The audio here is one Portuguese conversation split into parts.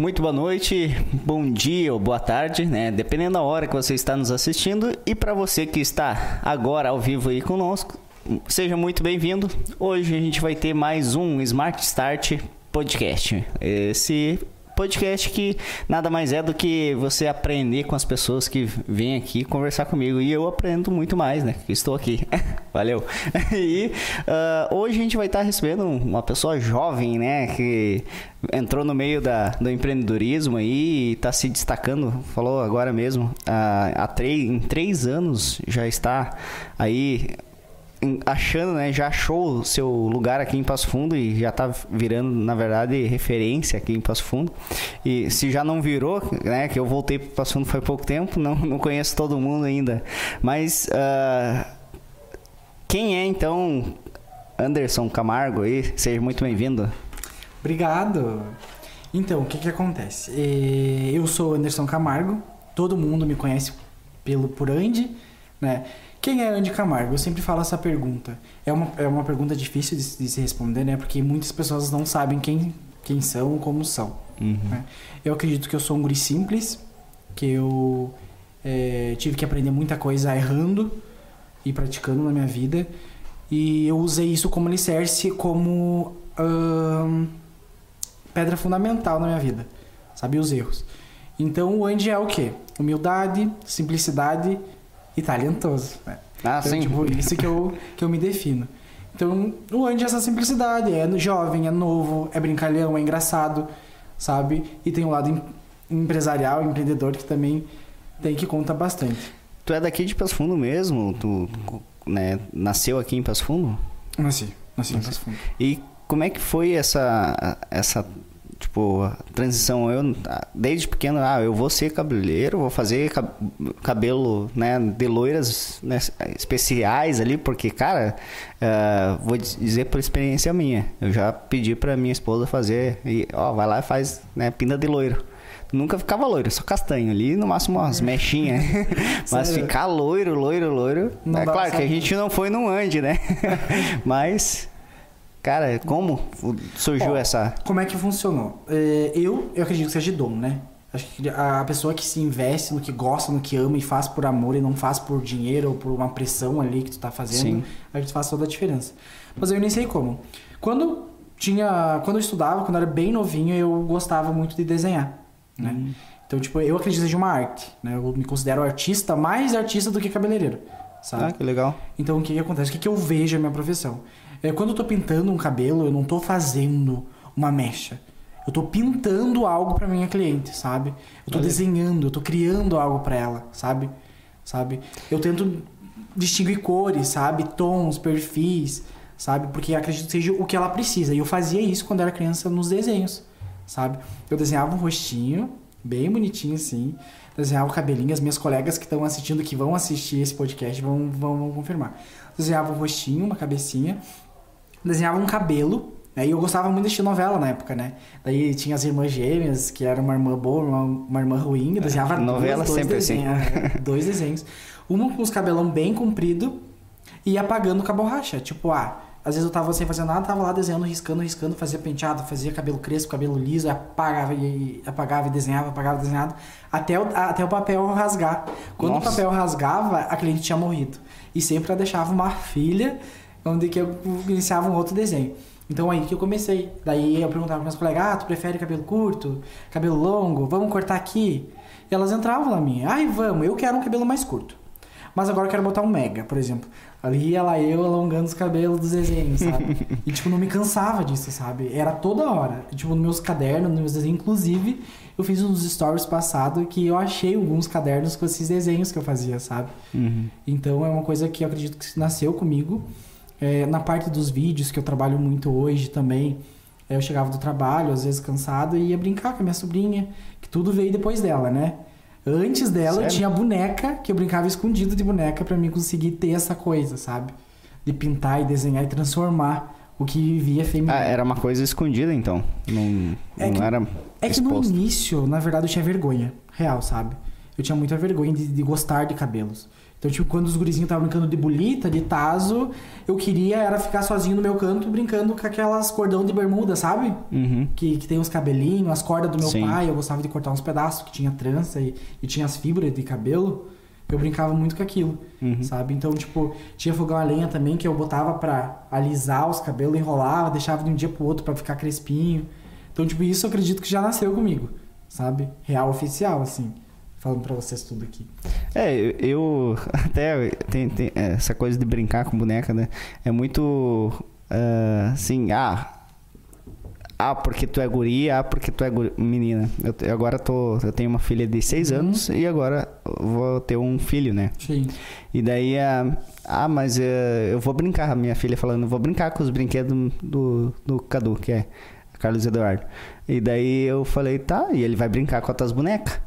Muito boa noite, bom dia ou boa tarde, né? Dependendo da hora que você está nos assistindo. E para você que está agora ao vivo aí conosco, seja muito bem-vindo. Hoje a gente vai ter mais um Smart Start Podcast. Esse podcast que nada mais é do que você aprender com as pessoas que vêm aqui conversar comigo. E eu aprendo muito mais, né? Estou aqui. Valeu. e uh, hoje a gente vai estar recebendo uma pessoa jovem, né? Que entrou no meio da, do empreendedorismo aí e está se destacando. Falou agora mesmo. Uh, há três, em três anos já está aí achando, né, já achou o seu lugar aqui em Passo Fundo e já está virando, na verdade, referência aqui em Passo Fundo. E se já não virou, né, que eu voltei para Passo Fundo faz pouco tempo, não, não conheço todo mundo ainda. Mas uh, quem é então Anderson Camargo aí? Seja muito bem-vindo. Obrigado. Então, o que que acontece? É, eu sou Anderson Camargo, todo mundo me conhece pelo por Andy, né? Quem é Andy Camargo? Eu sempre falo essa pergunta. É uma, é uma pergunta difícil de, de se responder, né? Porque muitas pessoas não sabem quem, quem são como são. Uhum. Né? Eu acredito que eu sou um guri simples, que eu é, tive que aprender muita coisa errando e praticando na minha vida. E eu usei isso como alicerce, como hum, pedra fundamental na minha vida. Sabe os erros. Então o Andy é o quê? Humildade, simplicidade e talentoso. Né? Ah, então, sim. Tipo, isso que eu, que eu me defino. Então, o Andy é essa simplicidade. É jovem, é novo, é brincalhão, é engraçado, sabe? E tem um lado empresarial, empreendedor, que também tem que conta bastante. Tu é daqui de Passo Fundo mesmo? Tu né, nasceu aqui em Passo Fundo? Nasci, nasci em Passo Fundo. E como é que foi essa, essa tipo, transição. Eu, desde pequeno, ah, eu vou ser cabeleireiro, vou fazer cabelo, né, de loiras né, especiais ali, porque, cara, uh, vou dizer por experiência minha, eu já pedi pra minha esposa fazer, e, ó, vai lá e faz, né, pinda de loiro. Nunca ficava loiro, só castanho ali, no máximo umas mechinhas. Mas ficar loiro, loiro, loiro. Não é claro que a gente não foi num Ande, né? Mas Cara, como surgiu Ó, essa. Como é que funcionou? É, eu, eu acredito que seja de dom, né? Acho que a pessoa que se investe no que gosta, no que ama e faz por amor e não faz por dinheiro ou por uma pressão ali que tu tá fazendo, Sim. a gente faz toda a diferença. Mas eu nem sei como. Quando tinha, quando eu estudava, quando eu era bem novinho, eu gostava muito de desenhar, né? Hum. Então, tipo, eu acredito que seja uma arte, né? Eu me considero artista, mais artista do que cabeleireiro, sabe? Ah, que legal. Então, o que que acontece? O que que eu vejo a minha profissão? É, quando eu tô pintando um cabelo, eu não tô fazendo uma mecha. Eu tô pintando algo para minha cliente, sabe? Eu tô Olha. desenhando, eu tô criando algo para ela, sabe? Sabe? Eu tento distinguir cores, sabe? Tons, perfis, sabe? Porque acredito que seja o que ela precisa. E eu fazia isso quando era criança nos desenhos, sabe? Eu desenhava um rostinho, bem bonitinho assim. Desenhava o cabelinho. As minhas colegas que estão assistindo, que vão assistir esse podcast, vão, vão, vão confirmar. Desenhava um rostinho, uma cabecinha desenhava um cabelo. Né? E eu gostava muito de assistir novela na época, né? Daí tinha as irmãs gêmeas, que era uma irmã boa, uma, uma irmã ruim. Eu desenhava novela dois, sempre assim. desenhos, assim. dois desenhos. Uma com os cabelão bem comprido e apagando com a borracha. Tipo, ah, às vezes eu tava sem fazer nada, tava lá desenhando, riscando, riscando, fazia penteado, fazia cabelo crespo, cabelo liso, apagava e apagava e desenhava, apagava e desenhava, até o, até o papel rasgar. Quando Nossa. o papel rasgava, a cliente tinha morrido. E sempre ela deixava uma filha onde que eu iniciava um outro desenho. Então aí que eu comecei. Daí eu perguntava para meus colegas: ah, tu prefere cabelo curto, cabelo longo? Vamos cortar aqui? E elas entravam na minha: ai, vamos, eu quero um cabelo mais curto. Mas agora eu quero botar um mega, por exemplo. Ali ela eu alongando os cabelos dos desenhos, sabe? e tipo, não me cansava disso, sabe? Era toda hora. E, tipo, nos meus cadernos, nos meus desenhos, inclusive, eu fiz uns stories passado que eu achei alguns cadernos com esses desenhos que eu fazia, sabe? Uhum. Então é uma coisa que eu acredito que nasceu comigo. É, na parte dos vídeos, que eu trabalho muito hoje também, é, eu chegava do trabalho, às vezes cansado, e ia brincar com a minha sobrinha, que tudo veio depois dela, né? Antes dela, Sério? eu tinha boneca, que eu brincava escondido de boneca para mim conseguir ter essa coisa, sabe? De pintar e desenhar e transformar o que vivia feminino. Ah, era uma coisa escondida, então? Não, é não que, era É que no início, na verdade, eu tinha vergonha. Real, sabe? Eu tinha muita vergonha de, de gostar de cabelos. Então, tipo, quando os gurizinhos estavam brincando de bolita, de tazo, eu queria era ficar sozinho no meu canto brincando com aquelas cordão de bermuda, sabe? Uhum. Que, que tem os cabelinhos, as cordas do meu Sim. pai, eu gostava de cortar uns pedaços que tinha trança e, e tinha as fibras de cabelo. Eu brincava muito com aquilo, Uhum. sabe? Então, tipo, tinha fogão a lenha também que eu botava pra alisar os cabelos, enrolava, deixava de um dia pro outro pra ficar crespinho. Então, tipo, isso eu acredito que já nasceu comigo, sabe? Real oficial, assim. Falando pra vocês tudo aqui. É, eu, eu até tem, tem essa coisa de brincar com boneca, né? É muito ah, assim, ah, ah, porque tu é guria, ah, porque tu é guri- menina. Eu, te- agora tô, eu tenho uma filha de seis Uhum. anos e agora eu vou ter um filho, né? Sim. E daí, ah, ah mas eh, eu vou brincar, minha filha falando, vou brincar com os brinquedos do, do Cadu, que é Carlos Eduardo. E daí eu falei, tá, e ele vai brincar com as tuas bonecas.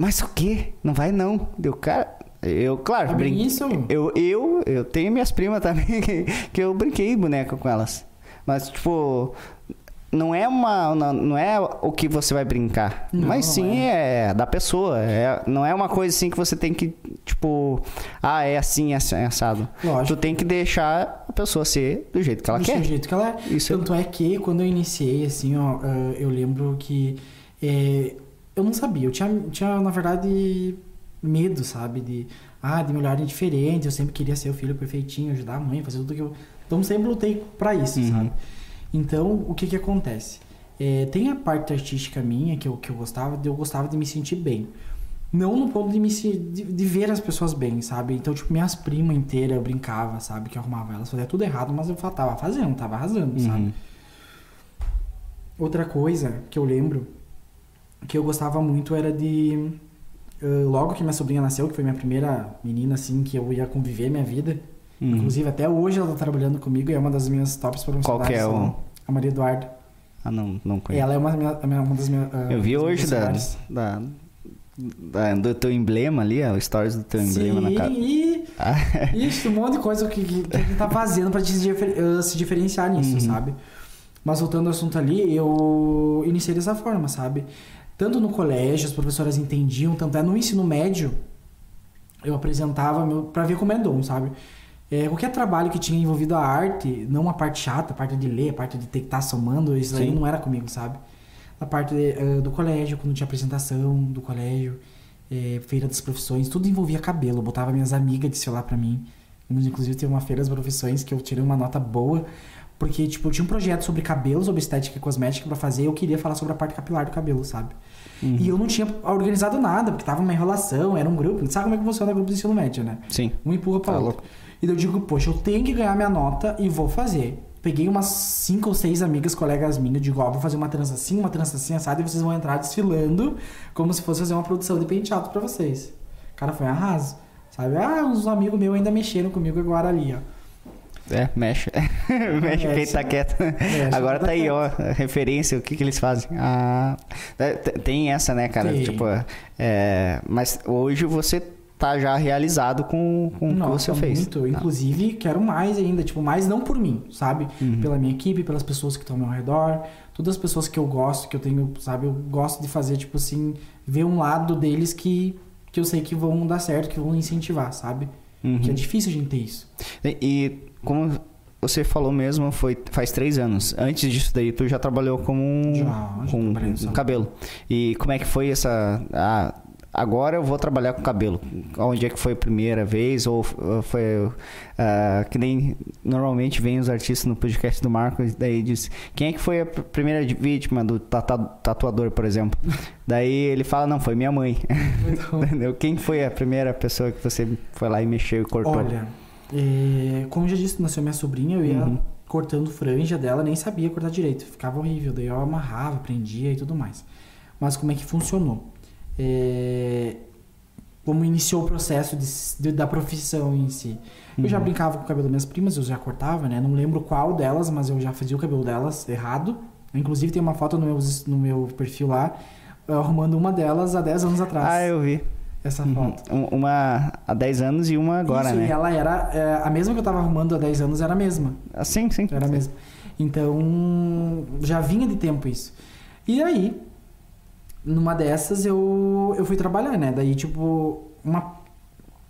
Mas o quê? Não vai não. Deu, cara, eu, claro, É bem brin- isso. Eu, eu, eu tenho minhas primas também que, que eu brinquei boneca com elas. Mas, tipo, não é uma. Não, não é o que você vai brincar. Não, mas sim é. da pessoa. É, não é uma coisa assim que você tem que, tipo, ah, é assim, é assim, é assado. Lógico. Tu tem que deixar a pessoa ser do jeito que ela do quer. seu jeito que ela é. Isso é- Tanto é que quando eu iniciei, assim, ó, ah, eu lembro que é, eu não sabia. Eu tinha, tinha, na verdade, medo, sabe? De, ah, de me olharem diferente. Eu sempre queria ser o filho perfeitinho, ajudar a mãe, fazer tudo que eu. Então sempre lutei pra isso, Uhum. sabe? Então, o que que acontece? É, tem a parte artística minha que eu, que eu gostava, de, eu gostava de me sentir bem. Não no ponto de me de, de ver as pessoas bem, sabe? Então, tipo, minhas primas inteiras eu brincava, sabe? Que eu arrumava elas, fazia tudo errado, mas eu tava fazendo, tava arrasando, sabe? Uhum. Outra coisa que eu lembro que eu gostava muito era de. ah, logo que minha sobrinha nasceu, que foi minha primeira menina, assim, que eu ia conviver minha vida. Uhum. Inclusive, até hoje ela tá trabalhando comigo e é uma das minhas tops Qual que é o- A Maria Eduarda. Ah, não, não conheço. Ela é uma, minha- uma das minhas. ah, Eu vi hoje da, da, da- do teu emblema ali, ó, o stories do teu emblema Sim, na cara. e Ah, Isso, um monte de coisa que, que, que tá fazendo pra difer- eh, se diferenciar nisso, Uhum. sabe? Mas voltando ao assunto ali, eu iniciei dessa forma, sabe? Tanto no colégio, as professoras entendiam, tanto é no ensino médio, eu apresentava meu, pra ver como é dom, sabe? É, qualquer trabalho que tinha envolvido a arte, não a parte chata, a parte de ler, a parte de ter que estar somando, isso aí Sim. não era comigo, sabe? A parte eh, do colégio, quando tinha apresentação do colégio, eh, feira das profissões, tudo envolvia cabelo. Eu botava minhas amigas de celular pra mim. Inclusive, teve uma feira das profissões que eu tirei uma nota boa, porque, tipo, eu tinha um projeto sobre cabelo, sobre estética e cosmética pra fazer, e eu queria falar sobre a parte capilar do cabelo, sabe? E eu não tinha organizado nada, porque tava uma enrolação, era um grupo. Sabe como é que funciona o grupo do ensino médio, né? sim. Um empurra pra Tá outro. E daí eu digo, poxa, eu tenho que ganhar minha nota e vou fazer. Peguei umas cinco ou seis amigas, colegas minhas, digo, ó, vou fazer uma trança assim, uma trança assim, assada, e vocês vão entrar desfilando como se fosse fazer uma produção de penteado pra vocês. Cara, foi um arraso. Sabe? Ah, uns amigos meus ainda mexeram comigo agora ali, ó. É, mexe. mexe quem Mexe. tá quieto. Mexe Agora quem tá tá aí, ó, referência, o que que eles fazem. Ah, é, tem essa, né, cara? Tem. Tipo, é, mas hoje você tá já realizado com, com o que Nossa, você fez. muito. Tá. Inclusive, quero mais ainda, tipo, mais não por mim, sabe? Uhum. Pela minha equipe, pelas pessoas que estão ao meu redor, todas as pessoas que eu gosto, que eu tenho, sabe? Eu gosto de fazer, tipo assim, ver um lado deles que, que eu sei que vão dar certo, que vão incentivar, sabe? Uhum. Que é difícil a gente ter isso. E, e como você falou mesmo, foi faz três anos. Antes disso daí, tu já trabalhou com, Já, já com, com cabelo. E como é que foi essa... ah, agora eu vou trabalhar com cabelo. Onde é que foi a primeira vez? Ou foi... ah, que nem normalmente vem os artistas no podcast do Marco, e daí diz... Quem é que foi a pr- primeira vítima do tatuador, por exemplo? daí ele fala, não, foi minha mãe. Entendeu? Quem foi a primeira pessoa que você foi lá e mexeu e cortou? olha, é, como já disse, nasceu minha sobrinha, eu ia Uhum. cortando franja dela, nem sabia cortar direito. Ficava horrível. Daí eu amarrava, prendia e tudo mais. Mas como é que funcionou? É, como iniciou o processo de- de- da profissão em si. Eu já Uhum. brincava com o cabelo das minhas primas, eu já cortava, né? Não lembro qual delas, mas eu já fazia o cabelo delas errado. Inclusive tem uma foto no meu, no meu perfil lá, arrumando uma delas há 10 anos atrás. Ah, eu vi. Essa Uhum. foto. Um- Uma há 10 anos e uma agora, Isso, né? E ela era. é, a mesma que eu tava arrumando há 10 anos era a mesma. Ah, Sim, sim. Era a mesma. Então, já vinha de tempo isso. E aí, numa dessas eu, eu fui trabalhar, né? Daí, tipo, uma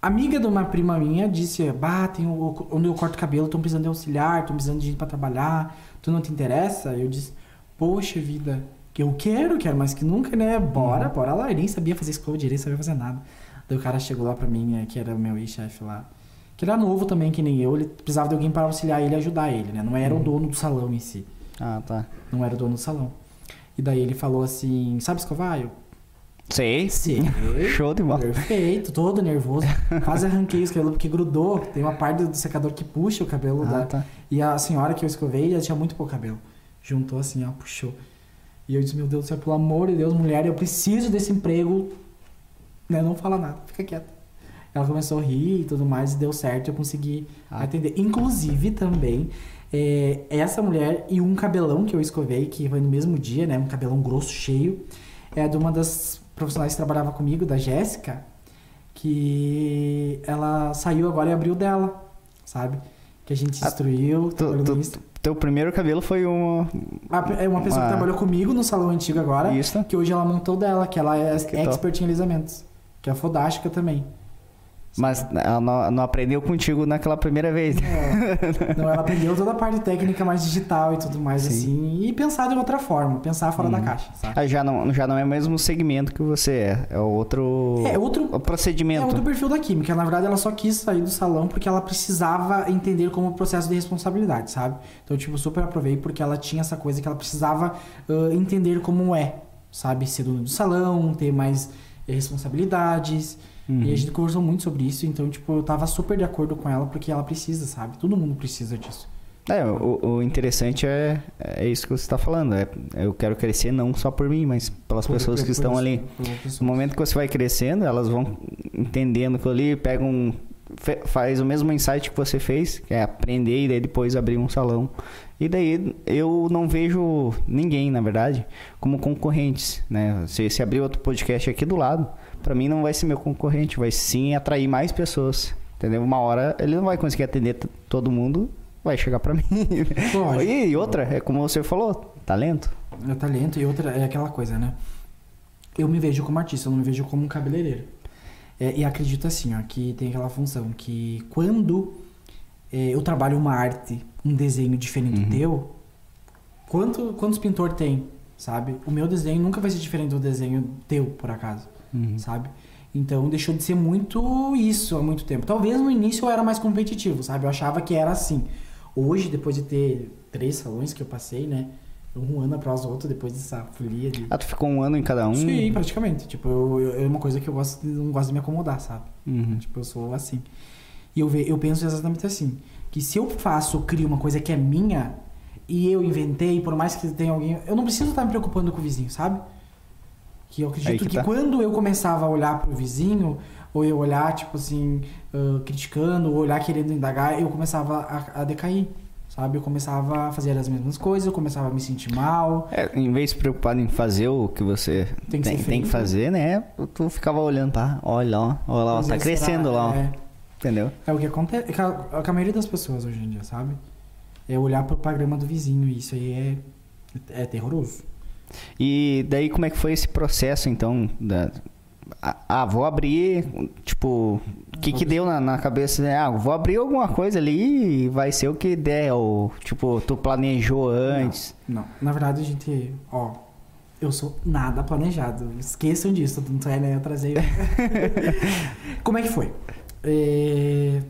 amiga de uma prima minha disse: Bah, tem o, onde eu corto cabelo, estão precisando de auxiliar, estão precisando de gente pra trabalhar, tu não te interessa? Eu disse: Poxa vida, que eu quero, quero mais que nunca, né? Bora, bora lá. Eu nem sabia fazer escova direito, sabia fazer nada. Daí o cara chegou lá pra mim, eh, que era o meu ex-chefe lá. Que era novo também, que nem eu, ele precisava de alguém para auxiliar ele e ajudar ele, né? Não era o dono do salão em si. Ah, tá. Não era o dono do salão. E daí ele falou assim: Sabe escovar? Eu, Sei. Sim. Show de bola. Perfeito, todo nervoso. Quase arranquei os cabelos porque grudou. Tem uma parte do secador que puxa o cabelo. Ah, da... tá. E a senhora que eu escovei, ela tinha muito pouco cabelo. Juntou assim, ó, puxou. E eu disse, meu Deus do céu, pelo amor de Deus, mulher, eu preciso desse emprego. Né? Não fala nada, fica quieta. Ela começou a rir e tudo mais, e deu certo, eu consegui Ah. atender. Inclusive, também, é, essa mulher e um cabelão que eu escovei, que foi no mesmo dia, né? Um cabelão grosso, cheio, é de uma das profissionais que trabalhava comigo, da Jéssica, que ela saiu agora e abriu dela, sabe? Que a gente Ah, destruiu, Tu, tu- teu primeiro cabelo foi um. Uma- É uma pessoa uma- que trabalhou comigo no salão antigo agora, Isso. que hoje ela montou dela, que ela é Que top. expert em alisamentos. Que é fodástica também. Mas ela não, não aprendeu contigo naquela primeira vez. É. Não, ela aprendeu toda a parte técnica mais digital e tudo mais, Sim. assim. E pensar de outra forma, pensar fora da Uhum. caixa, sabe? Já, não, já não é o mesmo segmento que você é. É outro. É outro, procedimento. é outro perfil da química. Na verdade, ela só quis sair do salão porque ela precisava entender como o processo de responsabilidade, sabe? Então, tipo, super aprovei porque ela tinha essa coisa que ela precisava ah, entender como é, sabe? Ser dono do salão, ter mais eh, responsabilidades. Uhum. E a gente conversou muito sobre isso, então, tipo, eu tava super de acordo com ela porque ela precisa, sabe? Todo mundo precisa disso. É, o, o interessante é, é isso que você está falando. É, eu quero crescer não só por mim, mas pelas Por- pessoas por- que por estão isso, ali. No momento que você vai crescendo, elas vão entendendo aquilo ali, pegam. um- faz o mesmo insight que você fez, que é aprender e daí depois abrir um salão. E daí eu não vejo ninguém, na verdade, como concorrentes, né? Se, se abrir outro podcast aqui do lado, pra mim não vai ser meu concorrente, vai sim atrair mais pessoas. Entendeu? Uma hora ele não vai conseguir atender todo mundo, vai chegar pra mim. Lógico. E, e outra, é como você falou, talento. É talento e outra é aquela coisa, né? Eu me vejo como artista, eu não me vejo como um cabeleireiro. É, e acredito assim, ó, que tem aquela função que quando é, eu trabalho uma arte, um desenho diferente Uhum. do teu, quanto, quantos pintor tem, sabe? O meu desenho nunca vai ser diferente do desenho teu, por acaso, sabe? Então deixou de ser muito isso há muito tempo. Talvez no início eu era mais competitivo, sabe? Eu achava que era assim. Hoje, depois de ter três salões que eu passei, né? Um ano após o outro, depois dessa folia de. Ah, tu ficou um ano em cada um? Sim, praticamente. Tipo, eu, eu- é uma coisa que eu gosto de, não gosto de me acomodar, sabe? Uhum. Tipo, eu sou assim. E eu, ve, eu penso exatamente assim. Que se eu faço, crio uma coisa que é minha, e eu inventei, por mais que tenha alguém. Eu não preciso estar me preocupando com o vizinho, sabe? Que eu acredito que que, tá. quando eu começava a olhar pro vizinho, ou eu olhar, tipo assim, ah, criticando, ou olhar querendo indagar, eu começava a, a decair, sabe? Eu começava a fazer as mesmas coisas, eu começava a me sentir mal. É, em vez de se preocupar em fazer o que você Tem tem, que tem, feito. que fazer, né? Tu ficava olhando, tá? Olha lá, olha lá, tá vezes crescendo lá. É, entendeu? é o que acontece. É a, é a maioria das pessoas hoje em dia, sabe? É olhar pro programa do vizinho, e isso aí é, é terroroso. E daí como é que foi esse processo, então? Da... Ah, vou abrir, tipo, o que que deu na, na cabeça? né? Ah, vou abrir alguma coisa ali e vai ser o que der, ou tipo, tu planejou antes? Não, na verdade a gente, ó, eu sou nada planejado. Esqueçam disso, tanto é, né? Eu trazei. Como é que foi? É,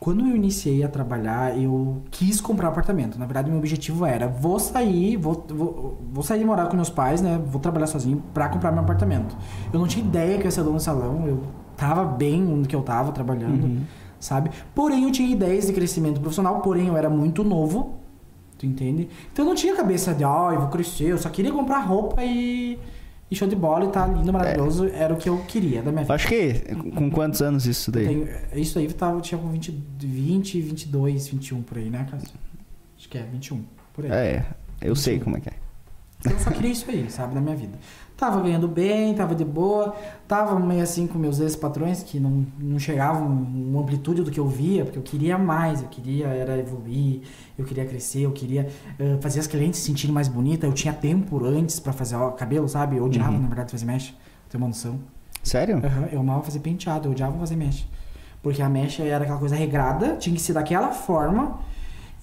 Quando eu iniciei a trabalhar, eu quis comprar apartamento. Na verdade, meu objetivo era: vou sair, vou, vou, vou sair de morar com meus pais, né? Vou trabalhar sozinho pra comprar meu apartamento. Eu não tinha ideia que eu ia ser dono do salão, eu tava bem no que eu tava trabalhando, Uhum. sabe? Porém, eu tinha ideias de crescimento profissional, porém, eu era muito novo, tu entende? Então, eu não tinha cabeça de, ah, eu vou crescer, eu só queria comprar roupa e, e show de bola e tá lindo, maravilhoso. Era o que eu queria da minha vida. Acho que com quantos anos isso daí? Tenho- isso aí tava, eu tinha com 20, 20, 22, 21 por aí, né, Cássio? Acho que é 21, por aí. É, eu sei como é que é. Eu só queria isso aí, sabe, na minha vida. Tava ganhando bem, tava de boa, tava meio assim com meus ex-patrões que não, não chegavam uma amplitude do que eu via, porque eu queria mais, eu queria era evoluir, eu queria crescer, eu queria eh, fazer as clientes se sentirem mais bonitas, eu tinha tempo antes pra fazer ó, cabelo, sabe? Eu odiava, Uhum. na verdade, fazer mecha, ter uma noção. Sério? Aham, eu amava fazer penteado, eu odiava fazer mecha. Porque a mecha era aquela coisa regrada, tinha que ser daquela forma.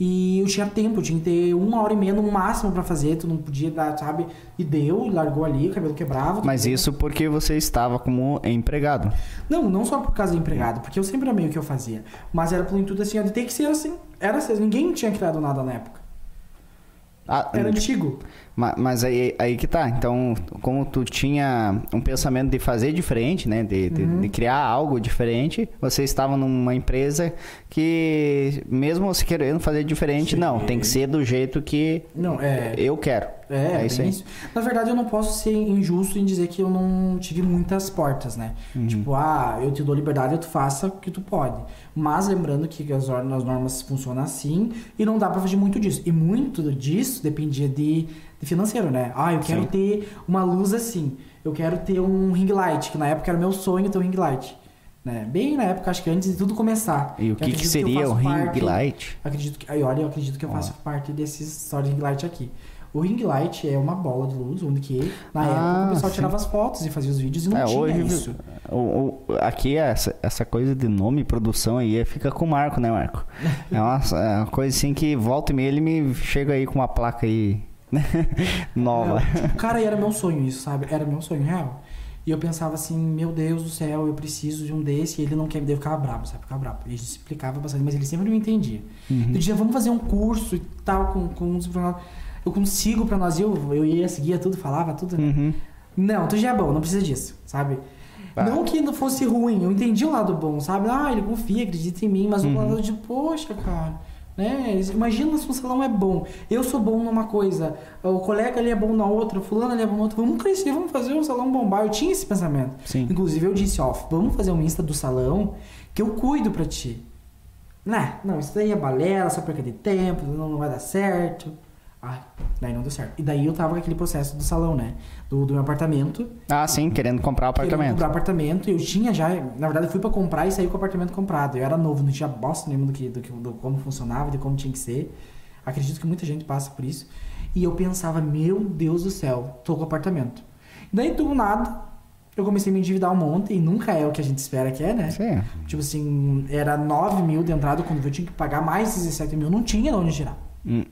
E eu tinha tempo, eu tinha que ter uma hora e meia no máximo pra fazer, tu não podia dar, sabe? E deu, largou ali, o cabelo quebrava. Mas isso porque você estava como empregado. Não, não só por causa do empregado, porque eu sempre amei o que eu fazia. Mas era pelo intuito assim, ó, de ter que ser assim. Era assim, ninguém tinha criado nada na época. Ah, Era antigo. Ma- Mas aí, aí que tá. Então, como tu tinha um pensamento de fazer diferente, né? De, de- Uhum. de criar algo diferente, você estava numa empresa que, mesmo você querendo fazer diferente, não, tem que ser do jeito que Não, é. eu quero. É, É isso isso. Na verdade, eu não posso ser injusto em dizer que eu não tive muitas portas, né? Uhum. Tipo, ah, eu te dou liberdade, tu faça o que tu pode. Mas lembrando que as, or- as normas funcionam assim e não dá pra fugir muito disso. E muito disso dependia de, de financeiro, né? Ah, eu quero Sim. ter uma luz assim. Eu quero ter um ring light, que na época era meu sonho ter um ring light. Né? Bem na época, acho que antes de tudo começar. E o que, que seria o faço ring parte- light? Acredito que, aí, olha, eu acredito que eu faço parte desse história de ring light aqui. O ring light é uma bola de luz, onde que na Ah, época o pessoal sim. tirava as fotos e fazia os vídeos e não É, tinha hoje isso. O, o- aqui essa, essa coisa de nome e produção aí fica com o Marco, né, Marco? É uma, é uma coisa assim que volta e meia ele me chega aí com uma placa aí nova. Não, tipo, cara, e era meu sonho isso, sabe? Era meu sonho real. E eu pensava assim, meu Deus do céu, eu preciso de um desse, e ele não quer me dar, eu ficava bravo, sabe? Ficava bravo. E a gente explicava bastante, mas ele sempre não entendia. Uhum. Eu dizia, vamos fazer um curso e tal, com, com uns eu consigo pra nós, eu, eu ia, seguia tudo, falava tudo, né? Uhum. Não, tu já é bom, não precisa disso, sabe? Ah. Não que não fosse ruim, eu entendi o lado bom, sabe? Ah, ele confia, acredita em mim, mas Uhum. o lado de, poxa, cara, né? Imagina se o salão é bom, eu sou bom numa coisa, o colega ali é bom na outra, o fulano ali é bom na outra, vamos crescer, vamos fazer o salão bombar. Eu tinha esse pensamento. Sim. Inclusive eu disse, ó, vamos fazer um Insta do salão que eu cuido pra ti. Né? Não, isso daí é balela, só perca de tempo, não, não vai dar certo. Ai, daí não deu certo. E daí eu tava com aquele processo do salão, né? Do, do meu apartamento. Ah, sim, querendo comprar o Querendo apartamento. comprar apartamento. Eu tinha já, na verdade, eu fui pra comprar e saí com o apartamento comprado. Eu era novo, não tinha bosta nenhuma do que, do que do como funcionava, de como tinha que ser. Acredito que muita gente passa por isso. E eu pensava, meu Deus do céu, tô com o apartamento. Daí, do nada, eu comecei a me endividar um monte, e nunca é o que a gente espera que é, né? Sim. Tipo assim, era 9 mil de entrada, quando eu tinha que pagar mais 17 mil, não tinha de onde tirar. Hum,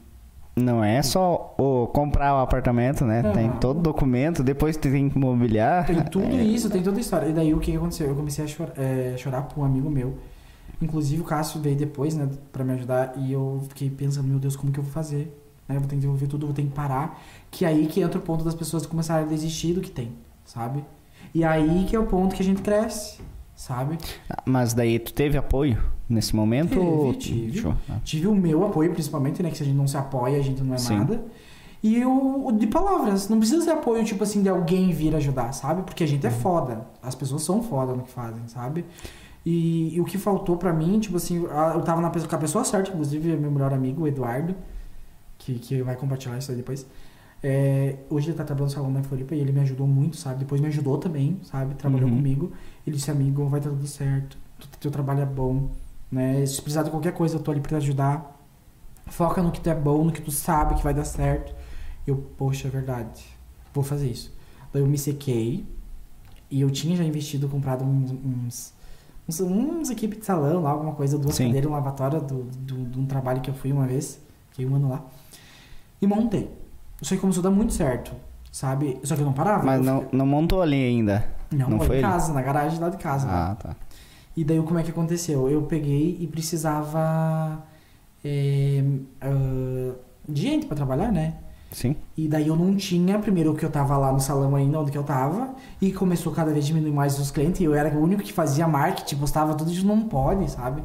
Não é só o comprar o apartamento, né? Não. Tem todo o documento, depois tem que mobiliar. Tem tudo É, isso, tem toda a história. E daí o que aconteceu? Eu comecei a chorar, é, chorar por um amigo meu. Inclusive o Cássio veio depois, né, pra me ajudar. E eu fiquei pensando, meu Deus, como que eu vou fazer? Né, eu vou ter que desenvolver tudo, vou ter que parar. Que é aí que entra o ponto das pessoas começarem a desistir do que tem, sabe? E aí que é o ponto que a gente cresce, sabe? Mas daí tu teve apoio nesse momento? Teve, ou- tive. Tive o meu apoio, principalmente, né? Que se a gente não se apoia, a gente não é Sim. nada. E o, de palavras. Não precisa ser apoio, tipo assim, de alguém vir ajudar, sabe? Porque a gente Uhum. é foda. As pessoas são foda no que fazem, sabe? E, e o que faltou pra mim, tipo assim, eu tava na, pessoa- com a pessoa certa, inclusive meu melhor amigo, o Eduardo, que, que vai compartilhar isso aí depois. É, hoje ele tá trabalhando no salão da Floripa e ele me ajudou muito, sabe? Depois me ajudou também, sabe? Trabalhou Uhum. comigo. Ele disse, amigo, vai dar tudo certo. Tu- Teu trabalho é bom, né? Se precisar de qualquer coisa, eu tô ali pra te ajudar. Foca no que tu é bom, no que tu sabe que vai dar certo. Eu, poxa, é verdade. Vou fazer isso. Daí eu me sequei. E eu tinha já investido, comprado uns, uns, uns, uns equipe de salão lá, alguma coisa, duas Sim. cadeiras, um lavatório do, do, de um trabalho que eu fui uma vez. Fiquei um ano lá. E montei. Só que começou a dar muito certo, sabe? Só que eu não parava. Mas não, não montou ali ainda. Não, não foi em casa, na garagem lá de casa. né? Ah, tá. E daí como é que aconteceu? Eu peguei e precisava é, ah, de gente pra trabalhar, né? Sim. E daí eu não tinha, primeiro que eu tava lá no salão ainda, onde que eu tava, e começou cada vez a diminuir mais os clientes, e eu era o único que fazia marketing, postava tudo, isso não pode, sabe?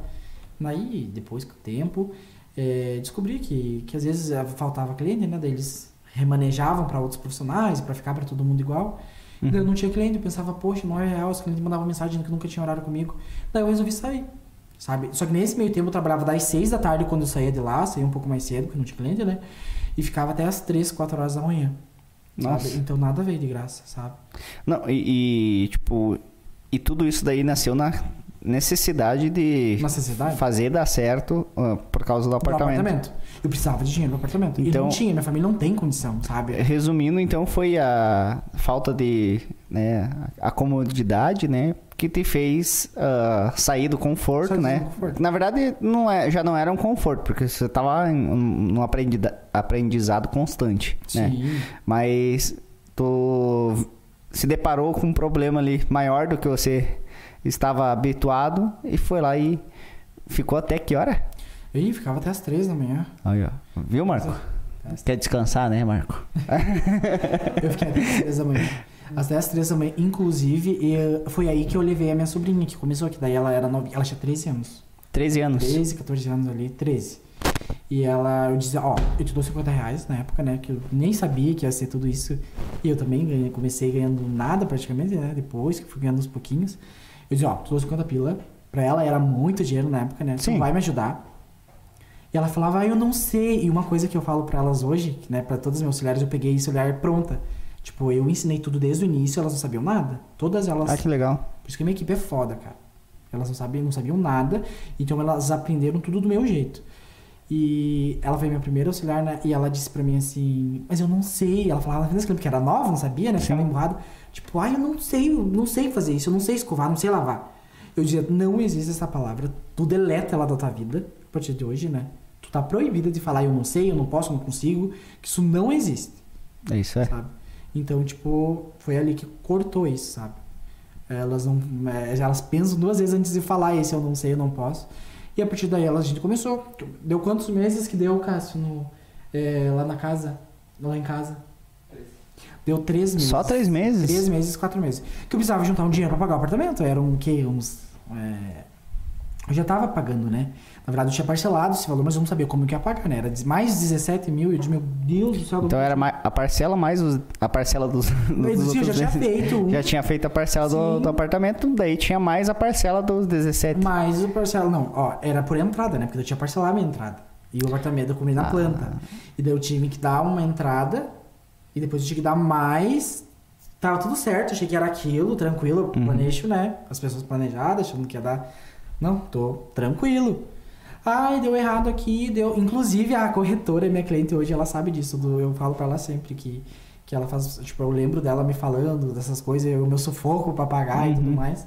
Daí, depois com o tempo, é, descobri que, que às vezes faltava cliente, né? Daí eles remanejavam para outros profissionais, para ficar para todo mundo igual. Uhum. Eu não tinha cliente, eu pensava, poxa, não é real, os clientes mandavam mensagem que nunca tinha horário comigo. Daí eu resolvi sair, sabe? Só que nesse meio tempo eu trabalhava das 6 da tarde quando eu saía de lá, saía um pouco mais cedo, porque não tinha cliente, né? E ficava até as 3, 4 horas da manhã. Nossa. Sabe? Então nada veio de graça, sabe? Não, e, e, tipo, e tudo isso daí nasceu na, necessidade de Necessidade? fazer dar certo ah, por causa do Pro apartamento. Eu precisava de dinheiro pro apartamento. e Então- não tinha, minha família não tem condição, sabe? Resumindo, então, foi a falta de né, a comodidade, né? Que te fez ah, sair do conforto, Sair do né? conforto. Na verdade, não é, já não era um conforto, porque você estava num aprendizado constante, né? Sim. Mas tu se deparou com um problema ali maior do que você estava habituado e foi lá e ficou até que hora? Ih, ficava até as três da manhã. Aí, ó. Viu, Marco? Quer descansar, né, Marco? Eu fiquei até as três da manhã. Até as três da manhã, inclusive, e foi aí que eu levei a minha sobrinha, que começou aqui. Daí ela era novinha, ela tinha 13 anos. 13 anos. 13, 14 anos ali, 13. E ela, eu dizia, ó, eu te dou 50 reais na época, né? Que eu nem sabia que ia ser tudo isso. E eu também ganhei, comecei ganhando nada praticamente, né? Depois que fui ganhando uns pouquinhos. Eu dizia, ó, te dou 50 pila. Pra ela era muito dinheiro na época, né? Tu Sim. vai me ajudar. E ela falava, ah, eu não sei. E uma coisa que eu falo pra elas hoje, né, pra todas as meus auxiliares, eu peguei esse olhar pronta. Tipo, eu ensinei tudo desde o início, elas não sabiam nada. Todas elas. Ah, que legal. Por isso que a minha equipe é foda, cara. Elas não sabiam, não sabiam nada, então elas aprenderam tudo do meu jeito. E ela foi minha primeira auxiliar, né? E ela disse pra mim assim, mas eu não sei. Ela falava apenas porque era nova, não sabia, né? Ficava emburrado. Tipo, ai, eu não sei, eu não sei fazer isso, eu não sei escovar, não sei lavar. Eu dizia, não existe essa palavra, tu deleta ela da tua vida, a partir de hoje, né? Tu tá proibida de falar eu não sei, eu não posso, eu não consigo, que isso não existe É Isso é. sabe? Então, tipo, foi ali que cortou isso, sabe? Elas não. é, Elas pensam duas vezes antes de falar esse eu não sei, eu não posso. E a partir daí elas, a gente começou. Deu quantos meses que deu, Cássio, no, é, lá na casa? Lá em casa? Deu três meses. Só três meses? Três meses, quatro meses. Que eu precisava juntar um dinheiro pra pagar o apartamento. Eram o quê? Uns. é, Eu já tava pagando, né? Na verdade, eu tinha parcelado esse valor, mas eu não sabia como que ia pagar, né? Era mais 17 mil. E eu disse, meu Deus do céu. Então era mais, a parcela mais os- a parcela dos, Mas, dos sim, eu já tinha 10. feito. Já tinha feito a parcela do, do apartamento, daí tinha mais a parcela dos 17. Mas o parcela, não, ó, era por entrada, né? Porque eu tinha parcelado a minha entrada. E o apartamento eu comi na Ah. planta. E daí eu tive que dar uma entrada e depois eu tinha que dar mais. Tava tudo certo, achei que era aquilo, tranquilo. Eu Uhum. planejo, né? As pessoas planejadas, achando que ia dar. Não, tô tranquilo. Ai, deu errado aqui, deu. Inclusive a corretora, minha cliente hoje, ela sabe disso. do- Eu falo pra ela sempre que, que ela faz. Tipo, eu lembro dela me falando dessas coisas, o meu sufoco pra pagar e tudo Uhum. mais.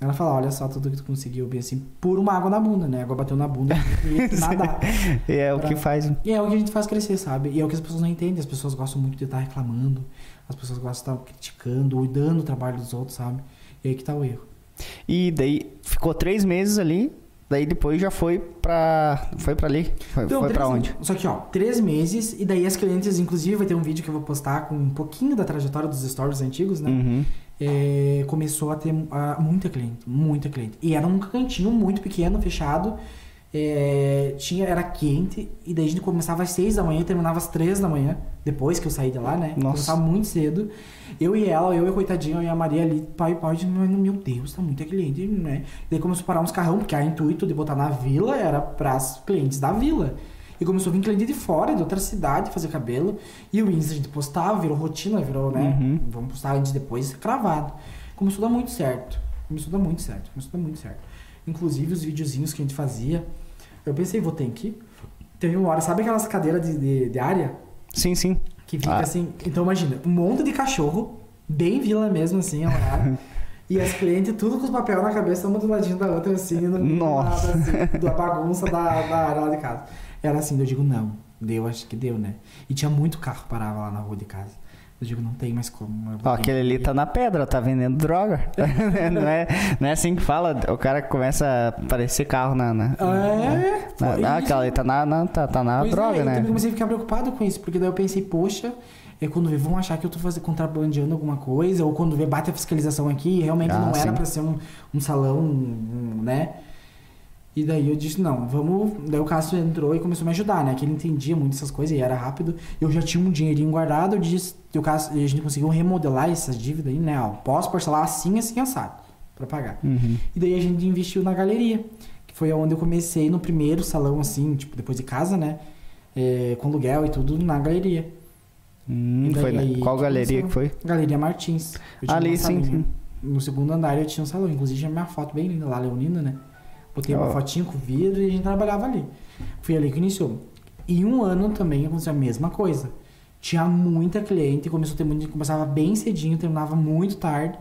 Ela fala, olha só tudo que tu conseguiu, bem assim, por uma água na bunda, né? A água bateu na bunda e nada. E é o Pra- que faz. E é o que a gente faz crescer, sabe? E é o que as pessoas não entendem. As pessoas gostam muito de estar reclamando, as pessoas gostam de estar criticando ou dando o trabalho dos outros, sabe? E aí que tá o erro. E daí ficou três meses ali, daí depois já foi pra. Foi pra ali? Foi, Então, foi pra onde? Só que, ó, três meses, e daí as clientes, inclusive, vai ter um vídeo que eu vou postar com um pouquinho da trajetória dos stories antigos, né? Uhum. É, começou a ter ah, muita cliente, muita cliente. E era um cantinho muito pequeno, fechado. É, tinha, era quente, e daí a gente começava às seis da manhã e terminava às três da manhã, depois que eu saí de lá, né? Nossa. Começava muito cedo. Eu e ela, eu e a coitadinha, eu e a Maria ali, pai e pai, de, meu Deus, tá muita cliente, né? Daí começou a parar uns carrão, porque a intuito de botar na vila era pras clientes da vila. E começou a vir cliente de fora, de outra cidade, fazer cabelo. E o Insta a gente postava, virou rotina, virou, né? Uhum. Vamos postar antes e depois, cravado. Começou a dar muito certo. Começou a dar muito certo. Começou a dar muito certo. Inclusive, os videozinhos que a gente fazia, eu pensei, vou ter que. Teve uma hora, sabe aquelas cadeiras de, de, de área? Sim, sim. Que fica Ah. assim. Então, imagina, um monte de cachorro, bem vila mesmo, assim, lá. E as clientes, tudo com os papel na cabeça, uma do ladinho da outra, assim, no Nossa. da- assim, da bagunça da, da área lá de casa. Era assim, eu digo, não, deu, acho que deu, né? E tinha muito carro que parava lá na rua de casa. Eu digo, não tem mais como. eu Ó, aquele ali tá na pedra, tá vendendo droga. não, é, não é assim que fala, o cara começa a aparecer carro na. na, É, na, na- aquela ali tá na, na- tá, tá na Pois é, droga, eu né? também comecei a ficar preocupado com isso, porque daí eu pensei, poxa, é quando vê, vão achar que eu tô fazendo, contrabandeando alguma coisa, ou quando vê, bate a fiscalização aqui, realmente Ah, não era sim. pra ser um, um salão, um, né? E daí eu disse, não, vamos. Daí o Cássio entrou e começou a me ajudar, né? Que ele entendia muito essas coisas e era rápido. Eu já tinha um dinheirinho guardado, eu disse, e o Cássio, e a gente conseguiu remodelar essas dívidas aí, né? Ó, posso parcelar assim, assim, assado, pra pagar. Uhum. E daí a gente investiu na galeria, que foi onde eu comecei no primeiro salão, assim, tipo, depois de casa, né? É, com aluguel e tudo na galeria. Hum, daí foi na- qual galeria começou? que foi? Galeria Martins. Ali, sim, sim. no segundo andar eu tinha um salão. Inclusive tinha minha foto bem linda lá, Leonina, né? Botei uma fotinha com vidro e a gente trabalhava ali. Foi ali que iniciou. E um ano também aconteceu a mesma coisa. Tinha muita cliente, começou a ter muito, começava bem cedinho, terminava muito tarde.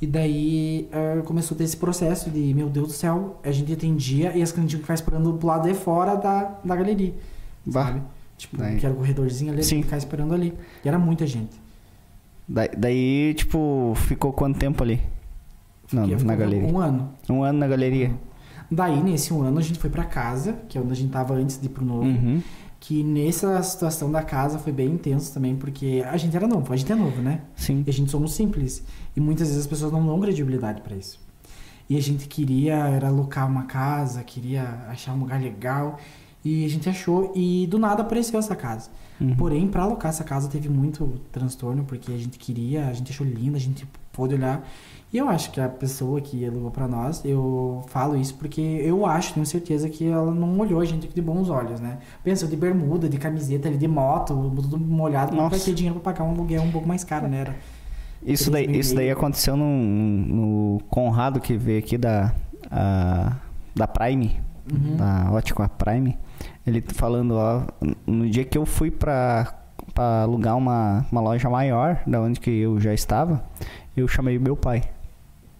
E daí eh, começou a ter esse processo de, meu Deus do céu, a gente atendia e as clientes tinham que ficar esperando pro lado de fora da, da galeria. Bah. Sabe? Tipo, Daí- que era o corredorzinho ali, Sim. ficar esperando ali. E era muita gente. Daí, daí, tipo, ficou quanto tempo ali? Não, Fiquei- na galeria. Um ano. Um ano na galeria. Daí, nesse um ano, a gente foi pra casa, que é onde a gente tava antes de ir pro novo. Uhum. Que nessa situação da casa foi bem intenso também, porque a gente era novo, a gente é novo, né? Sim. E a gente somos simples. E muitas vezes as pessoas não dão credibilidade pra isso. E a gente queria era alocar uma casa, queria achar um lugar legal. E a gente achou, e do nada apareceu essa casa. Uhum. Porém, pra alocar essa casa teve muito transtorno, porque a gente queria, a gente achou linda, a gente pôde olhar. E eu acho que a pessoa que alugou pra nós, eu falo isso porque eu acho, tenho certeza que ela não olhou a gente de bons olhos, né? Pensou de bermuda, de camiseta ali, de moto, tudo molhado, não vai ter dinheiro pra pagar um aluguel um pouco mais caro, né? Era Isso daí, isso daí aconteceu no, no Conrado que veio aqui da, a- da Prime, Uhum. da Ótica Prime. Ele falando, ó, no dia que eu fui pra, pra alugar uma, uma loja maior, da onde que eu já estava, eu chamei meu pai.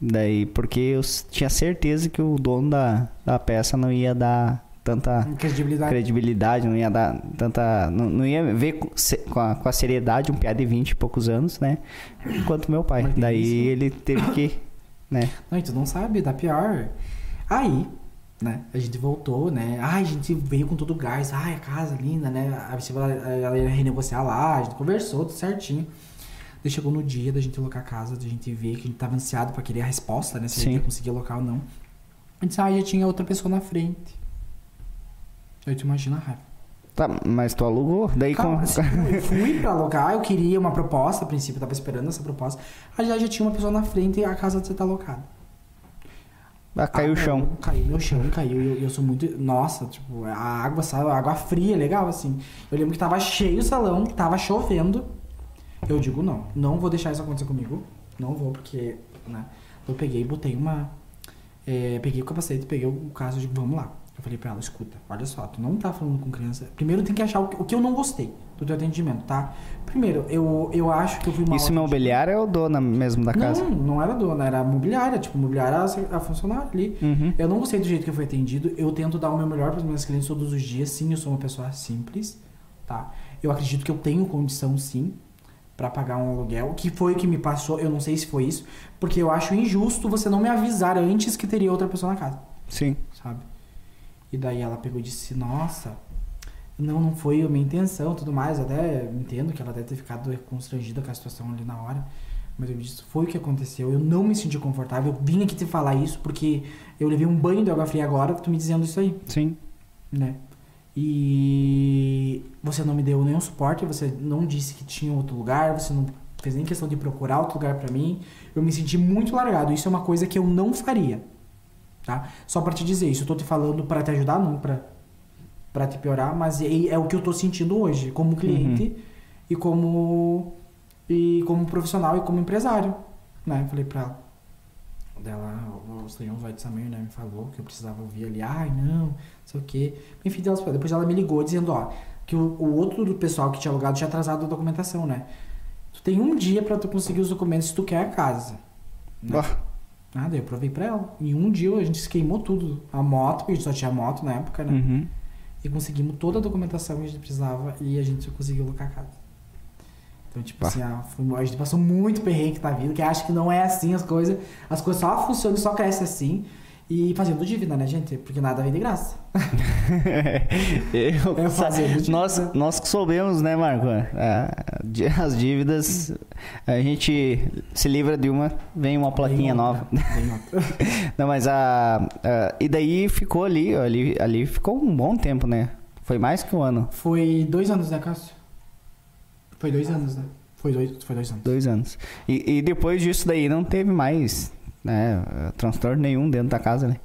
Daí, porque eu tinha certeza que o dono da, da peça não ia dar tanta credibilidade. credibilidade, não ia dar tanta. Não, não ia ver com, com a, com a seriedade um piá de 20 e poucos anos, né? Quanto meu pai. Daí isso. ele teve que. Né? Não, e tu não sabe, dá pior. Aí, né, a gente voltou, né? Ai, a gente veio com todo o gás. Ai, a casa linda, né? A pessoa, ela, ia renegociar lá, a gente conversou, tudo certinho. Daí chegou no dia da gente alocar a casa, da gente ver que a gente tava ansiado pra querer a resposta, né? Se a gente Sim. ia conseguir alocar ou não. A gente disse, ah, já tinha outra pessoa na frente. Aí tu imagina a raiva. Tá, mas tu alugou? Daí Calma, com. assim, eu fui pra alocar, eu queria uma proposta, a princípio eu tava esperando essa proposta. Aí já, já tinha uma pessoa na frente e a casa já tá alocada. Ah, caiu Ah, o chão. Caiu meu chão, caiu. Eu, eu sou muito. Nossa, tipo, a água, sabe? A água fria, legal, assim. Eu lembro que tava cheio o salão, tava chovendo. Eu digo, não, não vou deixar isso acontecer comigo. Não vou, porque, né? Eu peguei e botei uma. é, peguei o capacete, peguei o caso e digo, vamos lá. Eu falei pra ela, escuta, olha só, tu não tá falando com criança. Primeiro tem que achar o que, o que eu não gostei do teu atendimento, tá? Primeiro, eu, eu acho que eu fui mal. Isso imobiliária é o dona mesmo da casa? Não, não era dona, era mobiliária. Tipo, mobiliária a funcionária ali. Uhum. Eu não gostei do jeito que eu fui atendido. Eu tento dar o meu melhor para os meus clientes todos os dias. Sim, eu sou uma pessoa simples, tá? Eu acredito que eu tenho condição, sim, para pagar um aluguel. Que foi o que me passou. Eu não sei se foi isso, porque eu acho injusto você não me avisar antes que teria outra pessoa na casa, Sim. sabe? E daí ela pegou e disse: Nossa, não, não foi a minha intenção, tudo mais. Até entendo que ela deve ter ficado constrangida com a situação ali na hora. Mas eu disse, foi o que aconteceu. Eu não me senti confortável. Eu vim aqui te falar isso porque eu levei um banho de água fria agora, tu me dizendo isso aí, Sim. né? E você não me deu nenhum suporte, você não disse que tinha outro lugar, você não fez nem questão de procurar outro lugar pra mim. Eu me senti muito largado. Isso é uma coisa que eu não faria, tá? Só pra te dizer isso, eu tô te falando pra te ajudar, não pra para te piorar, mas é, é o que eu tô sentindo hoje, como cliente e como e como profissional e como empresário, né? Falei pra ela. Dela, o senhor vai de Samir, né? Me falou que eu precisava ouvir ali, ai, não, não sei o quê. Enfim, delas, depois ela me ligou dizendo, ó, que o, o outro do pessoal que tinha alugado tinha atrasado a documentação, né? Tu tem um dia pra tu conseguir os documentos se tu quer a casa. Né? Nada, eu provei pra ela. Em um dia a gente se queimou tudo. A moto, porque a gente só tinha moto na época, né? Uhum. E conseguimos toda a documentação que a gente precisava e a gente conseguiu alocar a casa. Então, tipo Bah. assim, a, foi- a gente passou muito perrengue na vida, que acha que não é assim as coisas. As coisas só funcionam, só crescem assim. E fazendo dívida, né, gente? Porque nada vem de graça. Eu, É fazendo nós, nós que soubemos, né, Marco? Di- As dívidas, a gente se livra de uma, vem uma plaquinha Vem nova. outra, vem outra. Não, mas a, a- E daí ficou ali, ali, ali ficou um bom tempo, né? Foi mais que um ano. Foi dois anos, né, Cássio? Foi dois anos, né? Foi dois, foi dois anos. Dois anos. E, e depois disso daí não teve mais, né? Transtorno nenhum dentro da casa, né?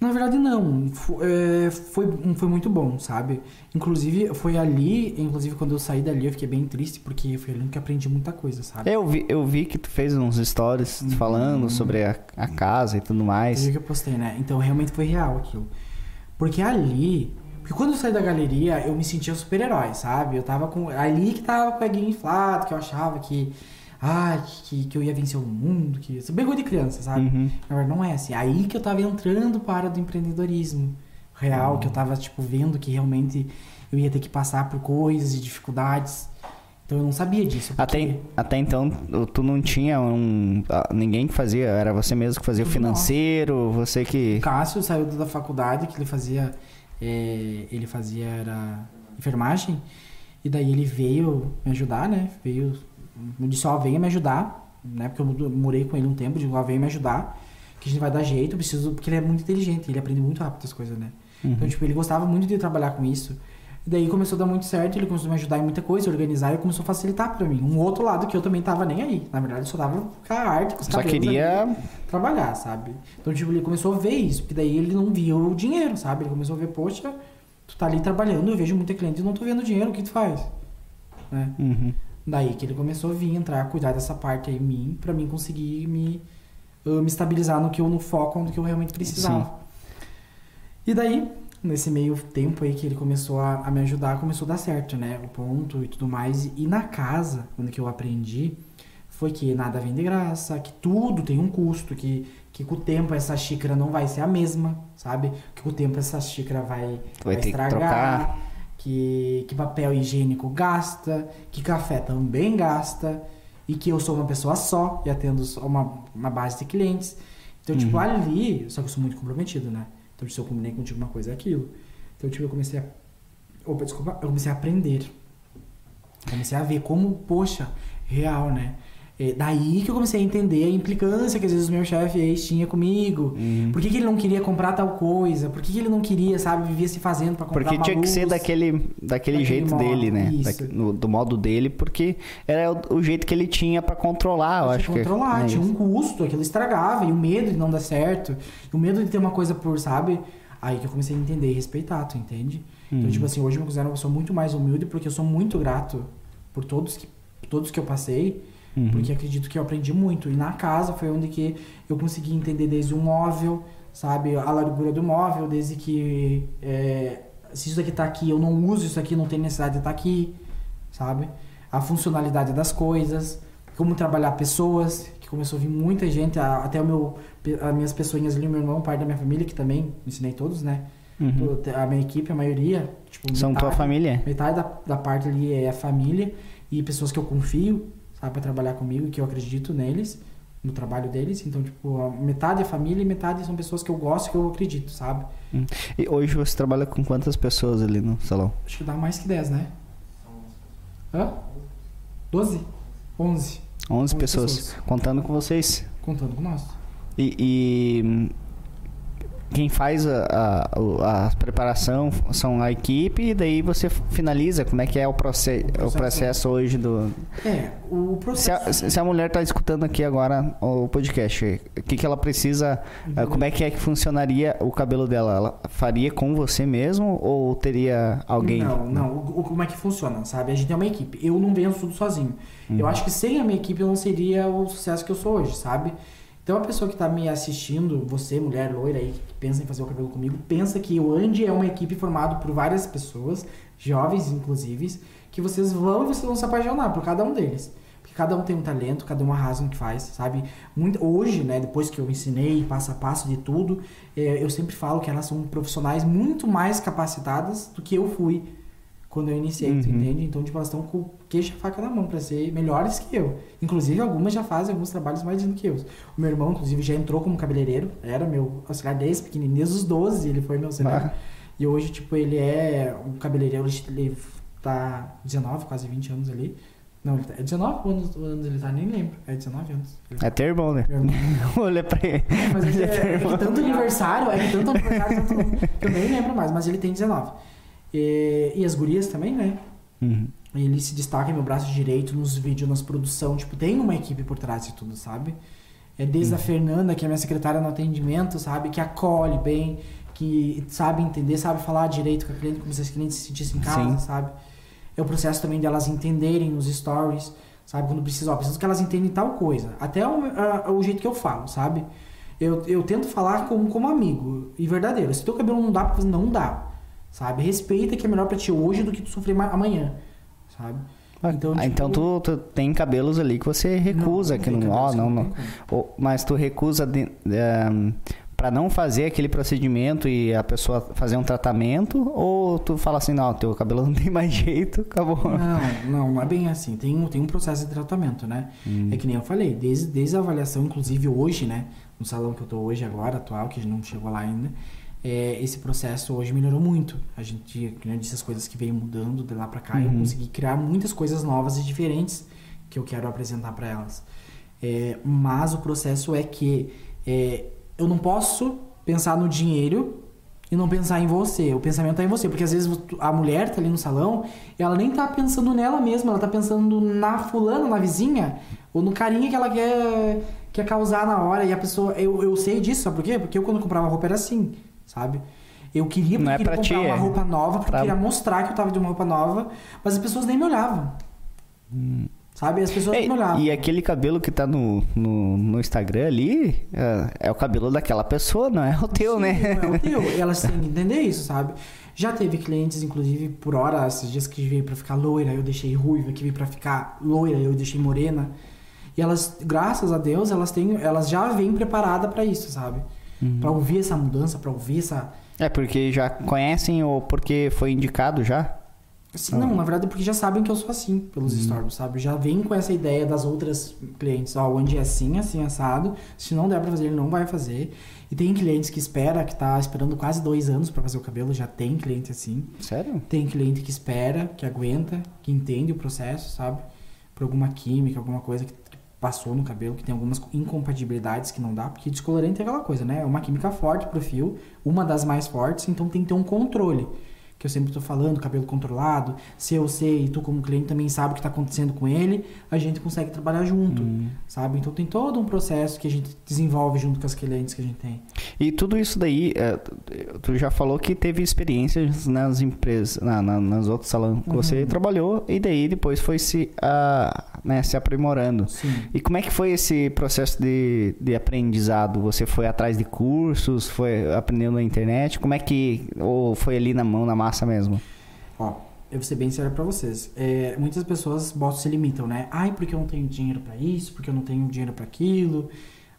Na verdade, não. Fo- é, Foi, foi muito bom, sabe? Inclusive, foi ali, inclusive quando eu saí dali, eu fiquei bem triste, porque foi ali que eu aprendi muita coisa, sabe? Eu vi, eu vi que tu fez uns stories Uhum. falando sobre a, a casa e tudo mais. Foi o que eu postei, né? Então, realmente foi real aquilo. Porque ali... Porque quando eu saí da galeria, eu me sentia super-herói, sabe? Eu tava com... Ali que tava com o inflado, que eu achava que... Ah, que, que eu ia vencer o mundo, que... Isso bem coisa de criança, sabe? Uhum. Na verdade, não é assim. Aí que eu tava entrando para área do empreendedorismo real, que eu tava, tipo, vendo que realmente eu ia ter que passar por coisas e dificuldades. Então eu não sabia disso. porque- Até, até então, tu não tinha um. ah, Ninguém que fazia, era você mesmo que fazia o financeiro, você que. O Cássio saiu da faculdade, que ele fazia. é, ele fazia era enfermagem. E daí ele veio me ajudar, né? Veio. Me disse, ó, venha me ajudar. Né? Porque eu morei com ele um tempo, digo, ó, venha me ajudar. Que a gente vai dar jeito, eu preciso. Porque ele é muito inteligente, ele aprende muito rápido as coisas, né? Uhum. Então, tipo, ele gostava muito de trabalhar com isso. E daí começou a dar muito certo, ele começou a me ajudar em muita coisa, organizar e começou a facilitar pra mim. Um outro lado que eu também tava nem aí. Na verdade, eu só tava com a arte, com os Só cabelos ali queria. trabalhar, sabe? Então, tipo, ele começou a ver isso, porque daí ele não via o dinheiro, sabe? Ele começou a ver, poxa, tu tá ali trabalhando, eu vejo muita cliente e não tô vendo dinheiro, o que tu faz? Né? Uhum. Daí que ele começou a vir, entrar, cuidar dessa parte aí em mim, pra mim conseguir me, uh, me estabilizar no que eu, no foco, no que eu realmente precisava. E daí, nesse meio tempo aí que ele começou a, a me ajudar, começou a dar certo, né? O ponto e tudo mais. E na casa, quando que eu aprendi, foi que nada vem de graça, que tudo tem um custo, que, que com o tempo essa xícara não vai ser a mesma, sabe? Que com o tempo essa xícara vai, Vai ter que estragar, trocar. Que, que papel higiênico gasta, que café também gasta, e que eu sou uma pessoa só e atendo uma, uma base de clientes. Então, tipo, Uhum. ali, só que eu sou muito comprometido, né? Então, se eu combinei contigo uma coisa, é aquilo. Então, tipo, eu comecei a. Opa, desculpa, eu comecei a aprender. Comecei a ver como, poxa, real, né? É daí que eu comecei a entender a implicância que às vezes o meu chefe ex tinha comigo. Uhum. Por que, que ele não queria comprar tal coisa? Por que, que ele não queria, sabe, vivia se fazendo pra comprar Porque tinha que ser luz? daquele, daquele, Daquele jeito modo, dele, né? Da- no- do modo dele, porque era o, o jeito que ele tinha pra controlar, eu acho que que. controlar, é tinha um custo, aquilo estragava, e o medo de não dar certo, e o medo de ter uma coisa por, sabe? Aí que eu comecei a entender e respeitar, tu entende? Então, Uhum. tipo assim, hoje eu me considero uma pessoa muito mais humilde, porque eu sou muito grato por todos que, todos que eu passei, Uhum. porque acredito que eu aprendi muito. E na casa foi onde que eu consegui entender desde o móvel, sabe? A largura do móvel, desde que é, se isso aqui tá aqui, eu não uso isso aqui, não tem necessidade de estar aqui, sabe? A funcionalidade das coisas, como trabalhar pessoas, que começou a vir muita gente, a- até o meu, as minhas pessoinhas ali, meu irmão, parte da minha família, que também ensinei todos, né? Uhum. A minha equipe, a maioria, tipo, São tua metade- família? Metade da, da parte ali é a família e pessoas que eu confio, sabe, pra trabalhar comigo, que eu acredito neles, no trabalho deles. Então, tipo, metade é família e metade são pessoas que eu gosto, que eu acredito, sabe? E hoje você trabalha com quantas pessoas ali no salão? Acho que dá mais que 10, né? Hã? 12? 11, 11 pessoas, pessoas. contando com vocês. contando com nós. E, e, hum, quem faz a, a, a preparação são a equipe e daí você finaliza. Como é que é o, proce o processo. hoje do. É, o Se processo... a, se a mulher está escutando aqui agora o podcast, o que, que ela precisa. eh, Como é que é que funcionaria o cabelo dela? Ela faria com você mesmo ou teria alguém? Não, não. O, o- como é que funciona, sabe? A gente é uma equipe. Eu não venço tudo sozinho. Uhum. Eu acho que sem a minha equipe eu não seria o sucesso que eu sou hoje, sabe? Então a pessoa que tá me assistindo, você, mulher loira aí, que pensa em fazer o cabelo comigo, pensa que o Andy é uma equipe formada por várias pessoas, jovens inclusive, que vocês vão e vocês vão se apaixonar por cada um deles. Porque cada um tem um talento, cada um arrasa no que faz, sabe? Muito, hoje, né, depois que eu ensinei passo a passo de tudo, eh, eu sempre falo que elas são profissionais muito mais capacitadas do que eu fui quando eu iniciei, tu Uhum. entende? Então, tipo, elas estão com o queijo e a faca na mão pra ser melhores que eu. Inclusive, algumas já fazem alguns trabalhos mais lindos que eu. O meu irmão, inclusive, já entrou como cabeleireiro, era meu auxiliar desde pequenininho, desde os 12 ele foi meu auxiliar. Ah. E hoje, tipo, ele é um cabeleireiro, ele tá 19, quase 20 anos ali. Não, ele tá, é 19 anos, anos ele tá, nem lembro. É 19 anos. É teu irmão, né? Irmão. Olha pra ele. Mas ele é é, é que irmão. tanto aniversário, é que tanto aniversário, tanto, que eu nem lembro mais, mas ele tem 19. E, e as gurias também, né? Uhum. Ele se destaca em meu braço direito nos vídeos, nas produção. Tipo, tem uma equipe por trás de tudo, sabe? É desde a Fernanda, que é minha secretária no atendimento, sabe? Que acolhe bem, que sabe entender, sabe falar direito com a cliente, como se as clientes se sentissem em casa, Sim. sabe? É o processo também delas entenderem os stories, sabe? Quando precisa, ó, preciso que elas entendem tal coisa. Até o, a- o jeito que eu falo, sabe? Eu, eu tento falar como, como amigo e verdadeiro. Se teu cabelo não dá não dá. Sabe? Respeita que é melhor pra ti hoje do que tu sofrer ma- amanhã. Sabe? Então, tipo, então tu, tu tem cabelos ali que você recusa, que tem não, ó, que não, não. Ou- mas tu recusa de, ehm, pra não fazer aquele procedimento e a pessoa fazer um tratamento, ou tu fala assim, não, teu cabelo não tem mais jeito, acabou. Não, não, não é bem assim. Tem, um- tem um processo de tratamento, né? Hum. É que nem eu falei, desde, desde a avaliação, inclusive hoje, né? No salão que eu tô hoje, agora, atual, que não chegou lá ainda, é, esse processo hoje melhorou muito. A gente, que nem eu disse, as coisas que veio mudando de lá pra cá, eu Uhum. consegui criar muitas coisas novas e diferentes que eu quero apresentar pra elas. É, mas o processo é que é, eu não posso pensar no dinheiro e não pensar em você. O pensamento tá em você. Porque às vezes a mulher tá ali no salão e ela nem tá pensando nela mesma, ela tá pensando na fulana, na vizinha, ou no carinha que ela quer, quer causar na hora. E a pessoa. Eu, eu sei disso, sabe por quê? Porque eu quando comprava roupa era assim, sabe? Eu queria, Não é queria pra comprar ti, uma é roupa nova, porque pra- eu queria mostrar que eu tava de uma roupa nova, mas as pessoas nem me olhavam. Sabe? As pessoas nem me olhavam. e aquele cabelo que tá no, no, no Instagram ali, é, é o cabelo daquela pessoa, não é o teu, Sim, né? não É o teu. E elas têm que entender isso, sabe? Já teve clientes, inclusive, por hora, esses dias que veio pra ficar loira, eu deixei ruiva, que veio pra ficar loira, eu deixei morena. E elas, graças a Deus, elas têm, elas já vêm preparadas pra isso, sabe? Uhum. Pra ouvir essa mudança, pra ouvir essa. É porque já conhecem ou porque foi indicado já? Assim, Não, na verdade, porque já sabem que eu sou assim pelos stories, sabe? Já vem com essa ideia das outras clientes, ó, onde é assim, assim, assado. Se não der pra fazer, ele não vai fazer. E tem clientes que espera, que tá esperando quase dois anos pra fazer o cabelo, já tem cliente assim. Sério? Tem cliente que espera, que aguenta, que entende o processo, sabe? Por alguma química, alguma coisa que passou no cabelo, que tem algumas incompatibilidades que não dá, porque descolorante é aquela coisa, né? É uma química forte pro fio, uma das mais fortes, então tem que ter um controle. Que eu sempre tô falando, cabelo controlado, se eu sei e tu como cliente também sabe o que tá acontecendo com ele, a gente consegue trabalhar junto, sabe? Então tem todo um processo que a gente desenvolve junto com as clientes que a gente tem. E tudo isso daí, é, tu já falou que teve experiências nas empresas, na, na- nas outros salões que você Uhum. trabalhou e daí depois foi se, ah, né, se aprimorando. Sim. E como é que foi esse processo de, de aprendizado? Você foi atrás de cursos, foi aprendendo na internet? Como é que ou foi ali na mão, na massa mesmo? Ó, eu vou ser bem sério pra vocês. É, muitas pessoas botam, se limitam, né? Ai, porque eu não tenho dinheiro pra isso, porque eu não tenho dinheiro pra aquilo.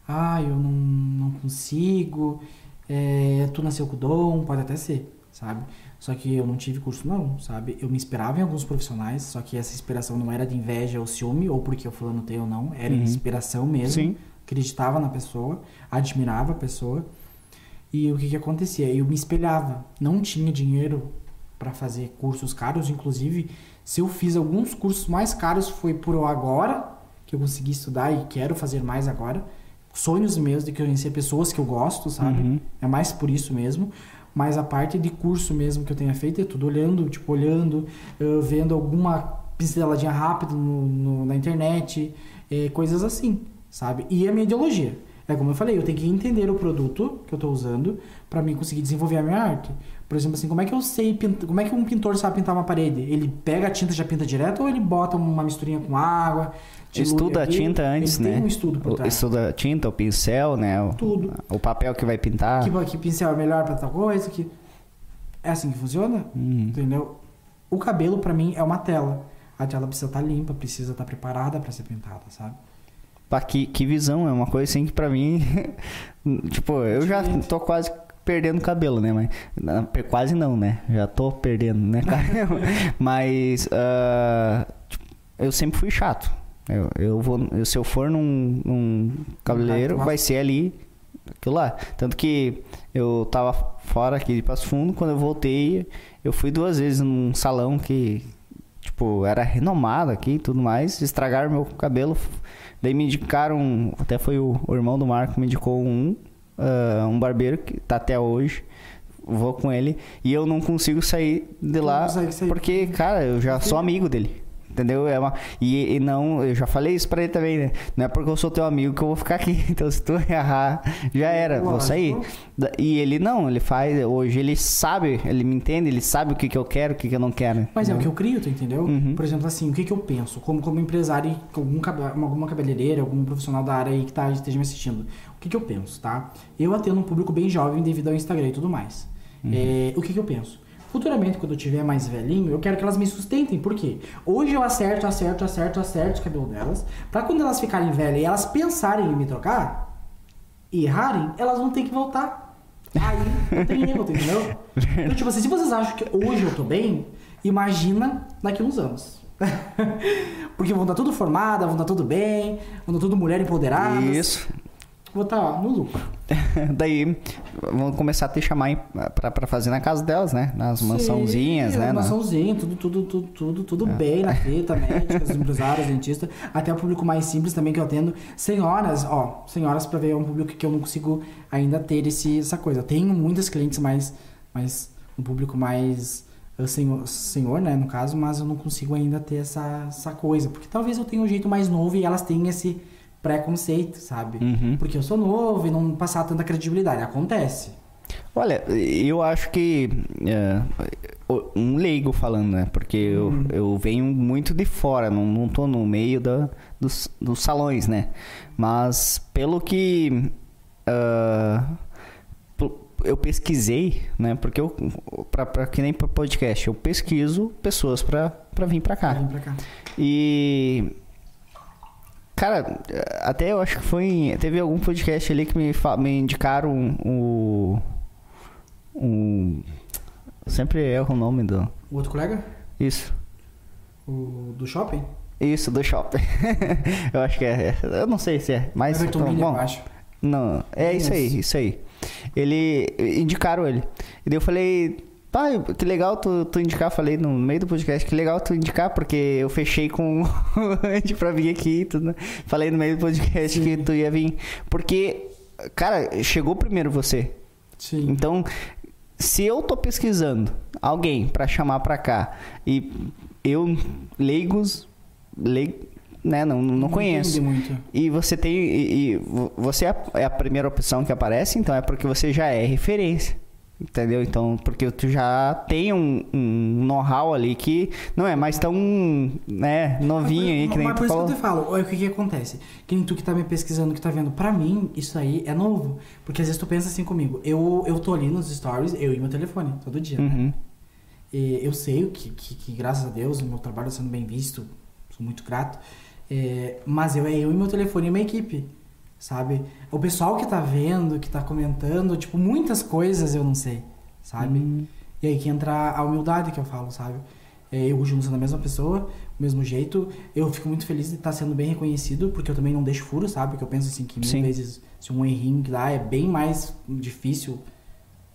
Ai, eu não, não consigo. É, tu nasceu com dom, pode até ser, sabe? Só que eu não tive curso não, sabe? Eu me inspirava em alguns profissionais, só que essa inspiração não era de inveja ou ciúme, ou porque o fulano tem ou não, era Uhum. inspiração mesmo. Sim. Acreditava na pessoa, admirava a pessoa. E o que que acontecia? Eu me espelhava. Não tinha dinheiro para fazer cursos caros, inclusive, se eu fiz alguns cursos mais caros foi por agora que eu consegui estudar e quero fazer mais agora. Sonhos meus de conhecer pessoas que eu gosto, sabe? Uhum. É mais por isso mesmo. Mas a parte de curso mesmo que eu tenha feito é tudo olhando, tipo, olhando, vendo alguma pinceladinha rápida no, no- na internet, eh, coisas assim, sabe? E a minha ideologia. É como eu falei, eu tenho que entender o produto que eu estou usando para mim conseguir desenvolver a minha arte. Por exemplo, assim, como é que eu sei, pint- como é que um pintor sabe pintar uma parede? Ele pega a tinta e já pinta direto ou ele bota uma misturinha com água? Estuda a tinta antes, ele né? Tem um estudo por trás. Estuda a tinta, o pincel, né? O, Tudo. o papel que vai pintar. Que, que pincel é melhor para tal coisa, que é assim que funciona, Hum. entendeu? O cabelo para mim é uma tela. A tela precisa estar limpa, precisa estar preparada para ser pintada, sabe? Pá, que, que visão, é uma coisa assim que pra mim. tipo, eu já tô quase perdendo cabelo, né? Mas, na- quase não, né? Já tô perdendo, né, cara? Mas. tipo, eu sempre fui chato. Eu, eu vou, eu- se eu for num, num cabeleireiro, Vai- vai ser ali. Aquilo lá. Tanto que eu tava fora aqui de Passo Fundo, quando eu voltei, eu fui duas vezes num salão que, tipo, era renomado aqui e tudo mais. Estragaram meu cabelo. Daí me indicaram, até foi o, o irmão do Marco me indicou um, ah, um barbeiro que tá até hoje. Vou com ele e eu não consigo sair de lá sair. porque, cara, eu já sou amigo dele. Entendeu? É uma... e, e não, eu já falei isso pra ele também, né? Não é porque eu sou teu amigo que eu vou ficar aqui. Então, se tu errar, já era, vou sair. E ele não, ele faz. Hoje ele sabe, ele me entende, ele sabe o que, que eu quero, o que, que eu não quero. Mas é o que eu crio, tu entendeu? Uhum. Por exemplo, assim, o que, que eu penso? Como, como empresário, algum, alguma cabeleireira, algum profissional da área aí que tá, esteja me assistindo. O que, que eu penso, tá? Eu atendo um público bem jovem devido ao Instagram e tudo mais. É, o que, que eu penso? Futuramente, quando eu tiver mais velhinho, eu quero que elas me sustentem. Por quê? Hoje eu acerto, acerto, acerto, acerto o cabelo delas. Pra quando elas ficarem velhas e elas pensarem em me trocar e errarem, elas vão ter que voltar. Aí não tem erro, entendeu? Então, tipo assim, se vocês acham que hoje eu tô bem, imagina daqui uns anos. Porque vão estar tudo formada, vão estar tudo bem, vão estar tudo mulher empoderada. Isso. Vou estar no lucro. Daí vamos começar a te chamar pra fazer na casa delas, né? Nas mansãozinhas, Sim, né? Na- Mansãozinha, tudo, tudo, tudo, tudo, tudo bem na fita, médicas, empresários, dentistas, até o público mais simples também que eu atendo. Senhoras, ó, senhoras pra ver, é um público que eu não consigo ainda ter esse, essa coisa. Eu tenho muitas clientes mais, mais um público mais eh, senhor, senhor, né, no caso, mas eu não consigo ainda ter essa, essa coisa, porque talvez eu tenha um jeito mais novo e elas tenham esse preconceito, sabe? Uhum. Porque eu sou novo e não passar tanta credibilidade. Acontece. Olha, eu acho que. é, um leigo falando, né? Porque eu, Uhum. eu venho muito de fora, não, não tô no meio da, dos, dos salões, né? Mas pelo que. po- eu pesquisei, né? Porque eu. Pra, pra, que nem pra podcast, eu pesquiso pessoas pra, pra vir pra cá. Pra cá. E. Cara, até eu acho que foi. Teve algum podcast ali que me, me indicaram o. Um. Sempre erro o nome do. O outro colega? Isso. O do shopping? Isso, do shopping. eu acho que é. é, Eu não sei se é. Mas. Everton bom, acho. Não, é isso aí, isso aí. Ele. Indicaram ele. E daí eu falei. Pai, que legal tu, tu indicar, falei no meio do podcast, que legal tu indicar, porque eu fechei com o Andy pra vir aqui e tudo, né? Falei no meio do podcast que tu ia vir. Porque, cara, chegou primeiro você. Sim. Então, se eu tô pesquisando alguém pra chamar pra cá e eu, leigos, leig, né, não, não conheço. entende muito. E você tem. E, e vo- você é é a primeira opção que aparece, então é porque você já é referência. Entendeu? Então, porque tu já tem um, um know-how ali que não é mais tão, né, novinho aí, que nem Mas por isso falou. que eu te falo, o que que acontece. Que nem tu que tá me pesquisando, que tá vendo, pra mim, isso aí é novo. Porque às vezes tu pensa assim comigo, eu, eu tô ali nos stories, eu e meu telefone, todo dia. Uhum. E eu sei que, que, que, graças a Deus, o meu trabalho está sendo bem visto, sou muito grato. É, mas eu é eu e meu telefone e minha equipe, sabe? O pessoal que tá vendo, que tá comentando, tipo, muitas coisas eu não sei, sabe? Hum. E aí que entra a humildade que eu falo, sabe? É, eu continuo sendo a mesma pessoa, o mesmo jeito. Eu fico muito feliz de estar sendo bem reconhecido, porque eu também não deixo furo, sabe? Porque eu penso assim que mil Sim. vezes se um errinho que dá é bem mais difícil.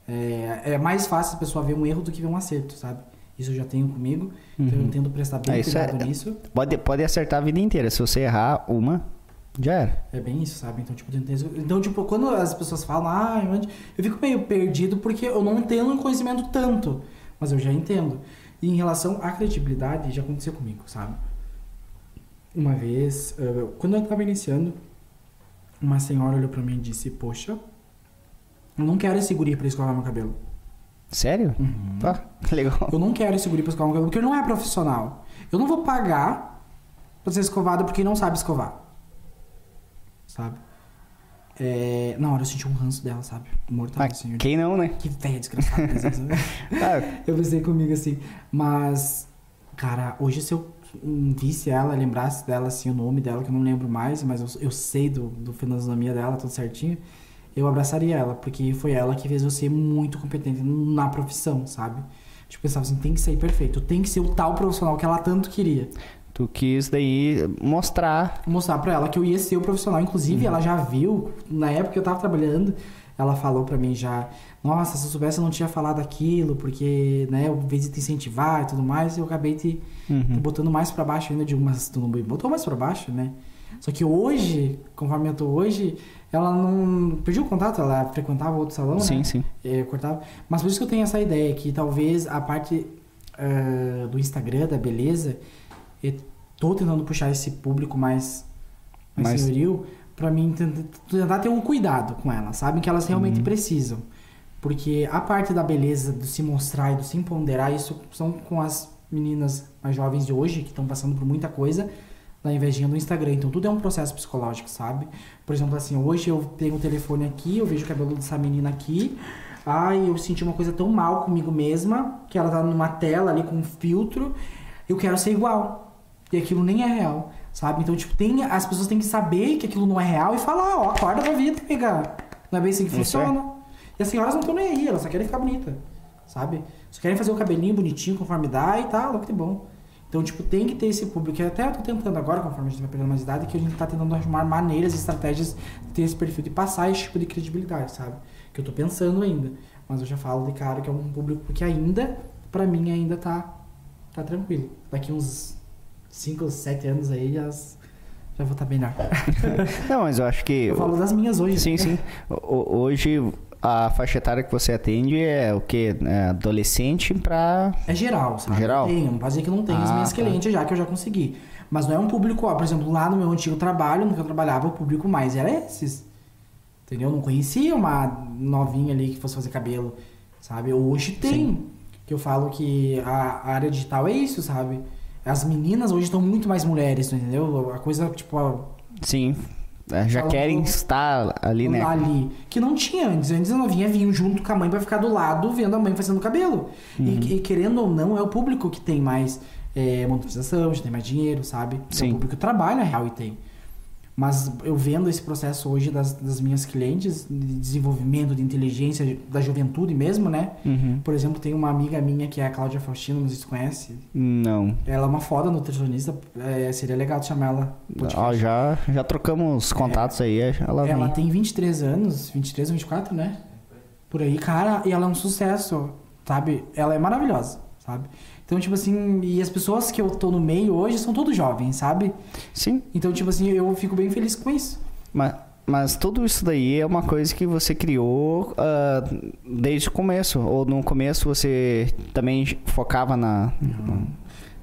É, é mais fácil a pessoa ver um erro do que ver um acerto, sabe? Isso eu já tenho comigo, então eu tento prestar bem É, cuidado é- nisso. Pode, pode acertar a vida inteira. Se você errar uma, já era. É bem isso, sabe? Então, tipo, então, tipo, quando as pessoas falam, ah, eu fico meio perdido porque eu não tenho um conhecimento tanto, mas eu já entendo. E em relação à credibilidade, já aconteceu comigo, sabe? Uma vez, eh, quando eu tava iniciando, uma senhora olhou pra mim e disse, poxa, eu não quero esse guri pra escovar meu cabelo. Sério? Uhum. Tá, que legal. Eu não quero esse guri pra escovar meu cabelo, porque ele não é profissional. Eu não vou pagar pra ser escovado porque não sabe escovar. Sabe? É... Na hora eu senti um ranço dela, sabe? Mortal, assim. quem não, né? Que velha desgraçada. Ah, eu pensei comigo assim. Mas, cara, hoje se eu visse ela, lembrasse dela, assim, o nome dela, que eu não lembro mais, mas eu, eu sei do, do fisionomia dela, tudo certinho, eu abraçaria ela, porque foi ela que fez eu ser muito competente na profissão, sabe? Tipo, pensava assim, tem que ser perfeito, tem que ser o tal profissional que ela tanto queria. Tu quis daí mostrar. Mostrar pra ela que eu ia ser o profissional. Inclusive, ela já viu, na época que eu tava trabalhando, ela falou pra mim já, nossa, se eu soubesse eu não tinha falado aquilo, porque, né, eu vez de te incentivar e tudo mais, eu acabei te, te Uhum. botando mais pra baixo ainda. Eu digo, mas tu não botou mais pra baixo, né? Só que hoje, conforme eu tô hoje, ela não perdeu o contato, ela frequentava outro salão, Sim, né? sim. É, cortava. Mas por isso que eu tenho essa ideia que talvez a parte ah, do Instagram, da beleza, e tô tentando puxar esse público mais, mais Mais- senhoril pra mim tentar, ter um cuidado com elas, sabe? Que elas realmente precisam. Porque a parte da beleza, do se mostrar e do se empoderar, isso são com as meninas mais jovens de hoje, que estão passando por muita coisa, da invejinha do Instagram. Então tudo é um processo psicológico, sabe? Por exemplo, assim, hoje eu tenho o telefone aqui, eu vejo o cabelo dessa menina aqui. Ai, eu senti uma coisa tão mal comigo mesma, que ela tá numa tela ali com um filtro. Eu quero ser igual. E aquilo nem é real, sabe? Então, tipo, tem, as pessoas têm que saber que aquilo não é real e falar, ó, acorda pra vida, amiga. Não é bem assim que Isso funciona. E as senhoras não estão nem aí, elas só querem ficar bonita, sabe? Só querem fazer o cabelinho bonitinho, conforme dá e tá, logo que bom. Então, tipo, tem que ter esse público. E até eu tô tentando agora, conforme a gente vai pegando mais idade, que a gente tá tentando arrumar maneiras e estratégias de ter esse perfil, de passar esse tipo de credibilidade, sabe? Que eu tô pensando ainda. Mas eu já falo de cara que é um público que ainda, pra mim, ainda tá, tá tranquilo. Daqui uns 5, 7 anos aí, já, já vou estar tá melhor. Não, mas eu acho que. Eu falo das minhas hoje. Sim, né? sim. O- Hoje a faixa etária que você atende é o quê? É adolescente pra. É geral, sabe? Geral? Tem, não pode dizer que não tem as Ah, minhas tá. clientes já que eu já consegui. Mas não é um público, ó, por exemplo, lá no meu antigo trabalho, no que eu trabalhava, o público mais era esses. Entendeu? Eu não conhecia uma novinha ali que fosse fazer cabelo, sabe? Hoje tem. Que eu falo que a, a área digital é isso, sabe? As meninas hoje estão muito mais mulheres, entendeu? A coisa, tipo, ó, Sim. é, Já querem estar ali, né? ali. Que não tinha antes. Antes a novinha vinha junto com a mãe pra ficar do lado vendo a mãe fazendo o cabelo. Uhum. E, e querendo ou não, é o público que tem mais é, monetização, já tem mais dinheiro, sabe? É Sim. o público que trabalha real e tem. Mas eu vendo esse processo hoje das, das minhas clientes, de desenvolvimento, de inteligência, da juventude mesmo, né? Uhum. Por exemplo, tem uma amiga minha que é a Cláudia Faustino, não sei se você conhece. Não. Ela é uma foda nutricionista, é, seria legal chamar ela. Ó, já, já trocamos contatos aí, ela vem. Ela tem 23 anos, 23 ou 24, né? Por aí, cara, e ela é um sucesso, sabe? Ela é maravilhosa, sabe? Então, tipo assim, e as pessoas que eu tô no meio hoje são todos jovens, sabe? Sim, Então, tipo assim, eu fico bem feliz com isso. mas, mas tudo isso daí é uma coisa que você criou ah, desde o começo. Ou no começo você também focava na.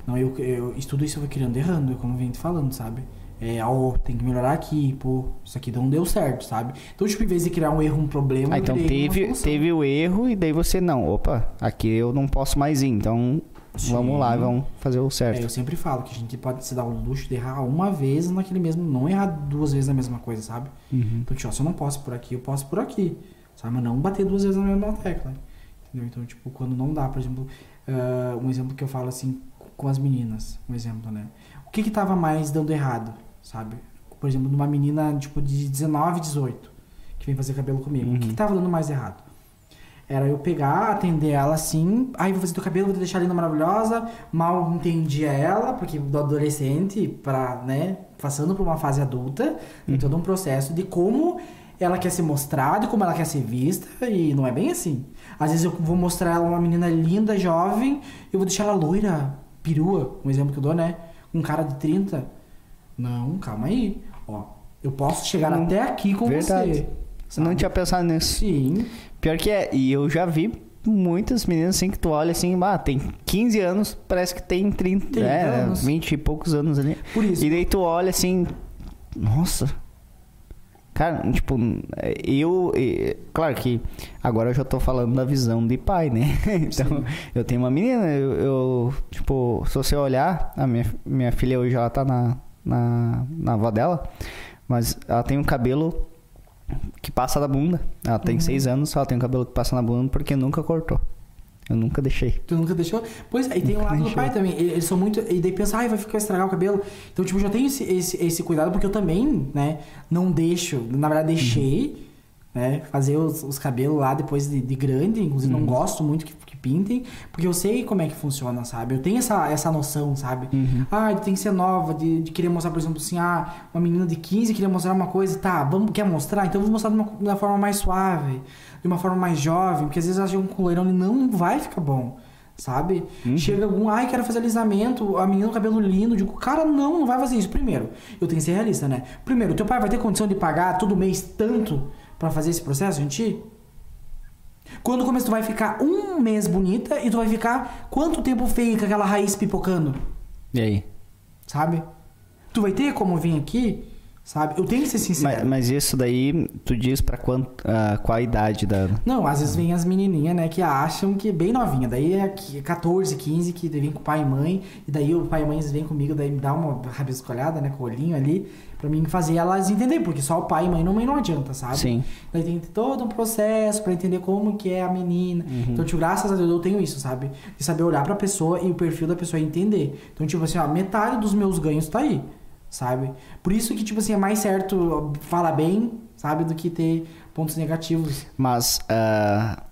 Não, eu, eu isso- tudo isso eu vou criando errando, é como eu venho te falando, sabe? É, ó, tem que melhorar aqui, pô, isso aqui não deu certo, sabe? Então, tipo, em vez de criar um erro, um problema, Ah, eu então teve, teve o erro e daí você não. Opa, aqui eu não posso mais ir. Então vamos lá, vamos fazer o É, certo. eu sempre falo que a gente pode se dar o luxo de errar uma vez naquele mesmo, não errar duas vezes na mesma coisa, sabe? Uhum. Então, tipo, se eu não posso por aqui, eu posso por aqui. Sabe? Mas não bater duas vezes na mesma tecla. Entendeu? Então, tipo, quando não dá, por exemplo, ah, um exemplo que eu falo assim com as meninas, um exemplo, né? O que que tava mais dando errado, sabe? Por exemplo, numa menina, tipo, de 19, 18, que vem fazer cabelo comigo. O que Uhum. que tava dando mais errado? Era eu pegar, atender ela assim, aí vou fazer teu cabelo, vou deixar linda, maravilhosa. Mal entendia ela, porque do adolescente pra, né, passando por uma fase adulta, tem todo um processo de como ela quer ser mostrada, como ela quer ser vista, e não é bem assim. Às vezes eu vou mostrar ela uma menina linda, jovem, eu vou deixar ela loira, perua, um exemplo que eu dou, né? Com um cara de 30. Não, calma aí. Ó, eu posso chegar Não. até aqui com Verdade. você. Você não tinha pensado nisso. Sim. Pior que é, e eu já vi muitas meninas assim que tu olha assim, ah, tem 15 anos, parece que tem 30, 30 é, anos. 20 e poucos anos ali. Por isso. E daí tu olha assim, nossa. Cara, tipo, eu. Claro que agora eu já tô falando da visão de pai, né? Então, eu tenho uma menina, eu, eu, Tipo, se você olhar, a minha, minha filha hoje ela tá na, na, na avó dela, mas ela tem um cabelo que passa da bunda. Ela tem Uhum. seis anos, ela tem um cabelo que passa na bunda porque nunca cortou. Eu nunca deixei. Tu nunca deixou? Pois é, e tem o Nunca lado do pai também. Eles são muito. E daí pensa, ai, vai ficar estragar o cabelo. Então, tipo, já tenho esse, esse, esse cuidado, porque eu também, né, não deixo. Na verdade, deixei, né, fazer os, os cabelos lá depois de, de grande. Inclusive, não gosto muito que pintem, porque eu sei como é que funciona, sabe? Eu tenho essa, essa noção, sabe? Ah, tem que ser nova, de, de querer mostrar, por exemplo, assim, ah, uma menina de 15 queria mostrar uma coisa, tá, vamos, quer mostrar? Então, eu vou mostrar de uma, de uma forma mais suave, de uma forma mais jovem, porque às vezes acham que um coleirão não vai ficar bom sabe? Chega algum, ai, quero fazer alisamento, a menina com cabelo lindo, digo, cara, não, não vai fazer isso. Primeiro, eu tenho que ser realista, né? Primeiro, teu pai vai ter condição de pagar todo mês tanto pra fazer esse processo, gente? Quando no começo tu vai ficar um mês bonita e tu vai ficar quanto tempo feio com aquela raiz pipocando? E aí? sabe? Tu vai ter como vir aqui, sabe? Eu tenho que ser Mas, sincero. mas isso daí, tu diz pra quant, ah, qual a idade da. Não, às vezes vem as menininhas, né, que acham que é bem novinha. Daí é que- 14, 15, que vem com o pai e mãe. E daí o pai e mãe vêm comigo, daí me dá uma rabiscolhada, né, com o olhinho ali. Pra mim fazer elas entenderem, porque só o pai e mãe não, não adianta, sabe? Sim. Daí tem todo um processo pra entender como que é a menina. Uhum. Então, tipo, graças a Deus eu tenho isso, sabe? De saber olhar pra pessoa e o perfil da pessoa entender. Então, tipo assim, ó, metade dos meus ganhos tá aí, sabe? Por isso que, tipo assim, é mais certo falar bem, sabe? Do que ter pontos negativos. Mas ah,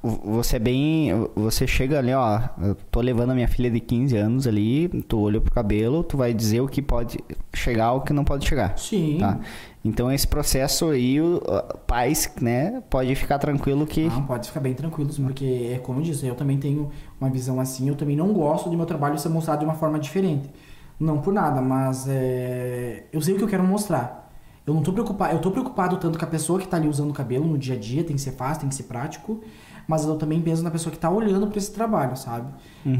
vo- você é bem. Você chega ali, ó. Eu tô levando a minha filha de 15 anos ali, tu olha pro cabelo, tu vai dizer o que pode chegar o que não pode chegar. Sim. Tá? Então esse processo aí, o ah, pais, né, pode ficar tranquilo que. Não, pode ficar bem tranquilos, porque é como eu disse, eu também tenho uma visão assim, eu também não gosto de meu trabalho ser mostrado de uma forma diferente. Não por nada, mas é, eu sei o que eu quero mostrar. Eu não tô preocupado, eu tô preocupado tanto com a pessoa que tá ali usando o cabelo no dia a dia, tem que ser fácil, tem que ser prático, mas eu também penso na pessoa que tá olhando para esse trabalho, sabe?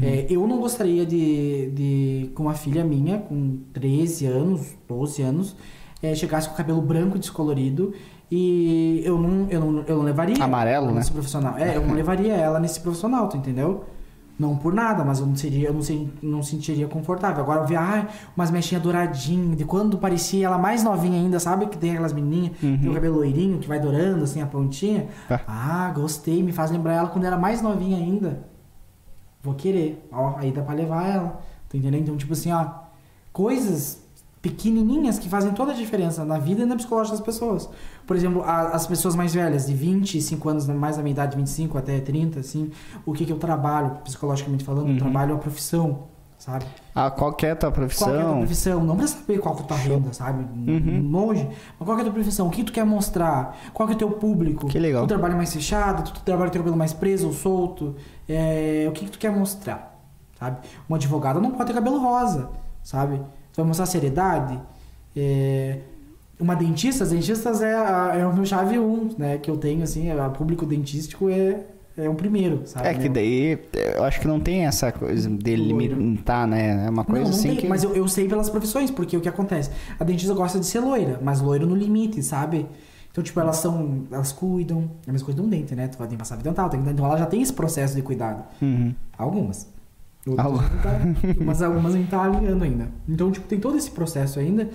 É, eu não gostaria de, de, com uma filha minha, com 13 anos, 12 anos, é, chegasse com o cabelo branco descolorido e eu não, eu não, eu não levaria Amarelo, né? nesse profissional. É, eu não levaria ela nesse profissional, tu entendeu? Não por nada, mas eu não seria, eu não, sei, não sentiria confortável. Agora eu vi, ai, umas mechinhas douradinhas, de quando parecia ela mais novinha ainda, sabe? Que tem aquelas menininhas, tem o cabelo loirinho que vai dourando, assim, a pontinha. Ah. Ah, gostei, me faz lembrar ela quando era mais novinha ainda. Vou querer. Ó, aí dá pra levar ela. Tu entendeu? Então, tipo assim, ó, coisas pequenininhas que fazem toda a diferença na vida e na psicológica das pessoas. Por exemplo, a- as pessoas mais velhas, de 25 anos, mais da minha idade, 25 até 30, assim, o que que eu trabalho, psicologicamente falando, eu trabalho a profissão, sabe? Ah, qual que é a tua Qual que é a tua profissão? profissão? Não pra saber qual que é a tua renda, sabe? Longe. Mas qual que é a tua profissão? O que tu quer mostrar? Qual que é o teu público? Que legal. Tu trabalha mais fechado? Tu trabalha com o teu cabelo mais preso ou solto? É, o que, que tu quer mostrar? Sabe? Um advogado não pode ter cabelo rosa, sabe? Tu vai mostrar seriedade? É, uma dentista, as dentistas é, a- é o meu chave 1, né? Que eu tenho, assim, o público dentístico é, é um primeiro, sabe? É que daí eu acho que não tem essa coisa de limitar, né? É uma coisa não, não assim tem, que. mas eu, eu sei pelas profissões, porque o que acontece? A dentista gosta de ser loira, mas loiro no limite, sabe? Então, tipo, elas são. Elas cuidam. É a mesma coisa de um dente, né? Tu vai ter que passar fio dental, tem que- então ela já tem esse processo de cuidado. Uhum. Algumas. Outras tá- mas algumas a gente tá alinhando ainda. Então, tipo, tem todo esse processo ainda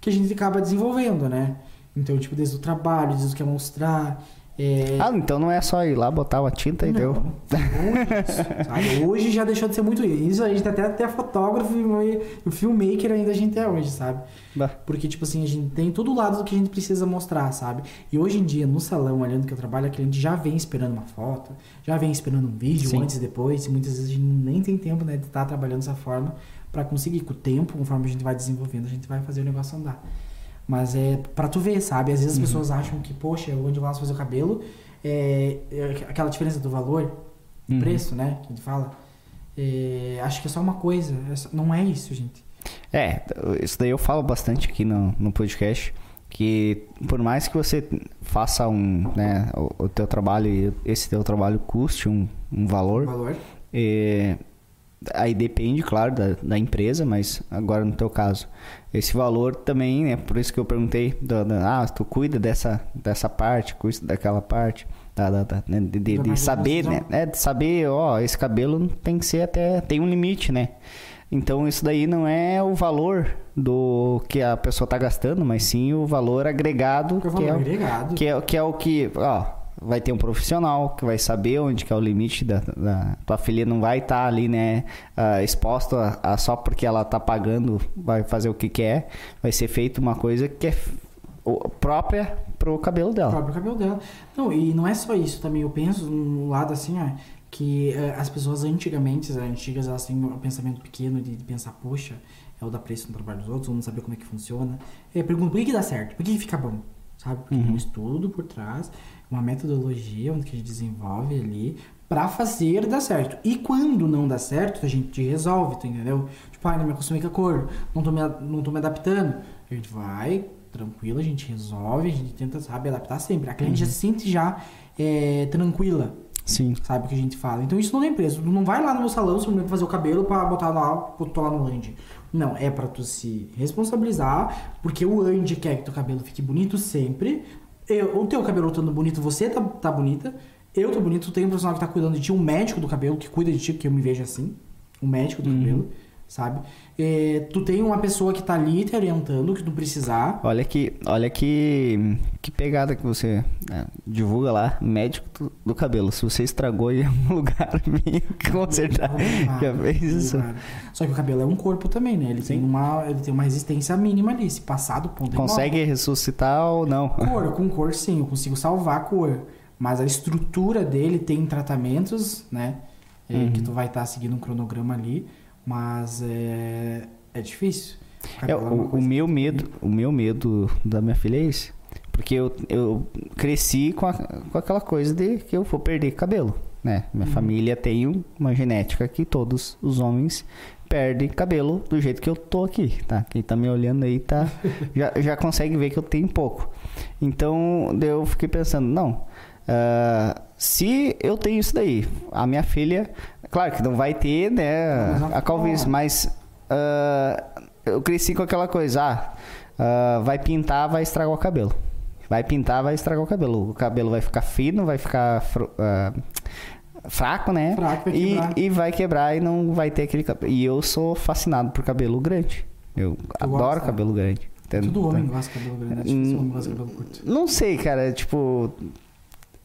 que a gente acaba desenvolvendo, né? Então, tipo, desde o trabalho, desde o que é mostrar. É... Ah, então não é só ir lá botar uma tinta e deu. Não, sabe? Hoje já deixou de ser muito isso. A gente até, até fotógrafo e o filmmaker ainda a gente é hoje, sabe? Bah. Porque, tipo assim, a gente tem todo lado do que a gente precisa mostrar, sabe? E hoje em dia, no salão, olhando que eu trabalho, a cliente já vem esperando uma foto, já vem esperando um vídeo Sim. antes e depois, e muitas vezes a gente nem tem tempo, né, de estar trabalhando dessa forma pra conseguir. Com o tempo, conforme a gente vai desenvolvendo, a gente vai fazer o negócio andar. Mas é pra tu ver, sabe? Às vezes as pessoas acham que, poxa, onde eu vou lá fazer o cabelo, é, é aquela diferença do valor, do Uhum. preço, né? Que a gente fala. É, acho que é só uma coisa. é só- não é isso, gente. É, isso daí eu falo bastante aqui no, no podcast. Que por mais que você faça um, né, o, o teu trabalho e esse teu trabalho custe um, um valor, valor. É, aí depende, claro, da, da empresa, mas agora no teu caso, esse valor também, né? Por isso que eu perguntei, da, da- ah, tu cuida dessa, dessa parte, cuida daquela parte, da, da- né, de, de- de saber, né? É, de saber, ó, esse cabelo tem que ser até, tem um limite, né? Então isso daí não é o valor do que a pessoa tá gastando, mas sim o valor agregado, Que é o que é, agregado. que é, que é o que, ó, vai ter um profissional que vai saber onde que é o limite da, da- tua filha não vai estar ali, né, ah, exposta a, a só porque ela tá pagando, vai fazer o que quer, vai ser feito uma coisa que é própria pro cabelo dela. próprio cabelo dela. Não, e não é só isso também. Eu penso no lado assim, ó, que eh, as pessoas antigamente, as antigas, elas têm um pensamento pequeno de, de pensar, poxa, é o dar preço no trabalho dos outros, ou não saber como é que funciona. É, pergunto, por que, que dá certo? Por que, que fica bom? Sabe? Porque tem um estudo por trás, uma metodologia onde que a gente desenvolve ali pra fazer dar certo. E quando não dá certo, a gente resolve, entendeu? Tipo, ai, não me acostumei com a cor, não tô me, não tô me adaptando. A gente vai, tranquilo, a gente resolve, a gente tenta, sabe, adaptar sempre. A cliente já se sente já é, tranquila. Sim. Sabe o que a gente fala? Então isso não é preso. Tu não vai lá no meu salão simplesmente fazer o cabelo pra botar lá, botar lá no Andy. Não, é pra tu se responsabilizar, porque o Andy quer que teu cabelo fique bonito sempre. Eu, o teu cabelo estando bonito, você tá, tá bonita. Eu tô bonito, tem um profissional que tá cuidando de ti, um médico do cabelo que cuida de ti, porque eu me vejo assim. Um médico do cabelo, sabe? É, tu tem uma pessoa que tá ali te orientando, que tu precisar. Olha que, olha que, que pegada que você né, divulga lá, médico do, do cabelo. Se você estragou em algum lugar, vem consertar. Já fez isso. Claro. Só que o cabelo é um corpo também, né? Ele, tem uma, ele tem uma resistência mínima ali. Se passar do ponto Consegue ressuscitar ou não? Cor, com cor sim, eu consigo salvar a cor. Mas a estrutura dele tem tratamentos, né? é, Uhum. Que tu vai estar seguindo um cronograma ali. Mas é, é difícil. É, o, o meu medo, o meu medo da minha filha é esse. Porque eu, eu cresci com, a- com aquela coisa de que eu vou perder cabelo, né? Minha Uhum. família tem um- uma genética que todos os homens perdem cabelo do jeito que eu tô aqui, tá? Quem tá me olhando aí tá, já, já consegue ver que eu tenho pouco. Então, eu fiquei pensando, não, ah, se eu tenho isso daí, a minha filha, claro que não vai ter, né, não- a calvície, mas ah, eu cresci com aquela coisa, ah, ah, vai pintar, vai estragar o cabelo. Vai pintar, vai estragar o cabelo. O cabelo vai ficar fino, vai ficar ah, fraco, né? Fraco, vai e, e vai quebrar e não vai ter aquele cabelo. E eu sou fascinado por cabelo grande. Eu adoro gosta? cabelo grande. entende? Todo homem gosta de cabelo grande. É difícil Hum, homem gosta de cabelo curto. Não sei, cara, tipo.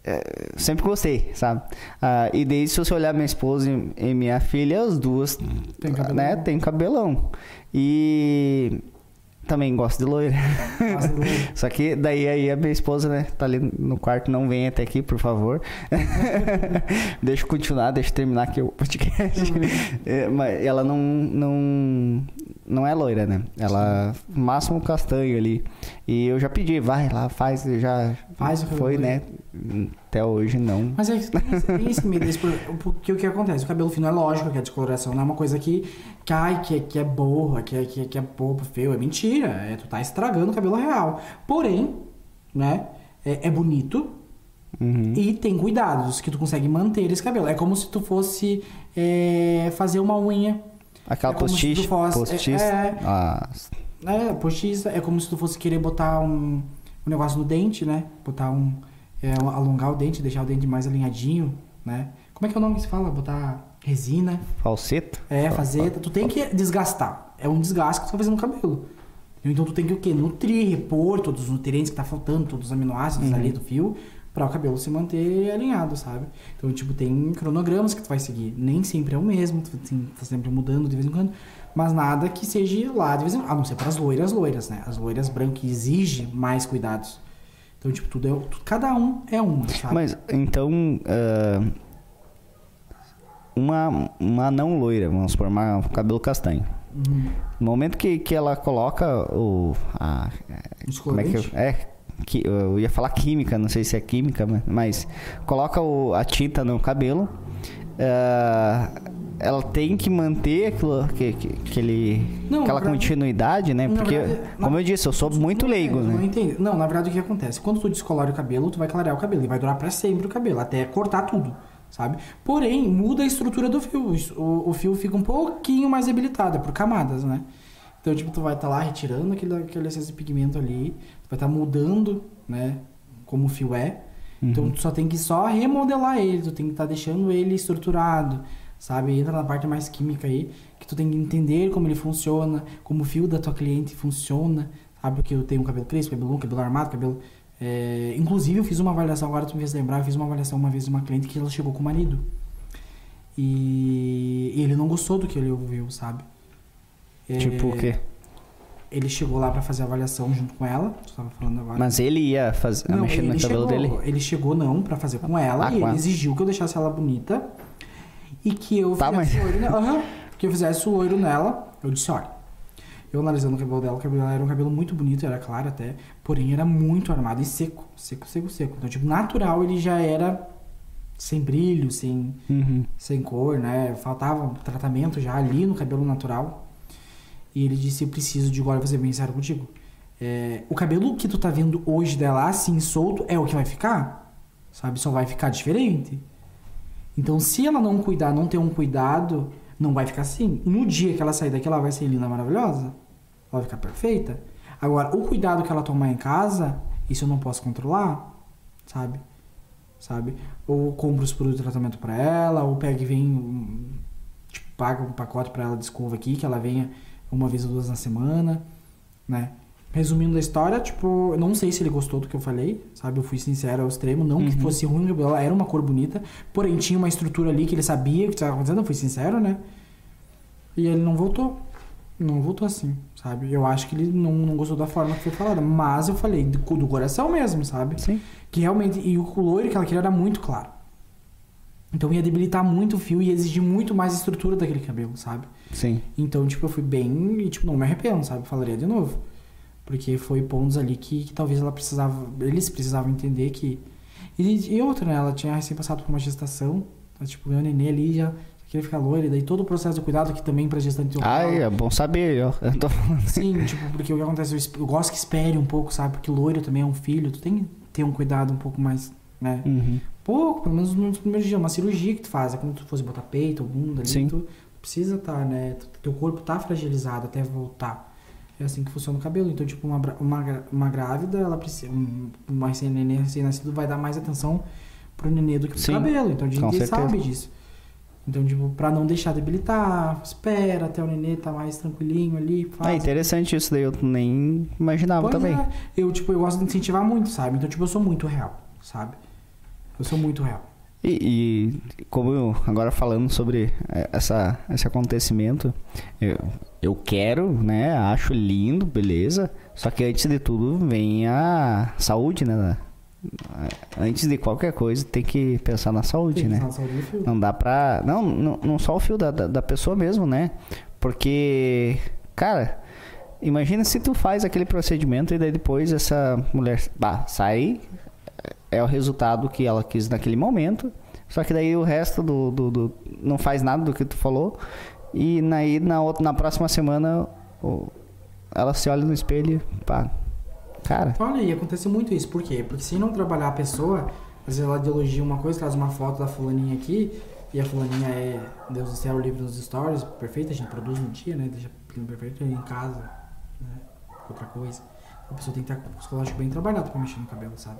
É, sempre gostei, sabe? Ah, e daí, se você olhar minha esposa e, e minha filha, as duas, Tem cabelão. né, tem cabelão. E também gosto de loira. De. Só que daí aí a minha esposa, né, tá ali no quarto, não vem até aqui, por favor. deixa eu continuar, deixa eu terminar aqui o podcast. É, mas ela não, não, não é loira, né? Ela, máximo castanho ali. E eu já pedi, vai lá, faz, já Faz o foi, né? Até hoje não. Mas é que esse, tem esse medo, esse, por- porque o que acontece? O cabelo fino é lógico que a descoloração não é uma coisa que, que, ai, que, é- que é borra, que é, que, é- que é bobo, feio. É mentira. É, tu tá estragando o cabelo real. Porém, né? É, é bonito Uhum. e tem cuidados que tu consegue manter esse cabelo. É como se tu fosse é, fazer uma unha. Aquela é postiça. fosse- postiça. é- Ah, É, postiça. É como se tu fosse querer botar um, um negócio no dente, né? Botar um, é, Alongar o dente, deixar o dente mais alinhadinho, né? Como é que é o nome que se fala? Botar resina. falseto. É, fazer. Tu tem que desgastar. É um desgaste que tu tá fazendo no cabelo. Então tu tem que o quê? Nutrir, repor todos os nutrientes que tá faltando, todos os aminoácidos ali do fio, para o cabelo se manter alinhado, sabe? Então, tipo, tem cronogramas que tu vai seguir. Nem sempre é o mesmo, tu tem- tá sempre mudando de vez em quando. Mas nada que seja lá de vez em quando. A não ser para as loiras, loiras, né? As loiras brancas exigem mais cuidados. Então, tipo, tudo é. Cada um é uma, sabe? Mas então. ah, uma, uma não loira, vamos supor, uma cabelo castanho. Uhum. No momento que, que ela coloca o. A, como é que eu, é, que, eu ia falar química, não sei se é química, mas, mas coloca o- a tinta no cabelo. ah, ela tem que manter aquilo, que, que, aquele, Não, aquela verdade- continuidade, né? Porque, verdade, como eu disse, eu sou muito leigo, Não né? entendo. Não, na verdade o que acontece? Quando tu descolore o cabelo, tu vai clarear o cabelo e vai durar pra sempre o cabelo, até cortar tudo, sabe? Porém, muda a estrutura do fio. O, o fio fica um pouquinho mais debilitado, é por camadas, né? Então, tipo, tu vai estar lá retirando aquele, aquele excesso de pigmento ali, tu vai estar mudando, né? Como o fio é. Então, tu só tem que só remodelar ele, tu tem que estar deixando ele estruturado, sabe? Entra na parte mais química aí, que tu tem que entender como ele funciona, como o fio da tua cliente funciona, sabe? Porque eu tenho um cabelo crespo, cabelo longo, cabelo armado, cabelo... é, Inclusive, eu fiz uma avaliação, agora tu me fez lembrar, eu fiz uma avaliação uma vez de uma cliente que ela chegou com o marido. E, ele não gostou do que ele ouviu, sabe? É, Tipo o quê? Ele chegou lá pra fazer a avaliação junto com ela, tava falando agora. Mas ele ia fazer, Não, mexer no ele cabelo chegou, dele? Ele chegou não pra fazer com ela Ah, e ele exigiu que eu deixasse ela bonita e que eu Tá, fizesse mas- o olho nela. Aham, que eu fizesse o olho nela. Eu disse, olha, eu analisando o cabelo dela, o cabelo dela era um cabelo muito bonito, era claro até, porém era muito armado e seco, seco, seco, seco. Então, tipo, natural ele já era sem brilho, sem, Uhum. sem cor, né? Faltava tratamento já ali no cabelo natural. E ele disse, eu preciso de agora, ser bem sincero contigo. É, o cabelo que tu tá vendo hoje dela assim, solto, é o que vai ficar. Sabe? Só vai ficar diferente. Então, se ela não cuidar, não ter um cuidado, não vai ficar assim. No dia que ela sair daqui, ela vai ser linda, maravilhosa. Ela vai ficar perfeita. Agora, o cuidado que ela tomar em casa, isso eu não posso controlar, sabe? Sabe? Ou compro os produtos de tratamento pra ela, ou pega e vem, um- tipo, paga um pacote pra ela de escova aqui, que ela venha uma vez ou duas na semana, né? Resumindo a história, tipo, eu não sei se ele gostou do que eu falei, sabe? Eu fui sincero ao extremo, não que Uhum. fosse ruim, ela era uma cor bonita, porém tinha uma estrutura ali que ele sabia que estava acontecendo, eu fui sincero, né? E ele não voltou. Não voltou assim, sabe? Eu acho que ele não, não gostou da forma que foi falada. Mas eu falei do, do coração mesmo, sabe? Sim. Que realmente. E o loiro que ela queria era muito claro. Então ia debilitar muito o fio e exigir muito mais estrutura daquele cabelo, sabe? Sim. Então, tipo, eu fui bem e, tipo, não me arrependo, sabe? Falaria de novo. Porque foi pontos ali que, que talvez ela precisava. Eles precisavam entender que. E, e outra, né? Ela tinha recém passado por uma gestação. Então, tipo, meu nenê ali já queria ficar loira. E daí todo o processo do cuidado que também pra gestante Ah, é bom saber, ó. Eu tô falando. Sim, tipo, porque o que acontece, eu, eu gosto que espere um pouco, sabe? Porque loiro também é um filho, tu tem que ter um cuidado um pouco mais, né? Uhum. Pouco, pelo menos nos primeiros dias, uma cirurgia que tu faz, é como se tu fosse botar peito ou bunda ali, Sim. tu precisa estar, né? Tu- Teu corpo tá fragilizado até voltar. É assim que funciona o cabelo. Então, tipo, uma, uma, uma grávida, ela precisa. Um, uma recém- neném recém-nascido vai dar mais atenção pro nenê do que pro Sim, cabelo. Então a gente sabe disso. Então, tipo, pra não deixar debilitar, espera até o nenê tá mais tranquilinho ali. Ah, Faz. interessante isso daí, eu nem imaginava Pois também. é. Eu, tipo, eu gosto de incentivar muito, sabe? Então, tipo, eu sou muito real, sabe? Eu sou muito real. E, e como eu, agora falando sobre eh, essa, esse acontecimento, eu, eu quero, né? Acho lindo, beleza. Só que antes de tudo vem a saúde, né? Antes de qualquer coisa, tem que pensar na saúde, Tem né? na saúde. Não dá pra. Não, não, não só o fio da, da, da pessoa mesmo, né? Porque, cara, imagina se tu faz aquele procedimento e daí depois essa mulher bah, sai, é o resultado que ela quis naquele momento. Só que daí o resto do, do, do- não faz nada do que tu falou. E naí, na, outra, na próxima semana ela se olha no espelho e pá. Cara, Olha, e acontece muito isso. Por quê? Porque se não trabalhar a pessoa, às vezes ela elogia uma coisa, traz uma foto da fulaninha aqui, e a fulaninha é, Deus do céu, livre nos stories, perfeita, a gente produz no dia, né? Deixa perfeito em casa, né? Outra coisa. A pessoa tem que estar psicológico bem trabalhado pra mexer no cabelo, sabe?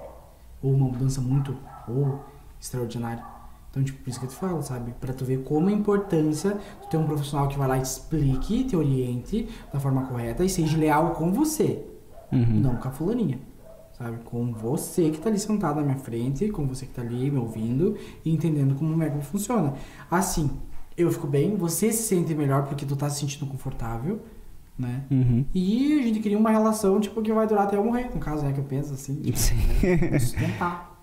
Ou uma mudança muito, ou extraordinária. Então, tipo, por isso que eu te falo, sabe? Pra tu ver como é a importância de ter um profissional que vai lá e te explique, te oriente da forma correta e seja leal com você. uhum. Não com a fulaninha. Sabe? Com você que tá ali sentado na minha frente, com você que tá ali me ouvindo e entendendo como o método funciona. Assim, eu fico bem, você se sente melhor porque tu tá se sentindo confortável, né? Uhum. E a gente cria uma relação, tipo, que vai durar até eu morrer, no caso, né? Que eu penso assim. Tipo, Sim. né? Sustentar.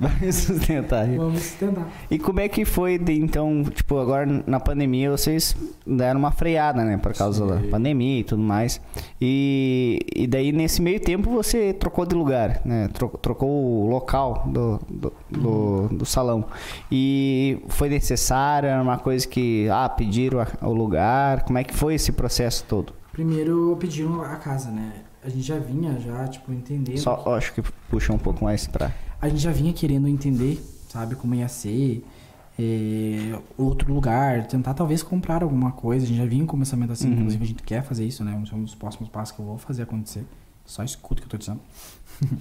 Vai sustentar. Vamos sustentar. E como é que foi, de, então, tipo, agora na pandemia vocês deram uma freada, né? Por causa Sim. da pandemia e tudo mais. E, e daí, nesse meio tempo, você trocou de lugar, né? Tro- Trocou o local do, do, do, do salão. E foi necessário, era uma coisa que, ah, pediram o lugar. Como é que foi esse processo todo? Primeiro pediram a casa, né? A gente já vinha, já, tipo, entendendo. Só, eu acho que puxa um pouco mais pra... a gente já vinha querendo entender, sabe, como ia ser, é, outro lugar, tentar talvez comprar alguma coisa. A gente já vinha com o pensamento assim, Uhum. inclusive a gente quer fazer isso, né? Um dos próximos passos que eu vou fazer acontecer. Só escuta o que eu tô dizendo.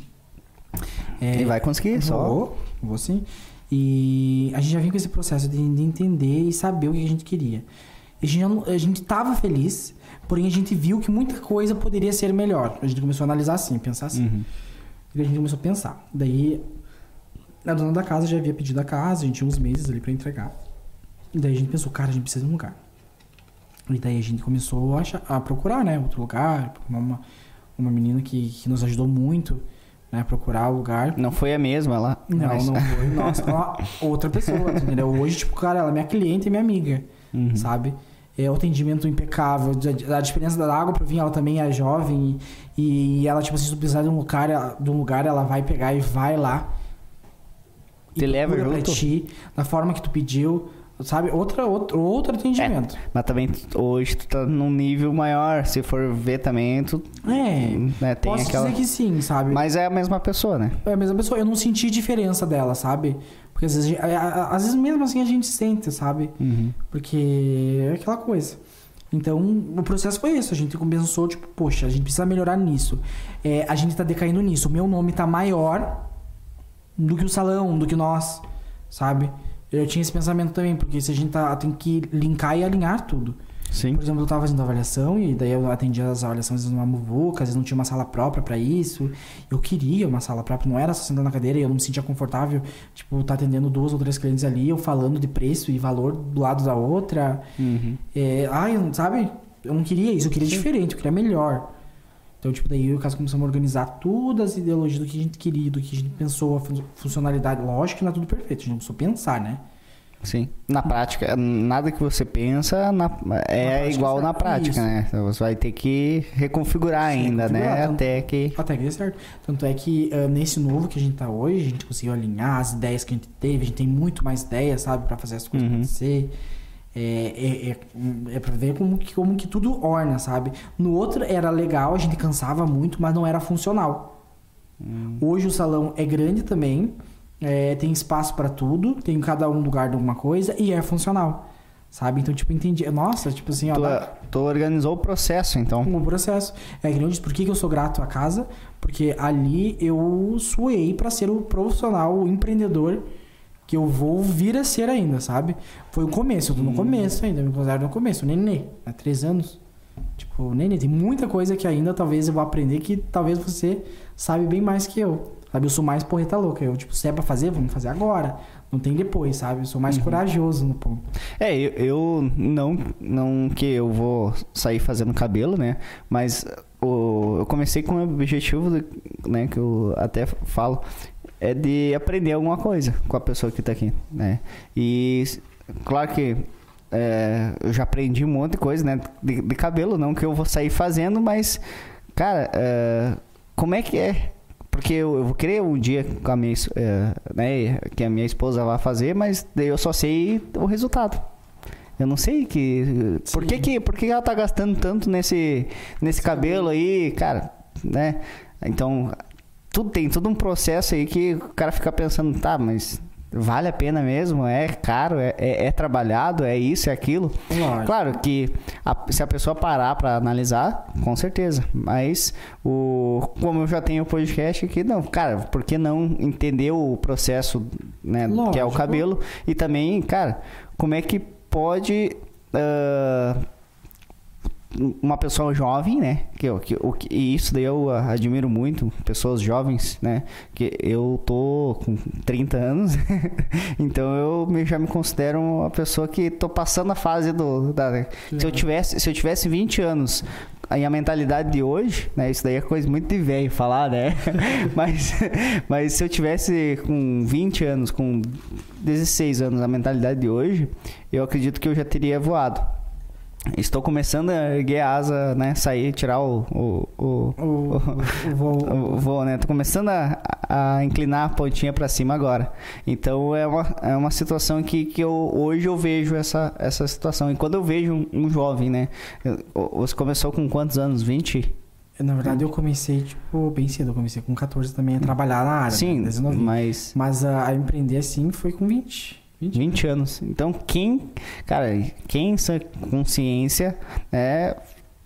É, E vai conseguir, só... Vou, vou sim. E a gente já vinha com esse processo de, de entender e saber o que a gente queria. A gente, a gente tava feliz, porém a gente viu que muita coisa poderia ser melhor. A gente começou a analisar assim, pensar assim. Uhum. E a gente começou a pensar. Daí, a dona da casa já havia pedido a casa, a gente tinha uns meses ali pra entregar. E daí a gente pensou, cara, a gente precisa de um lugar. E daí a gente começou a, achar- a procurar, né, outro lugar. Uma, uma menina que, que nos ajudou muito, né, a procurar o lugar. Não foi a mesma lá? Não, mas- não foi. Nossa, uma outra pessoa, entendeu? Hoje, tipo, cara, ela é minha cliente e minha amiga, Uhum. sabe? É o atendimento impecável, a, diferença da água pro vinho, ela também é jovem e, e ela, tipo, se tu precisar de um lugar, ela- de um lugar, ela vai pegar e vai lá. Te leva junto? Pra ti, da forma que tu pediu, sabe? Outra, outro, outro atendimento. Mas também hoje tu tá num nível maior. Se for ver também, tu É, né, tem posso aquela. dizer que sim, sabe? Mas é a mesma pessoa, né? É a mesma pessoa. Eu não senti diferença dela, sabe? Porque às vezes, às vezes mesmo assim a gente sente, sabe? Uhum. Porque é aquela coisa. Então, o processo foi isso. A gente pensou, tipo, poxa, a gente precisa melhorar nisso. É, a gente tá decaindo nisso. O meu nome tá maior do que o salão, do que nós, sabe? Eu tinha esse pensamento também, porque se a gente tá, tem que linkar e alinhar tudo. Sim. Por exemplo, eu tava fazendo avaliação e daí eu atendia as avaliações numa muvuca, às vezes não tinha uma sala própria pra isso. Eu queria uma sala própria, não era só sentar na cadeira e eu não me sentia confortável, tipo, tá atendendo duas ou três clientes ali, eu falando de preço e valor do lado da outra. Uhum. É, ai, não- sabe? Eu não queria isso, eu queria diferente, eu queria melhor. Então, tipo, daí eu e o caso começamos a organizar todas as ideologias do que a gente queria, do que a gente pensou, a fun- funcionalidade. Lógico que não é tudo perfeito, a gente precisa pensar, né? Sim. Na prática, nada que você pensa na- é prática, igual na certo. prática, Isso. né? Então você vai ter que reconfigurar Sim, ainda, né? tanto- Até que. Até que dê certo. Tanto é que ah, nesse novo que a gente tá hoje, a gente conseguiu alinhar as ideias que a gente teve, a gente tem muito mais ideias, sabe, pra fazer as coisas Uhum. acontecer. É, é, é, é pra ver como que, como que tudo orna, sabe? No outro era legal, a gente cansava muito, mas não era funcional. Hum. Hoje o salão é grande também, é, tem espaço pra tudo, tem cada um lugar de alguma coisa e é funcional, sabe? Então, tipo, entendi. Nossa, tipo assim, ó, Tu, dá- tu organizou o processo, então. o processo. É que eu disse, por que, que eu sou grato à casa? Porque ali eu suei pra ser o profissional, o empreendedor que eu vou vir a ser ainda, sabe? Foi o começo, eu tô no começo ainda, me considero no começo, nenê, há três anos. Tipo, nenê, tem muita coisa que ainda talvez eu vou aprender que talvez você sabe bem mais que eu. Sabe, eu sou mais porreta louca. Eu, tipo, se é pra fazer, vamos fazer agora. Não tem depois, sabe? Eu sou mais corajoso no ponto. É, eu, eu não, não que eu vou sair fazendo cabelo, né? Mas o, eu comecei com o objetivo, de- né? Que eu até falo, é de aprender alguma coisa com a pessoa que tá aqui, né? E claro que é, eu já aprendi um monte de coisa, né? De, de cabelo, não que eu vou sair fazendo, mas, cara, é, como é que é? Porque eu, eu vou querer um dia com a minha, é, né, que a minha esposa vai fazer, mas daí eu só sei o resultado. Eu não sei que. Por que, Sim. que, por que ela tá gastando tanto nesse, nesse cabelo aí, cara? Né? Então, tudo tem todo um processo aí que o cara fica pensando, tá, mas vale a pena mesmo? É caro? É, é, é trabalhado? É isso? É aquilo? Lógico. Claro que a- se a pessoa parar pra analisar, com certeza. Mas o como eu já tenho o podcast aqui, não, cara, por que não entender o processo, né, que é o cabelo e também, cara, como é que pode ah, uma pessoa jovem, né? Que, eu- que, o que- e isso daí eu admiro muito, pessoas jovens, né? Que eu tô com 30 anos, então eu me- já me considero uma pessoa que tô passando a fase do. Da, se, eu tivesse, se eu tivesse 20 anos aí a mentalidade de hoje, né? Isso daí é coisa muito de velho falar, né? mas, mas se eu tivesse com 20 anos, com 16 anos a mentalidade de hoje, eu acredito que eu já teria voado. Estou começando a erguer a asa, né? Sair, tirar o, o, o, O, o, voo- voo, né? Tô começando a, a inclinar a pontinha para cima agora. Então é uma, é uma situação que, que eu, hoje eu vejo essa, essa situação. E quando eu vejo um, um jovem, né? Você começou com quantos anos? 20? Na verdade, eu comecei, tipo, bem cedo. Eu comecei com 14 também a trabalhar na área. Sim, né? Mas Mas a, a empreender assim foi com 20. 20. 20 anos. Então, quem, cara, quem sem consciência é,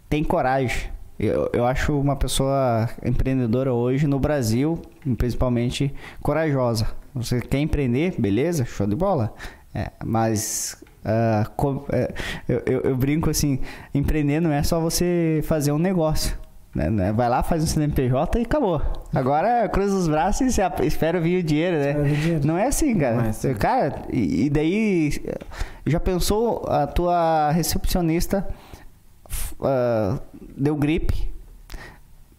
tem coragem. Eu, eu acho uma pessoa empreendedora hoje no Brasil, principalmente, corajosa. Você quer empreender, beleza? Show de bola. É, mas é, eu, eu- eu brinco assim, empreender não é só você fazer um negócio. Né, né? Vai lá, faz um CNPJ e acabou. Agora cruza os braços e espera vir o dinheiro, né? O dinheiro. Não é assim, cara. É assim. Cara, e, daí já pensou a tua recepcionista ah, deu gripe?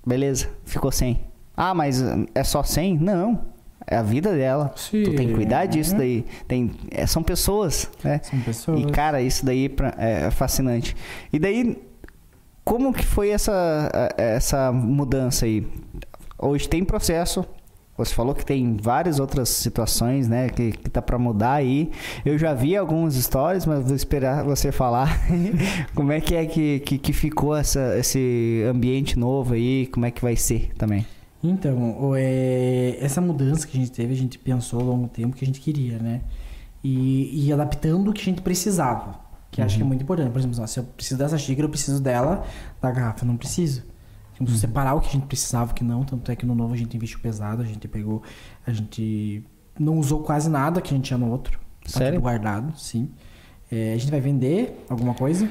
Beleza, ficou sem. Ah, mas é só 100? Não. É a vida dela. Sim. Tu tem que cuidar disso daí. Tem, é, são pessoas, né? São pessoas. E, cara, isso daí pra- é fascinante. E daí, como que foi essa, essa mudança aí? Hoje tem processo. Você falou que tem várias outras situações, né? Que, que tá pra mudar aí. Eu já vi algumas histórias, mas vou esperar você falar. como é que é que, que, que ficou essa, esse ambiente novo aí? Como é que vai ser também? Então, é, essa mudança que a gente teve, a gente pensou ao longo do tempo que a gente queria, né? E, e adaptando o que a gente precisava, que acho que é muito importante. Por exemplo, se eu preciso dessa xícara, eu preciso dela, da garrafa, eu não preciso. Temos que separar o que a gente precisava, o que não. Tanto é que no novo a gente investiu pesado, a gente pegou, a gente não usou quase nada que a gente tinha no outro. Tá Sério? guardado, sim. É, a gente vai vender alguma coisa.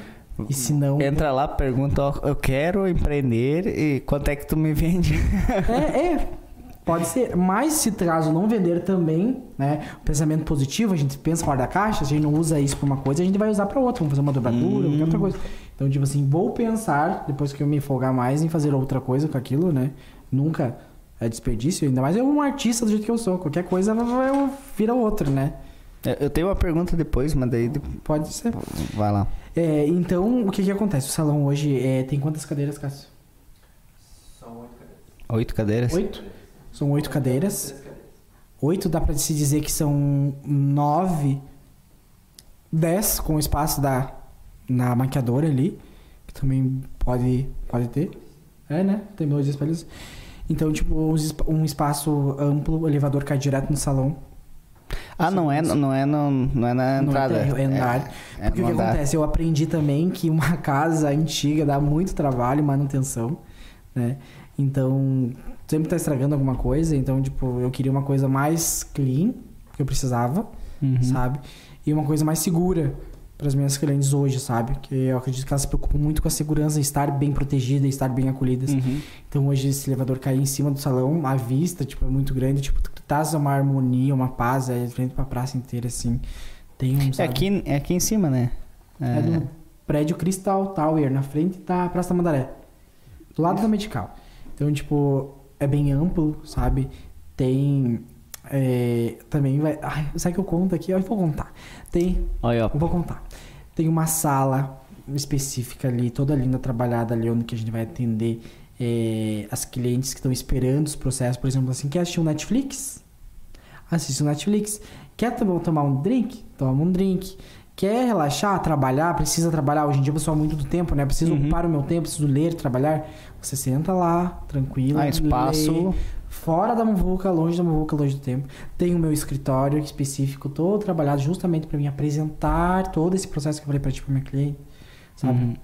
E se não. Entra lá, pergunta, ó, eu quero empreender e quanto é que tu me vende? É, é. Pode ser. Mas se caso não vender também, né? O pensamento positivo, a gente pensa fora da caixa, se a gente não usa isso pra uma coisa, a gente vai usar pra outra. Vamos fazer uma dobradura, qualquer outra coisa. Então, tipo assim, vou pensar, depois que eu me folgar mais, em fazer outra coisa com aquilo, né? Nunca é desperdício, ainda mais eu um artista do jeito que eu sou. Qualquer coisa vira outra, né? Eu- Eu tenho uma pergunta depois, mas daí de- Pode ser. vai lá. É, então, o que que acontece? O salão hoje é, tem quantas cadeiras, Cássio? Oito cadeiras? Oito? São oito cadeiras. Oito dá pra se dizer que são nove, dez com o espaço da na maquiadora ali, que também pode pode ter. É, né? Tem dois espelhos. Então, tipo, um espa- espaço amplo, o elevador cai direto no salão. Ah, não é, não é, no, não é na Não é entrada. é andar. é Porque no o que andar. acontece? Eu aprendi também que uma casa antiga dá muito trabalho e manutenção, né? Então, sempre tá estragando alguma coisa. Então, tipo, eu queria uma coisa mais clean, que eu precisava, Uhum. sabe? E uma coisa mais segura para as minhas clientes hoje, sabe? Que eu acredito que elas se preocupam muito com a segurança, estar bem protegida, estar bem acolhidas. Uhum. Então hoje esse elevador cair em cima do salão, a vista, tipo, é muito grande, tipo, tu traz uma harmonia, uma paz, é frente pra praça inteira, assim. Tem um, É aqui, é aqui em cima, né? É do prédio Crystal Tower, na frente da Praça da Mandaré. Do lado da Medical. Então, tipo, é bem amplo, sabe? Tem. é, também vai. Ai, sabe que eu conto aqui? Eu vou contar. Tem. Olha, vou contar. Tem uma sala específica ali, toda linda, trabalhada ali, onde que a gente vai atender é, as clientes que estão esperando os processos. Por exemplo, assim, quer assistir um Netflix? Assiste o Netflix. Quer tom- tomar um drink? Toma um drink. Quer relaxar, trabalhar? Precisa trabalhar. Hoje em dia eu sou muito do tempo, né? Preciso Uhum. ocupar o meu tempo, preciso ler, trabalhar. Você senta lá, tranquilo. Ah, espaço. lê, fora da muvuca, longe da muvuca, longe do tempo. Tenho o meu escritório específico, todo trabalhado justamente para me apresentar todo esse processo que eu falei para ti, pra minha cliente, sabe? Uhum.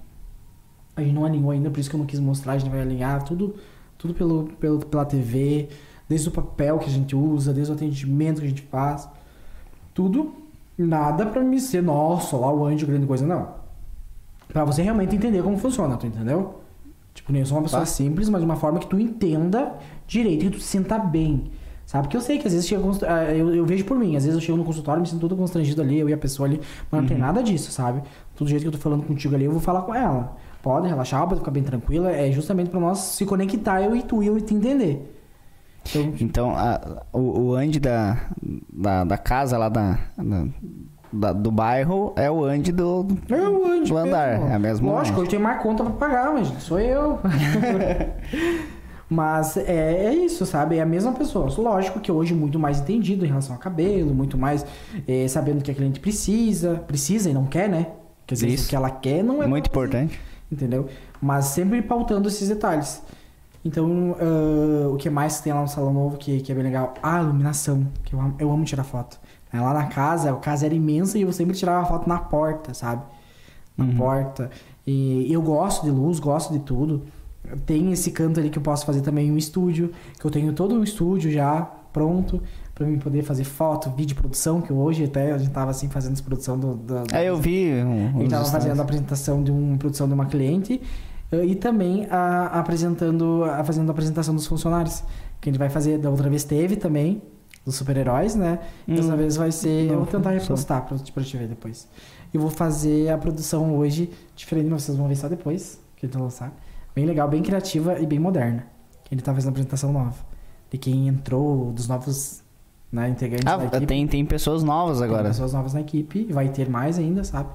A gente não alinhou ainda, por isso que eu não quis mostrar, a gente vai alinhar tudo, tudo pelo, pelo, pela TV, desde o papel que a gente usa, desde o atendimento que a gente faz, tudo, nada pra me ser, nossa, lá o anjo, grande coisa, não. Pra você realmente entender como funciona, tu entendeu? Tipo, eu sou uma pessoa Tá. simples, mas de uma forma que tu entenda direito, que tu se sinta bem. Sabe? Porque eu sei que às vezes chega, ah, eu, eu vejo por mim, às vezes eu chego no consultório, me sinto todo constrangido ali, eu e a pessoa ali, mas não tem nada disso, sabe? Todo jeito que eu tô falando contigo ali, eu vou falar com ela. Pode relaxar, pode ficar bem tranquila, é justamente pra nós se conectar, eu e tu, e eu e te entender. Então, Então, a- o, o Andy da, da, da casa lá da, da- da- do bairro é o Andy do, é o Andy do andar. mesmo. É a mesma Lógico, eu tenho mais conta pra pagar, mas sou eu. mas é, é isso, sabe? É a mesma pessoa. Lógico que hoje muito mais entendido em relação ao cabelo, muito mais eh, sabendo o que a cliente precisa, precisa e não quer, né? Porque às vezes Isso. o que ela quer não é Muito importante. Entendeu? Mas sempre pautando esses detalhes. Então, ah, o que mais tem lá no salão novo que, que é bem legal? Ah, a iluminação, que eu amo, eu amo tirar foto. Aí Lá na casa, a casa era imensa e eu sempre tirava foto na porta, sabe? Na Uhum. porta. E eu gosto de luz, gosto de tudo. Tem esse canto ali que eu posso fazer também um estúdio, que eu tenho todo um estúdio já pronto pra mim poder fazer foto, vídeo, produção, que hoje até a gente tava assim fazendo essa produção do, do, É, eu vi. um- uns estava stories. fazendo a apresentação de uma produção de uma cliente e também a, apresentando, a, fazendo a apresentação dos funcionários. Que a gente vai fazer, da outra vez teve também, dos super-heróis, né? Dessa Hum, vez vai ser. eu não, vou tentar só. repostar pra, pra te ver depois. Eu vou fazer a produção hoje, diferente, mas vocês vão ver só depois, que vai lançar. Bem legal, bem criativa e bem moderna. Ele tá fazendo a apresentação nova. De quem entrou, dos novos né, integrantes da Ah, equipe. tem, tem pessoas novas Tem agora. pessoas novas na equipe, e vai ter mais ainda, sabe?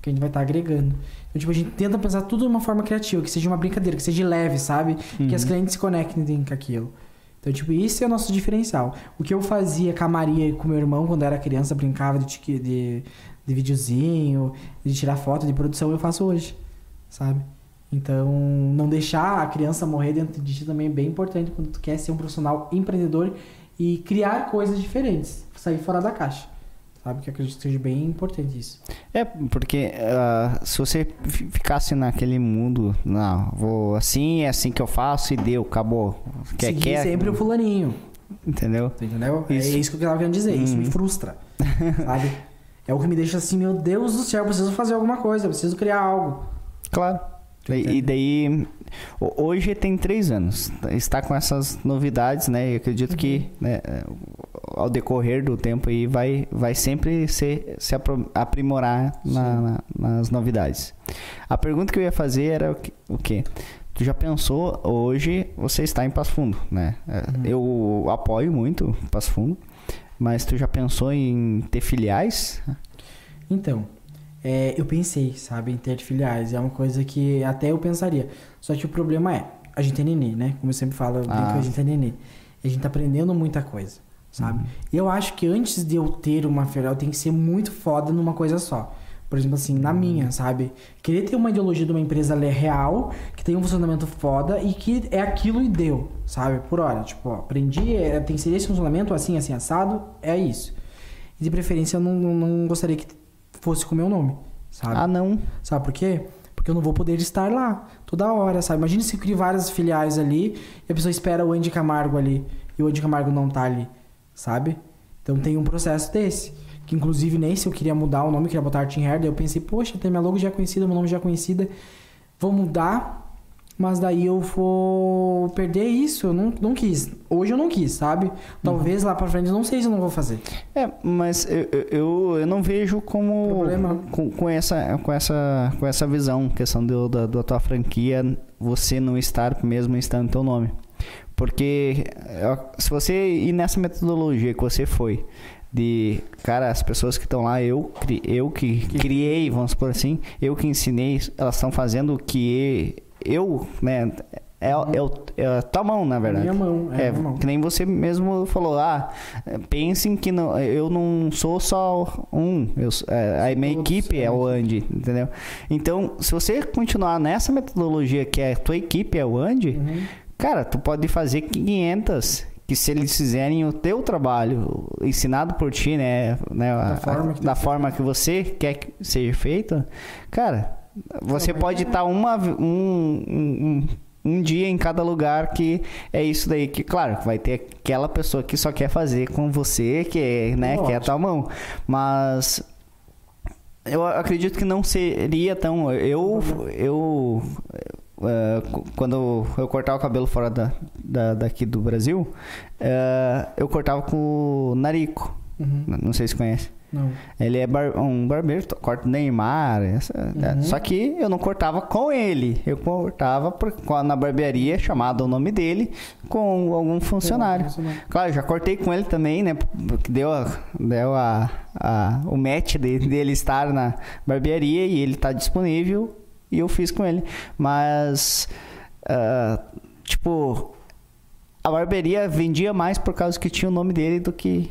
Que a gente vai estar agregando. Então, tipo, a gente tenta pensar tudo de uma forma criativa, que seja uma brincadeira, que seja leve, sabe? Que as Uhum. clientes se conectem com aquilo. Então, tipo, isso é o nosso diferencial. O que eu fazia com a Maria e com meu irmão quando era criança, brincava de, de, de videozinho, de tirar foto, de produção, eu faço hoje, sabe? Então, não deixar a criança morrer dentro de ti também é bem importante quando tu quer ser um profissional empreendedor e criar coisas diferentes, sair fora da caixa. Sabe que acredito que seja bem importante isso. É, porque uh, se você ficasse naquele mundo, não, vou assim, é assim que eu faço e deu, acabou. Quer, Seguir quer, sempre o fulaninho. Entendeu? Entendeu? É isso. É isso que eu tava querendo dizer. Uhum. Isso me uhum. frustra. sabe? É o que me deixa assim, meu Deus do céu, eu preciso fazer alguma coisa, eu preciso criar algo. Claro. E, daí, hoje tem três anos, está com essas novidades, né? Eu acredito que uhum. né, ao decorrer do tempo aí vai, vai sempre ser, se aprimorar na, na, nas novidades. A pergunta que eu ia fazer era o quê? Tu já pensou, hoje você está em Passo Fundo, né? Uhum. Eu apoio muito Passo Fundo, mas tu já pensou em ter filiais? Então, é, eu pensei, sabe, em ter filiais. É uma coisa que até eu pensaria. Só que o problema é, a gente é nenê, né? Como eu sempre falo, eu ah. a gente é nenê. A gente tá aprendendo muita coisa, sabe? Uhum. Eu acho que antes de eu ter uma filial, tem que ser muito foda numa coisa só. Por exemplo, assim, na minha, uhum. sabe? Querer ter uma ideologia de uma empresa real, que tem um funcionamento foda e que é aquilo e deu, sabe? Por hora. Tipo, ó, aprendi, é, tem que ser esse funcionamento, assim, assim, assado, é isso. E de preferência eu não, não, não gostaria que fosse com o meu nome, sabe? Ah, não. Sabe por quê? Porque eu não vou poder estar lá toda hora, sabe? Imagina se eu várias filiais ali e a pessoa espera o Andy Camargo ali e o Andy Camargo não tá ali, sabe? Então tem um processo desse. Que inclusive nesse eu queria mudar o nome, queria botar Artin Hair, daí eu pensei, poxa, tem minha logo já conhecida, meu nome já conhecida, vou mudar mas daí eu vou perder isso. Eu não, não quis. Hoje eu não quis, sabe? Talvez uhum. lá pra frente, não sei se eu não vou fazer. É, mas eu, eu, eu não vejo como. Problema. Com, com, essa, com, essa, com essa visão, questão do, da, da tua franquia, você não estar mesmo estando teu nome. Porque se você ir nessa metodologia que você foi, de cara as pessoas que estão lá eu eu que criei vamos por assim eu que ensinei elas estão fazendo o que eu, né? É, uhum. é, é, a tua mão, na verdade. É minha mão, é, é mão. Que nem você mesmo falou, ah, pensem que não, eu não sou só um, eu, é, a minha Todos, equipe é o Andy, entendeu? Então, se você continuar nessa metodologia que é a tua equipe é o Andy, uhum. Cara, tu pode fazer 500 que se eles fizerem o teu trabalho ensinado por ti, né, né da, a, forma, que, da forma que você quer que seja feito, cara, você pode estar tá uma, um, um, um dia em cada lugar que é isso daí que, claro, vai ter aquela pessoa que só quer fazer com você, que, né, que é a tua mão. Mas eu acredito que não seria tão. Eu. eu uh, quando eu cortava o cabelo fora da, da daqui do Brasil, uh, eu cortava com o Narico. Uhum. Não sei se conhece. Não. Ele é bar, um barbeiro, corta Neymar. Essa, uhum. Só que eu não cortava com ele. Eu cortava por, na barbearia, chamado o nome dele, com algum funcionário. Claro, já cortei com ele também, né? Porque deu, a, deu a, a, o match de, dele estar na barbearia e ele tá disponível. E eu fiz com ele. Mas, uh, tipo, a barbearia vendia mais por causa que tinha o nome dele do que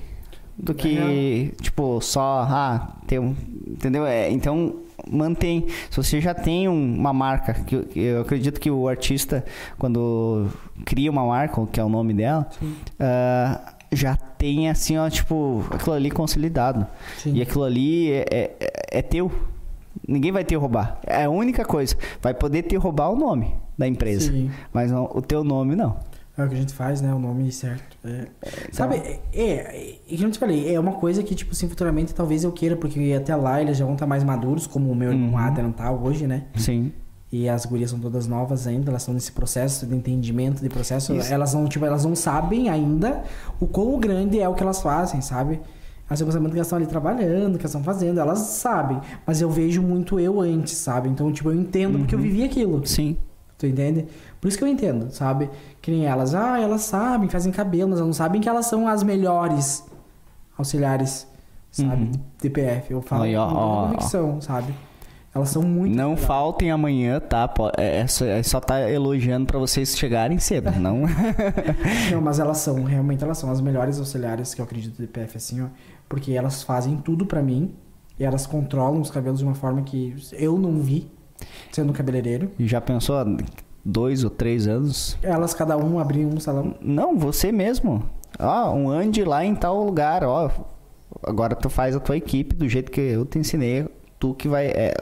do que, tipo, só, ah, tem um, entendeu? É, então, mantém. Se você já tem um, uma marca, que eu acredito que o artista, quando cria uma marca, que é o nome dela, uh, já tem, assim, ó, tipo, aquilo ali consolidado. Sim. E aquilo ali é, é, é teu. Ninguém vai te roubar. É a única coisa. Vai poder te roubar o nome da empresa. Sim. Mas não, o teu nome não. É o que a gente faz, né? O nome certo. É. Então... Sabe, é, é, é, que eu te falei, é uma coisa que, tipo assim, futuramente talvez eu queira, porque até lá eles já vão estar mais maduros, como o meu irmão uhum. Adam tá hoje, né? Sim. E as gurias são todas novas ainda, elas estão nesse processo de entendimento de processo. Isso. Elas não, tipo, elas não sabem ainda o quão grande é o que elas fazem, sabe? Eu pensamento que elas estão ali trabalhando, que elas estão fazendo, elas sabem. Mas eu vejo muito eu antes, sabe? Então, tipo, eu entendo uhum. porque eu uhum. vivi aquilo. Sim. Tu entende? Por isso que eu entendo, sabe? Que nem elas, ah, elas sabem, fazem cabelo, mas elas não sabem que elas são as melhores auxiliares, sabe? Uhum. DPF. Eu falo com ó, convicção, sabe? Elas são muito. Não melhores. faltem amanhã, tá? É, é, só, é só tá elogiando para vocês chegarem cedo, não? não, mas elas são, realmente elas são as melhores auxiliares que eu acredito do DPF, assim, ó. Porque elas fazem tudo para mim e elas controlam os cabelos de uma forma que eu não vi Sendo cabeleireiro. E já pensou há dois ou três anos? Elas, cada um, abriam um salão. Não, você mesmo. Ó, um ande lá em tal lugar, ó. Agora tu faz a tua equipe do jeito que eu te ensinei. Tu que vai. é,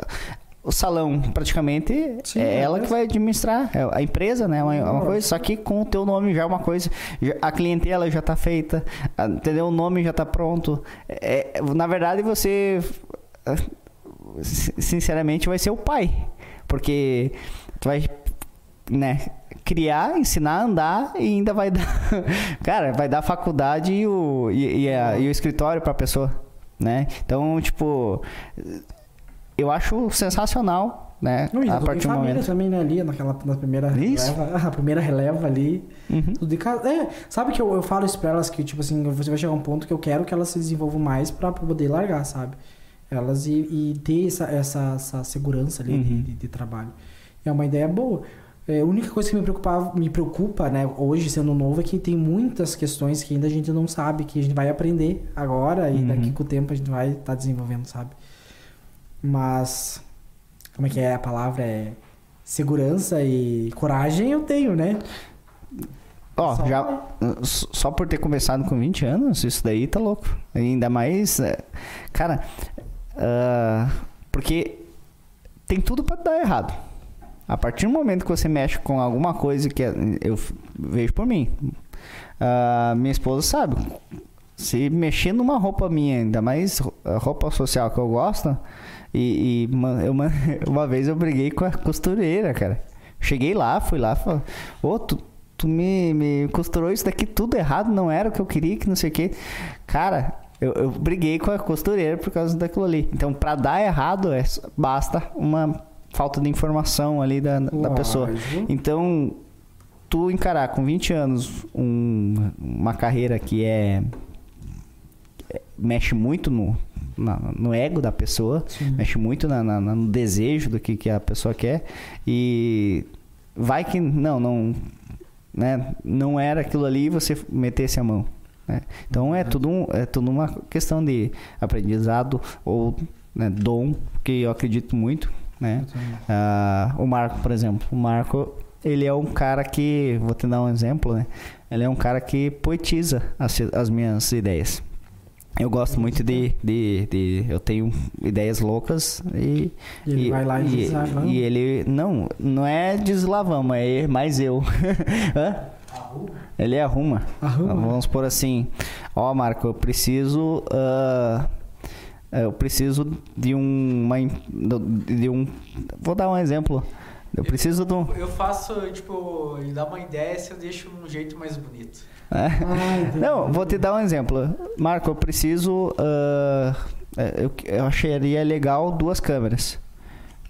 o salão, praticamente, Sim, é é ela que vai administrar. É a empresa, né? É uma, uma coisa. Só que com o teu nome já é uma coisa. A clientela já tá feita. a- Entendeu? O nome já tá pronto. É, na verdade, você. sin- Sinceramente, vai ser o pai. Porque tu vai né, criar, ensinar a andar e ainda vai dar. Cara, vai dar faculdade e o, e, e a- e o escritório pra pessoa, né? Então, tipo, eu acho sensacional, né? Não, a partir do momento. também, né? Ali, naquela, na primeira Isso. releva. A primeira releva ali. Uhum. Tudo de casa. É, sabe que eu, eu falo isso pra elas que, tipo assim, você vai chegar a um ponto que eu quero que elas se desenvolvam mais pra poder largar, sabe? Elas e, e ter essa, essa, essa segurança ali de, Uhum. de, de trabalho. É uma ideia boa. É, a única coisa que me, preocupava, me preocupa, né, hoje sendo novo, é que tem muitas questões que ainda a gente não sabe, que a gente vai aprender agora e Uhum. daqui com o tempo a gente vai estar desenvolvendo, sabe? Mas. Como é que é a palavra? É. Segurança e coragem eu tenho, né? Ó, Só já só por ter começado com 20 anos, isso daí tá louco. Ainda mais, é, cara, ah, porque tem tudo pra dar errado. A partir do momento que você mexe com alguma coisa que é- eu vejo por mim, ah, minha esposa sabe. Se mexer numa roupa minha, ainda mais roupa social que eu gosto, e, e ma- eu, ma- uma vez eu briguei com a costureira, cara. Cheguei lá, fui lá, falei, ô, tu, tu me, me costurou isso daqui tudo errado, não era o que eu queria, que não sei o quê. Cara, eu, eu briguei com a costureira por causa daquilo ali. Então, pra dar errado, é, basta uma falta de informação ali da, da pessoa. Então, tu encarar com 20 anos um- uma carreira que é, é- mexe muito no, na- no ego da pessoa, Sim. mexe muito na- na- no desejo do que, que a pessoa quer e vai que não, não, né, não era aquilo ali e você metesse a mão. né? Então é tudo, um- é tudo uma questão de aprendizado ou né, dom, que eu acredito muito, né? Ah, o Marco, por exemplo. O Marco, ele é um cara que, vou te dar um exemplo, né? Ele é um cara que poetiza as, as minhas ideias. Eu gosto muito de, de, de- Eu tenho ideias loucas e. E ele vai lá e vamos. e ele. Não, não é deslavamos, é mais eu. Hã? Ele arruma. Arruma. Vamos por assim. Ó, Marco, eu preciso. ah, eu preciso de um, uma, de um. Vou dar um exemplo. Eu preciso de um. Eu faço, tipo, e dá uma ideia se eu deixo um jeito mais bonito. É. Ah, entendi. Não, vou te dar um exemplo. Marco, eu preciso. ah, eu, eu acharia legal duas câmeras.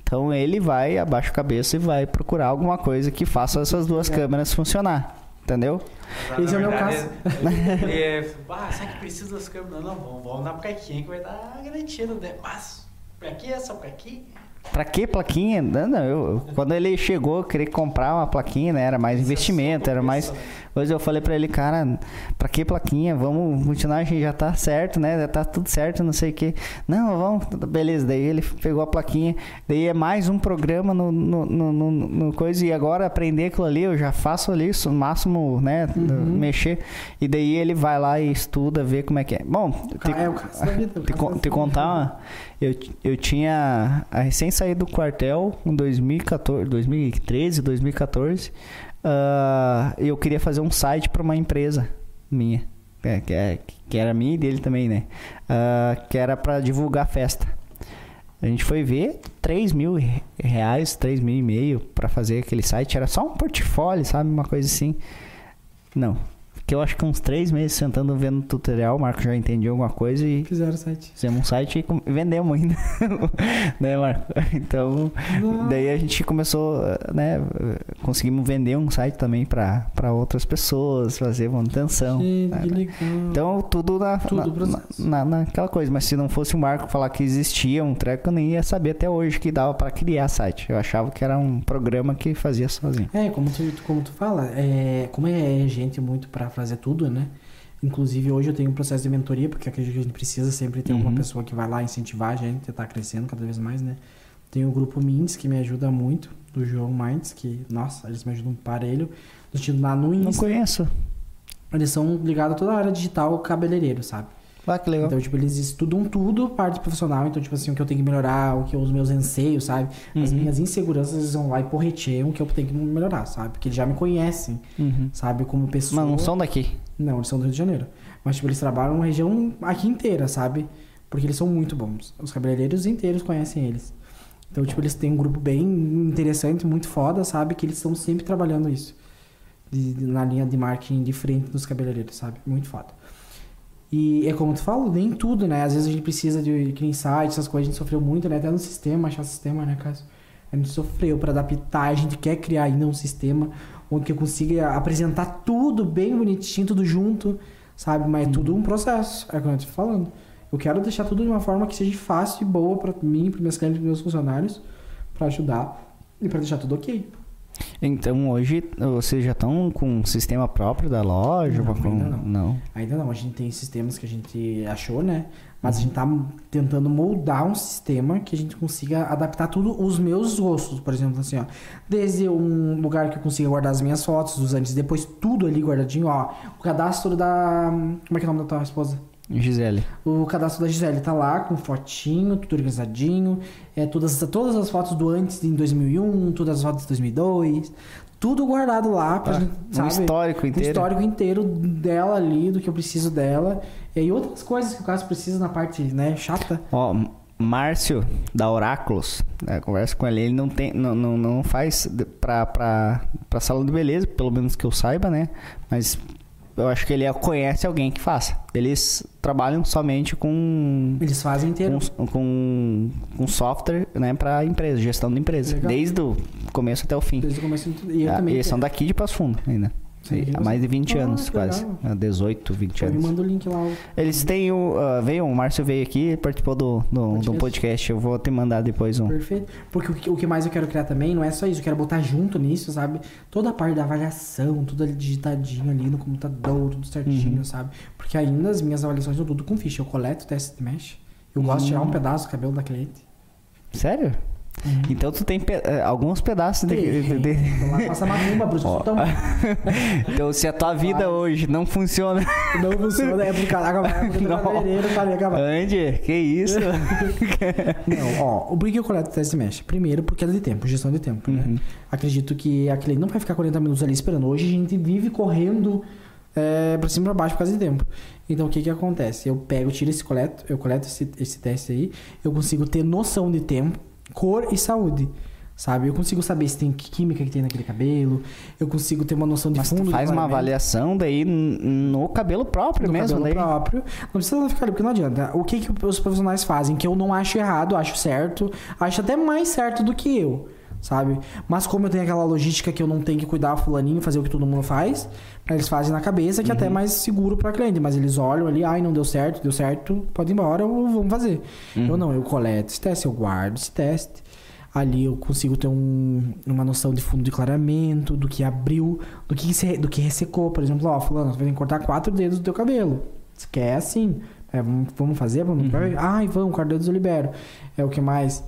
Então ele vai, abaixa a cabeça e vai procurar alguma coisa que faça essas duas câmeras funcionar. Entendeu? Esse é o meu caso. É, ah, será que precisa das câmeras? Não, não, vamos, vamos na plaquinha que vai dar garantia, né? Mas, pra que essa plaquinha? Pra que plaquinha? Não, não, eu, quando ele chegou, eu queria comprar uma plaquinha, né? Era mais investimento, era mais. Hoje eu falei pra ele, cara, pra que plaquinha? Vamos continuar, a gente já tá certo, né? Já tá tudo certo, não sei o quê. Não, vamos, beleza. Daí ele pegou a plaquinha, daí é mais um programa no, no, no, no- no coisa, e agora aprender aquilo ali, eu já faço ali, o máximo, né? Mexer. E daí ele vai lá e estuda, vê como é que é. Bom, te- É te, con- da te contar, uma- eu, eu tinha a recém saído do quartel em 2014, 2013, 2014. ah, eu queria fazer um site para uma empresa minha, que, é- que era minha e dele também, né? Ah, que era para divulgar festa. A gente foi ver 3 mil re- reais, 3 mil e meio para fazer aquele site. Era só um portfólio, sabe? Uma coisa assim. Não. Que eu acho que uns três meses sentando vendo tutorial, o Marco já entendia alguma coisa e Fizeram o site. fizemos um site e vendemos ainda. né, Marco? Então, daí a gente começou, né? Conseguimos vender um site também para outras pessoas, fazer manutenção. Gente, né? que legal. Então, tudo, na, Tudo na- na, naquela coisa. Mas se não fosse o Marco falar que existia um treco, eu nem ia saber até hoje que dava para criar site. Eu achava que era um programa que fazia sozinho. É, como tu, como tu fala, é, como é gente muito pra fazer tudo, né? Inclusive, hoje eu tenho um processo de mentoria, porque acredito que a gente precisa sempre ter Uhum. uma pessoa que vai lá incentivar a gente a estar crescendo cada vez mais, né? Tem o grupo Minds, que me ajuda muito, do João Minds, que, nossa, eles me ajudam um parelho. No sentido lá no Não Insta, conheço. eles são ligados a toda a área digital cabeleireiro, sabe? Ah, que legal. Então, tipo, eles estudam tudo, parte profissional. Então, tipo assim, o que eu tenho que melhorar, o que os meus anseios, sabe? As Uhum. minhas inseguranças, eles vão lá e porreteiam o que eu tenho que melhorar, sabe? Porque eles já me conhecem, Uhum. sabe? Como pessoa. Mas não são daqui. Não, eles são do Rio de Janeiro. Mas, tipo, eles trabalham na região aqui inteira, sabe? Porque eles são muito bons. Os cabeleireiros inteiros conhecem eles. Então, tipo, eles têm um grupo bem interessante, muito foda, sabe? Que eles estão sempre trabalhando isso. De- de- na linha de marketing de frente dos cabeleireiros, sabe? Muito foda. E é como tu falou, nem tudo, né? Às vezes a gente precisa de insights, essas coisas, a gente sofreu muito, né? Até no sistema, achar sistema, né, Cássio? A gente sofreu para adaptar, a gente quer criar ainda um sistema onde eu consiga apresentar tudo bem bonitinho, tudo junto, sabe? Mas é tudo um processo, é o que eu tô falando. Eu quero deixar tudo de uma forma que seja fácil e boa para mim, para meus clientes, para meus funcionários, para ajudar e para deixar tudo ok. Então hoje vocês já estão com um sistema próprio da loja? Não, com... ainda não. não. Ainda não, a gente tem sistemas que a gente achou, né? Mas a gente tá tentando moldar um sistema que a gente consiga adaptar tudo os meus gostos, por exemplo, assim, ó. Desde um lugar que eu consiga guardar as minhas fotos dos antes e depois, tudo ali guardadinho, ó. O cadastro da. Como é que é o nome da tua esposa? Gisele. O cadastro da Gisele tá lá com fotinho, tudo organizadinho. É, todas, todas as fotos do antes em 2001, todas as fotos de 2002. Tudo guardado lá pra Ah, gente, um sabe? histórico Um inteiro. histórico inteiro dela ali, do que eu preciso dela. E outras coisas que o caso precisa na parte, né, chata. Ó, Márcio da Oráculos, né, conversa com ele, ele não tem, não, não, não faz pra, pra, pra salão de beleza, pelo menos que eu saiba, né? Mas eu acho que ele conhece alguém que faça. Eles trabalham somente com Eles fazem inteiro. com, com, com software, né, para empresa, gestão de empresa, Legal. desde o começo até o fim. Desde o começo. E eu Ah, também. eles são daqui de Passo Fundo ainda. Sim, Há mais de 20 Ah, anos, quase. legal. Há 18, 20 Eu me anos. manda o link lá. o- Eles têm o. ah, veio, o Márcio veio aqui, participou do, do, do Podcast. Eu vou te mandar depois um. Perfeito. Porque o que, o que mais eu quero criar também não é só isso, eu quero botar junto nisso, sabe? Toda a parte da avaliação, tudo ali digitadinho ali no computador, tudo certinho, Uhum. sabe? Porque ainda as minhas avaliações são tudo com ficha. Eu coleto teste de mesh. Eu gosto de tirar Hum. um pedaço do cabelo da cliente. Sério? Então tu tem pe- eh, alguns pedaços de. de- de- macumba, por isso que eu sou tão... então, se a tua vida hoje não funciona. Não funciona, é por caraca, falei, acabar. Andy, que isso? Não, ó, o por que eu coleto teste de mesh? Primeiro, porque é de tempo, gestão de tempo, né? Uhum. Acredito que a cliente não vai ficar 40 minutos ali esperando. Hoje a gente vive correndo é, pra cima e pra baixo por causa de tempo. Então o que que acontece? Eu pego, tiro esse coleto, eu coleto esse, esse teste aí, eu consigo ter noção de tempo, cor e saúde. Sabe? Eu consigo saber se tem que química que tem naquele cabelo, eu consigo ter uma noção de Mas fundo. tu faz uma avaliação daí no cabelo próprio no mesmo, cabelo daí. próprio. Não precisa ficar ali, porque não adianta. O que, que os profissionais fazem? Que eu não acho errado, acho certo. Acho até mais certo do que eu, sabe? Mas como eu tenho aquela logística que eu não tenho que cuidar fulaninho, fazer o que todo mundo faz, eles fazem na cabeça, que até é mais seguro pra cliente. Mas eles olham ali, ai, não deu certo, deu certo, pode ir embora ou vamos fazer. Eu não, eu coleto esse teste, eu guardo esse teste. Ali eu consigo ter um- uma noção de fundo de clareamento, do que abriu, do que, se- do que ressecou. Por exemplo, ó, fulano, você vai ter que cortar quatro dedos do teu cabelo. Você quer assim? É, vamos, fazer? Vamos, Ai, vamos, quatro dedos eu libero. É o que mais?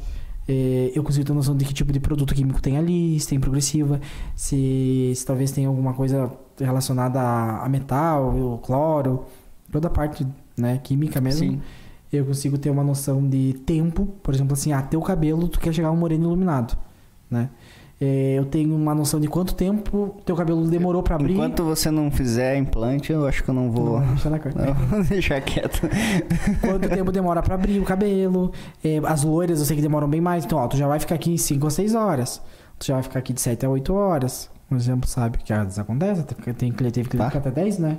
É, eu consigo ter noção de que tipo de produto químico tem ali, se tem progressiva, se, se talvez tem alguma coisa relacionada a, a metal, o cloro, toda a parte né, química mesmo Sim. eu consigo ter uma noção de tempo, por exemplo, assim, ah, teu cabelo, tu quer chegar a um moreno iluminado, né? É, eu tenho uma noção de quanto tempo teu cabelo demorou pra abrir. Enquanto você não fizer implante, eu acho que eu não vou. Não, deixa na. Não, vou deixar quieto. Quanto tempo demora pra abrir o cabelo. É, as loiras eu sei que demoram bem mais. Então, ó, tu já vai ficar aqui em 5 ou 6 horas. Tu já vai ficar aqui de 7 a 8 horas. Um exemplo, sabe? Que às vezes acontece. Tem, tem, cliente- teve que Tá. ficar até 10, né?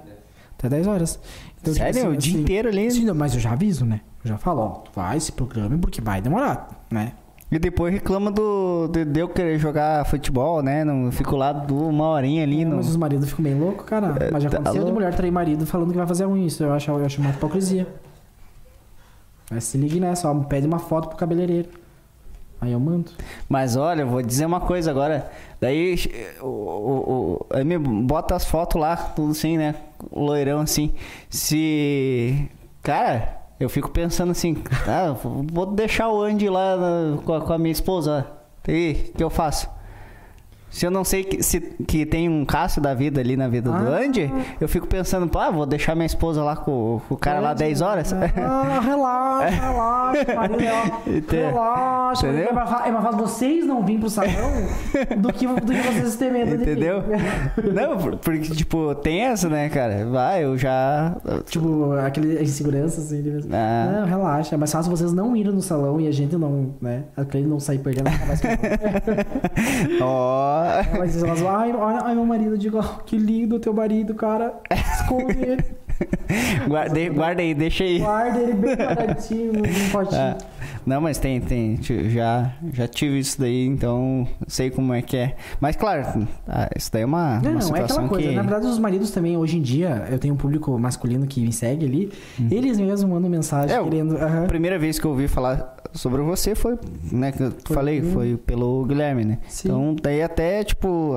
Até 10 horas. Então, tipo Sério? assim, o dia assim, inteiro ali. Sim, mas eu já aviso, né? Eu já falo, ó, tu vai se programe porque vai demorar, né? E depois reclama do, de, de eu querer jogar futebol, né? Não fico lá do- uma horinha ali. É, no... Mas os maridos ficam bem loucos, cara. Mas já tá aconteceu de louco. mulher trair marido falando que vai fazer um isso. Eu acho, eu acho uma hipocrisia. Mas se ligue nessa, ó. Pede uma foto pro cabeleireiro. Aí eu mando. Mas olha, eu vou dizer uma coisa agora. Daí o, o, o, aí me bota as fotos lá, tudo assim, né? Loirão assim. Se. Cara, Eu fico pensando assim, ah, vou deixar o Andy lá na- com, a, com a minha esposa. E o que eu faço? Se eu não sei que, se, que tem um Cássio da vida ali na vida do Ah. Andy, eu fico pensando, pô, ah, vou deixar minha esposa lá com, com o cara lá 10 horas. Ah, relaxa, relaxa, Entendeu? relaxa. Entendeu? É mais fa- é fácil vocês não virem pro salão do que, do que vocês terem medo. Entendeu? Não, por- porque, tipo, tem essa, né, cara? Vai, eu já. Tipo, aquele insegurança, assim. de- Ah. Não, relaxa. É mais fácil vocês não irem no salão e a gente não, né? Pra ele não sair perdendo nunca Mas vão, ai, olha, ai, meu marido, eu digo, "Oh, que lindo teu marido, cara. Esconde ele, Guarda, guarda aí, deixa aí. guarda ele bem baratinho num potinho. Ah, não, mas tem, tem. Já, já tive isso daí, então sei como é que é. Mas claro, ah, isso daí é uma, Não, uma é situação aquela coisa. que. Na verdade, os maridos também, hoje em dia, eu tenho um público masculino que me segue ali. Eles mesmos mandam mensagem Uhum. É, querendo. aham. A primeira vez que eu ouvi falar sobre você foi, né, que eu Foi falei, foi pelo Guilherme, né? Sim. Então, daí até, tipo,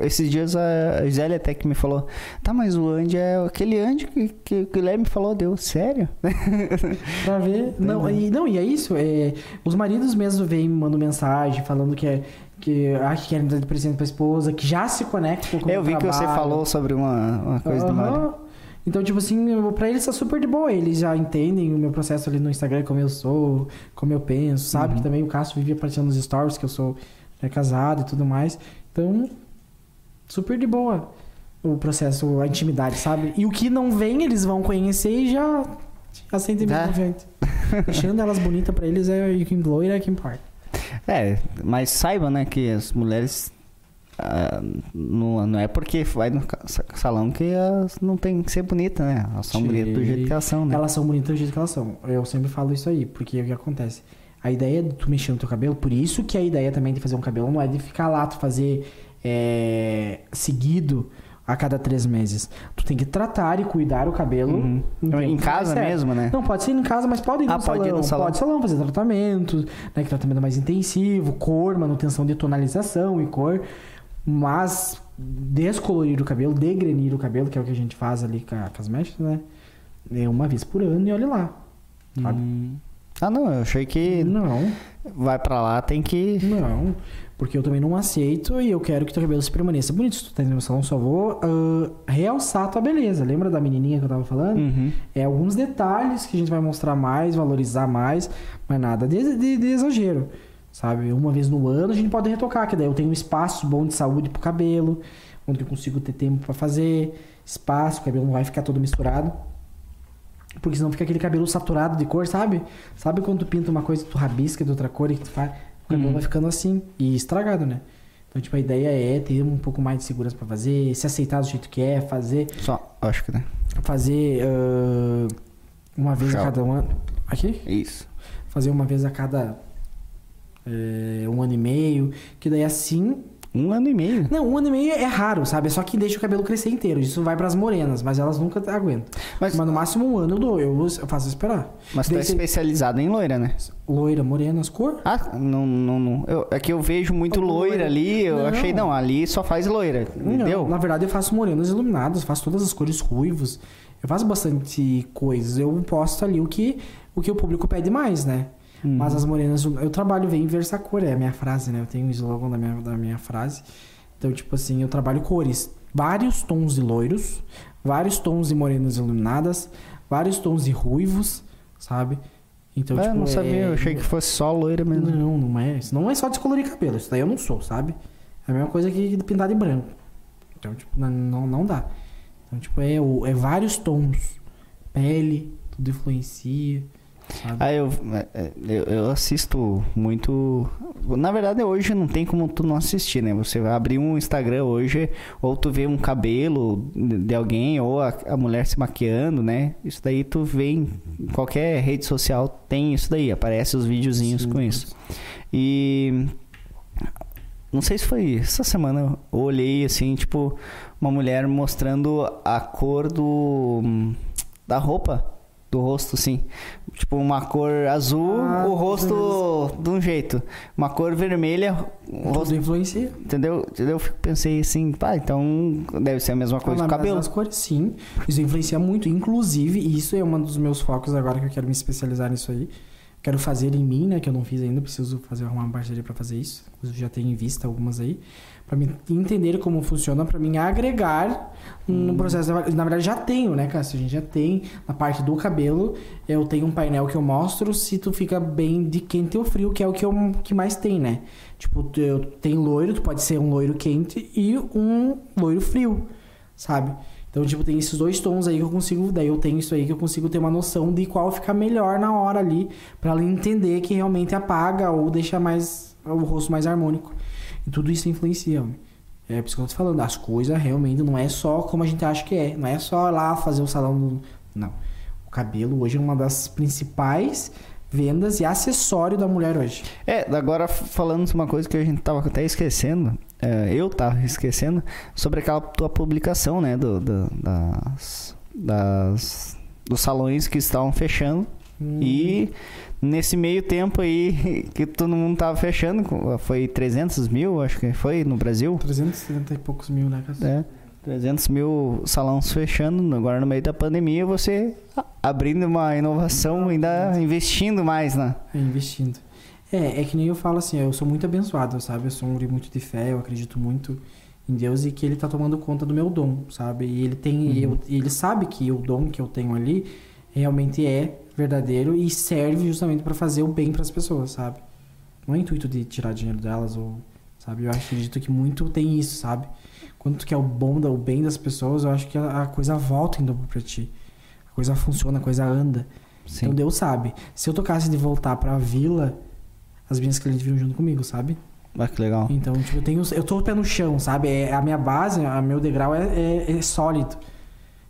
esses dias a Gisele até que me falou, tá, mas o Andy é aquele Andy que, que o Guilherme falou, deu, sério? Pra ver. Não, e, não, e é isso. É, os maridos mesmo vêm me mandando mensagem falando que é. Que, ah, que querem dar de presente pra esposa, que já se conectam com o eu vi que você trabalho. falou sobre uma, uma coisa do Aham. marido. Então, tipo assim, eu- pra eles tá super de boa. Eles já entendem o meu processo ali no Instagram, como eu sou, como eu penso, sabe? Uhum. Que também o Cássio vive aparecendo nos stories, que eu sou né, casado e tudo mais. Então, super de boa o processo, a intimidade, sabe? E o que não vem, eles vão conhecer e já, já sentem mesmo, gente. Deixando elas bonitas pra eles é o que loira é que importa. É, mas saiba, né, que as mulheres. ah, não, não é porque vai no salão que elas não tem que ser bonita, né? Elas são bonitas do jeito que elas são, né? Elas são bonitas do jeito que elas são. Eu sempre falo isso aí, porque é o que acontece. A ideia de tu mexer no teu cabelo, por isso que a ideia também de fazer um cabelo não é de ficar lá, tu fazer é, seguido a cada três meses. Tu tem que tratar e cuidar o cabelo. Uhum. um Em casa mesmo, né? Não, pode ser em casa, mas pode ir, Ah, no, pode ir salão. no salão. Pode ir salão, fazer tratamento, né? Que tratamento mais intensivo, cor, manutenção de tonalização e cor. Mas descolorir o cabelo, degrenir o cabelo, que é o que a gente faz ali com, a- com as mechas, né? É uma vez por ano e olha lá. Sabe? Hum. Ah, não, eu achei que Não, vai pra lá, tem que. não. Porque eu também não aceito e eu quero que teu cabelo se permaneça bonito. Se tu tá indo no salão, só vou ah, realçar a tua beleza. Lembra da menininha que eu tava falando? Uhum. É alguns detalhes que a gente vai mostrar mais, valorizar mais, mas nada de, de- de exagero, sabe? Uma vez no ano a gente pode retocar, que daí eu tenho um espaço bom de saúde pro cabelo, onde eu consigo ter tempo pra fazer, espaço, o cabelo não vai ficar todo misturado. Porque senão fica aquele cabelo saturado de cor, sabe? Sabe quando tu pinta uma coisa, tu rabisca de outra cor e que tu faz, o cabelo Uhum. vai ficando assim e estragado, né? Então, tipo, a ideia é ter um pouco mais de segurança pra fazer, se aceitar do jeito que é, fazer Só, acho que né? fazer ah, uma vez a Tchau. cada um ano. Aqui? Isso. Fazer uma vez a cada eh, um ano e meio. Que daí assim. Um ano e meio. Não, um ano e meio é raro, sabe? É só que deixa o cabelo crescer inteiro. Isso vai pras morenas, mas elas nunca aguentam. Mas, Mas no máximo um ano eu dou. Eu, faço esperar. mas tu é especializado em loira, né? Loira, morenas, cor. Ah, não, não, não. Eu, é que eu vejo muito loira loira? ali, eu Não. achei, não, ali só faz loira, entendeu? Não, na verdade eu faço morenas iluminadas, faço todas as cores ruivos. Eu faço bastante coisas. Eu posto ali o que o, que o público pede mais, né? Uhum. Mas as morenas, eu trabalho bem versacor, é a minha frase, né? Eu tenho o slogan da minha, da minha frase. Então, tipo assim, eu trabalho cores. Vários tons de loiros, vários tons de morenas iluminadas, vários tons de ruivos, sabe? Então, Ah, tipo, não sabia, é- eu achei que fosse só loira mesmo. Não, não é. Isso não é só descolorir cabelo. Isso daí eu não sou, sabe? É a mesma coisa que pintar de branco. Então, tipo, não, não, dá. Então, tipo, é, é vários tons. Pele, tudo influencia. Sabe? Ah, eu, é, eu, eu assisto muito. Na verdade, hoje não tem como tu não assistir, né? Você vai abrir um Instagram hoje, ou tu vê um cabelo de alguém, ou a, a mulher se maquiando, né? Isso daí tu vê em qualquer rede social, tem isso daí, aparece os videozinhos Sim. com isso. E. Não sei se foi essa semana, eu olhei assim, tipo, uma mulher mostrando a cor do. da roupa do rosto, sim. Tipo, uma cor azul, Ah, o rosto de um jeito. Uma cor vermelha, o Tudo rosto. influencia. Entendeu? Eu pensei assim, pá, então deve ser a mesma coisa Ah, do cabelo. As cores, sim. Isso influencia muito. Inclusive, isso é um dos meus focos agora que eu quero me especializar nisso aí. Quero fazer em mim, né? Que eu não fiz ainda. Preciso fazer arrumar uma parceria pra fazer isso. Inclusive, já tenho em vista algumas aí. Pra mim entender como funciona, pra mim agregar no Hum. processo. Na verdade, já tenho, né, Cássio? A gente já tem na parte do cabelo. Eu tenho um painel que eu mostro se tu fica bem de quente ou frio, que é o que, eu, que mais tem, né? Tipo, eu tenho loiro, tu pode ser um loiro quente e um loiro frio, sabe? Então, tipo, tem esses dois tons aí que eu consigo. Daí eu tenho isso aí que eu consigo ter uma noção de qual fica melhor na hora ali, pra ela entender que realmente apaga ou deixa mais o rosto mais harmônico. E tudo isso influencia. homem. É por isso que eu tô falando, as coisas realmente não é só como a gente acha que é. Não é só lá fazer o salão do. Não. O cabelo hoje é uma das principais vendas e acessório da mulher hoje. É, agora falando uma coisa que a gente tava até esquecendo, é, eu tava esquecendo, sobre aquela tua publicação, né, do, do- das, das- dos salões que estavam fechando. Hum. E nesse meio tempo aí que todo mundo tava fechando, foi 300 mil, acho que foi no Brasil. 370 e poucos mil, né, Cássio? É, 300 mil salões fechando, agora no meio da pandemia você abrindo uma inovação, ainda investindo mais, né? É, investindo. É, é que nem eu falo assim, eu sou muito abençoado, sabe? Eu sou um guri muito de fé, eu acredito muito em Deus e que ele tá tomando conta do meu dom, sabe? E ele tem, e eu- e ele sabe que o dom que eu tenho ali realmente é verdadeiro e serve justamente para fazer o bem para as pessoas, sabe? Não é intuito de tirar dinheiro delas ou, sabe? Eu acredito que muito tem isso, sabe? Quando tu quer o bom, o bem das pessoas, eu acho que a, a coisa volta em dobro pra ti. A coisa funciona, a coisa anda. Sim. Então Deus sabe. Se eu tocasse de voltar pra vila, as minhas clientes viram junto comigo, sabe? Ah, que legal. Então, tipo, eu tenho. Eu tô o pé no chão, sabe? É, a minha base, o meu degrau é, é, é sólido.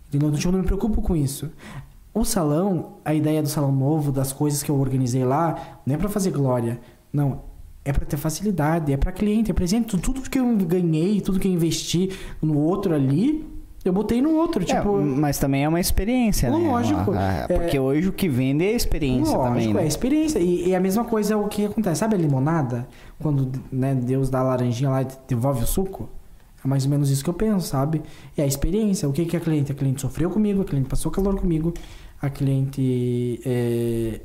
Entendeu? Então, tipo, eu não me preocupo com isso. O salão, a ideia do salão novo, das coisas que eu organizei lá, não é pra fazer glória. Não. É pra ter facilidade, é pra cliente, é presente. Tudo que eu ganhei, tudo que eu investi no outro ali, eu botei no outro. É, Tipo, mas também é uma experiência, né? Lógico. Ah, É- Porque hoje o que vende é experiência Lógico, também, é né? experiência. E, e a mesma coisa é o que acontece. Sabe a limonada? Quando né, Deus dá a laranjinha lá e devolve o suco? É mais ou menos isso que eu penso, sabe? É a experiência. O que, que a cliente? A cliente sofreu comigo, a cliente passou calor comigo, a cliente é,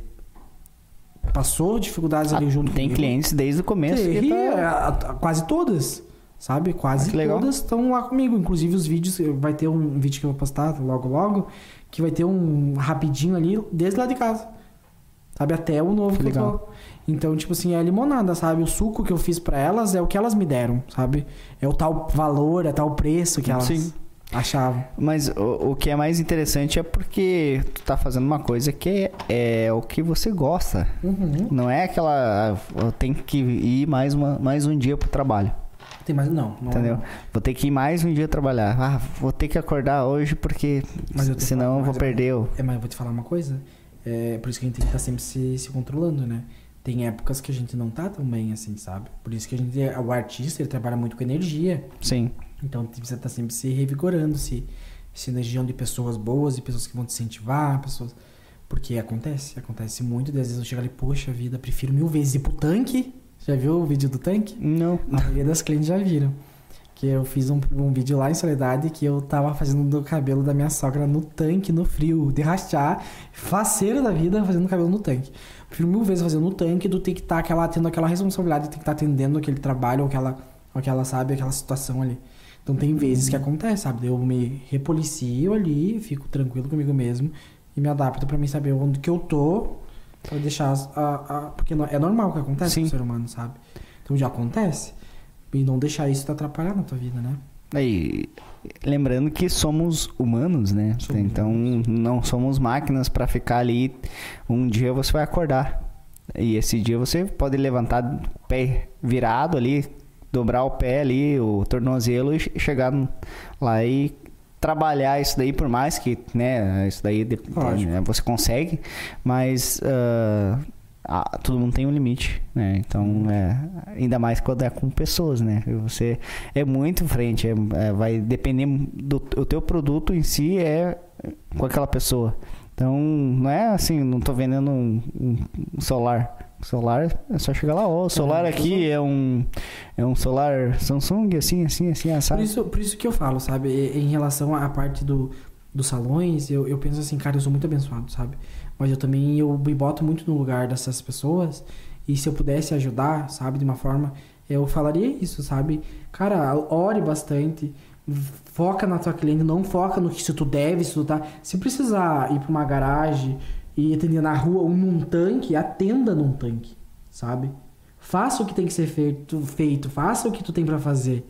passou dificuldades ali Ah, junto Tem comigo. clientes desde o começo Tem, tá- é, quase todas. Sabe? Quase Ah, todas estão lá comigo. Inclusive os vídeos, vai ter um vídeo que eu vou postar logo logo, que vai ter um rapidinho ali, desde lá de casa. Sabe? Até o novo Que que, legal. Então, tipo assim, é a limonada, sabe? O suco que eu fiz pra elas é o que elas me deram, sabe? É o tal valor, é tal preço que elas Sim. Achavam. Mas o, o que é mais interessante é porque tu tá fazendo uma coisa que é, é o que você gosta. Uhum. Não é aquela. ah, Eu tenho que ir mais, uma, mais um dia pro trabalho. Tem mais. Não, não Entendeu? Vou ter que ir mais um dia trabalhar. Ah, vou ter que acordar hoje porque Mas eu senão eu vou mas perder o. É, mas eu vou te falar uma coisa. É por isso que a gente tem que estar sempre se, se controlando, né? Tem épocas que a gente não tá tão bem assim, sabe? Por isso que a gente, o artista, ele trabalha muito com energia. Sim. Então precisa estar sempre se revigorando, se, se energiando de pessoas boas e pessoas que vão te incentivar, pessoas. Porque acontece, acontece muito. E às vezes eu chego ali, poxa vida, prefiro mil vezes ir pro tanque. Já viu o vídeo do tanque? Não. A maioria das clientes já viram. Que eu fiz um, um vídeo lá em Soledade que eu tava fazendo do cabelo da minha sogra no tanque, no frio, de rachar, faceiro da vida, fazendo o cabelo no tanque. Prefiro mil vezes fazer no tanque do ter que estar aquela, tendo aquela responsabilidade de ter que estar atendendo aquele trabalho aquela, aquela, sabe, aquela situação ali. Então tem vezes que acontece, sabe? Eu me repolicio ali, fico tranquilo comigo mesmo e me adapto pra mim saber onde que eu tô pra deixar as- a, a- porque é normal que acontece Sim. com o ser humano, sabe? Então já acontece. E não deixar isso te atrapalhar na tua vida, né? Aí, lembrando que somos humanos, né? Somos então não somos máquinas para ficar ali. Um dia você vai acordar. E esse dia você pode levantar pé virado ali, dobrar o pé ali, o tornozelo e che- chegar lá e trabalhar isso daí por mais que, né, isso daí de- Lógico. né, você consegue, mas ah, todo mundo tem um limite, né? Então, é, ainda mais quando é com pessoas, né? Você é muito frente, é- é, vai depender do o teu produto em si é com aquela pessoa. Então, não é assim, não tô vendendo um, um- um solar. É só chegar lá, ó, o solar aqui é um é um solar Samsung, assim, assim, assim, Por assado. isso, por isso que eu falo, sabe? Em relação à parte do, dos salões, eu, eu penso assim, cara, eu sou muito abençoado, sabe? Mas eu também eu me boto muito no lugar dessas pessoas. E se eu pudesse ajudar, sabe, de uma forma, eu falaria isso, sabe? Cara, ore bastante. Foca na tua cliente, não foca no que se tu deve, se tu tá. Se precisar ir pra uma garagem e atender na rua ou num tanque, atenda num tanque, sabe? Faça o que tem que ser feito, feito faça o que tu tem pra fazer.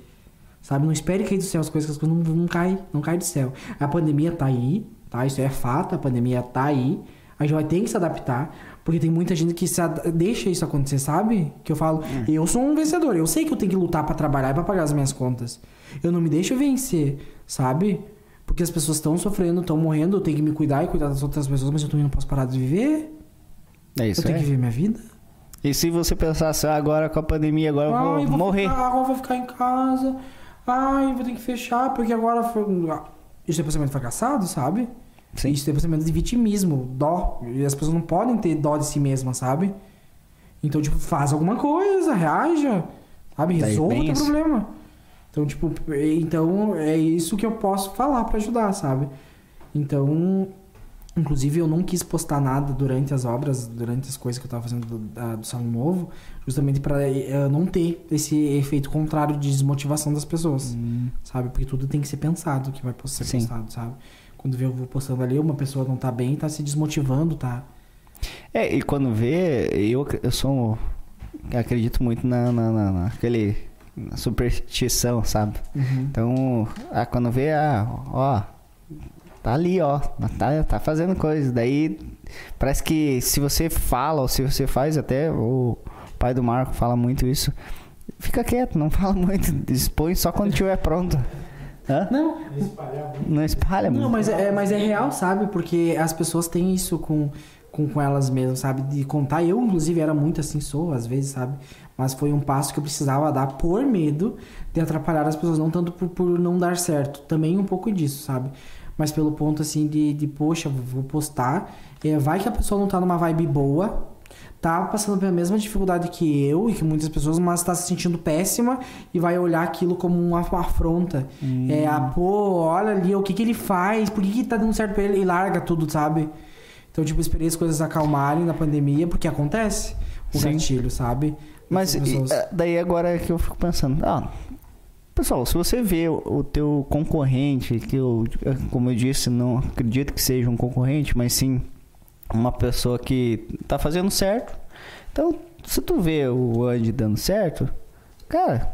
Sabe? Não espere cair do céu as coisas, que as coisas não, não caem, não cai do céu. A pandemia tá aí, tá? Isso é fato, a pandemia tá aí. A gente vai ter que se adaptar, porque tem muita gente que deixa isso acontecer, sabe? Que eu falo, eu sou um vencedor, eu sei que eu tenho que lutar pra trabalhar e pra pagar as minhas contas. Eu não me deixo vencer, sabe? Porque as pessoas estão sofrendo, estão morrendo, eu tenho que me cuidar e cuidar das outras pessoas, mas eu também não posso parar de viver. É isso eu tenho é. que viver minha vida. E se você pensasse "Ah, agora com a pandemia, agora eu Ai, vou morrer. Ficar, agora eu vou ficar em casa. Ai, vou ter que fechar, porque agora foi. Isso é pensamento fracassado, sabe? Sim. Isso é pensamento de vitimismo, dó. E as pessoas não podem ter dó de si mesmas, sabe? Então, tipo, faz alguma coisa, reaja, sabe? Resolva o teu problema. Então, tipo, então é isso que eu posso falar pra ajudar, sabe? Então, inclusive eu não quis postar nada durante as obras, durante as coisas que eu tava fazendo do, da- do salão novo, justamente pra eh, não ter esse efeito contrário de desmotivação das pessoas, sabe? Porque tudo tem que ser pensado que vai ser Sim. postado, sabe? Quando vê eu vou postando ali, uma pessoa não tá bem, tá se desmotivando, tá? É, e quando vê, eu, eu sou. eu acredito muito na, na, na, naquele. Superstição, sabe? Uhum. Então, ah, quando vê, ah, ó, tá ali, ó, tá, tá fazendo coisa. Daí, parece que se você fala ou se você faz, até o pai do Marco fala muito isso, fica quieto, não fala muito, expõe só quando estiver pronto. Hã? Não, Não espalha Não, muito. mas é, mas é real, sabe? Porque as pessoas têm isso com, com, com elas mesmas, sabe? De contar. Eu, inclusive, era muito assim, sou, às vezes, sabe? Mas foi um passo que eu precisava dar por medo de atrapalhar as pessoas, não tanto por, por não dar certo. Também um pouco disso, sabe? Mas pelo ponto, assim, de, de poxa, vou postar. É, vai que a pessoa não tá numa vibe boa, tá passando pela mesma dificuldade que eu e que muitas pessoas, mas tá se sentindo péssima e vai olhar aquilo como uma, uma afronta. É, ah, pô, olha ali, o que que ele faz, por que que tá dando certo pra ele e larga tudo, sabe? Então, tipo, esperei as coisas acalmarem na pandemia, porque acontece o Sim. gatilho, sabe? Mas As e, é, daí agora é que eu fico pensando, ah, pessoal, se você vê o, o teu concorrente, que eu, como eu disse, não acredito que seja um concorrente, mas sim uma pessoa que tá fazendo certo. Então, se tu vê o Andy dando certo, cara,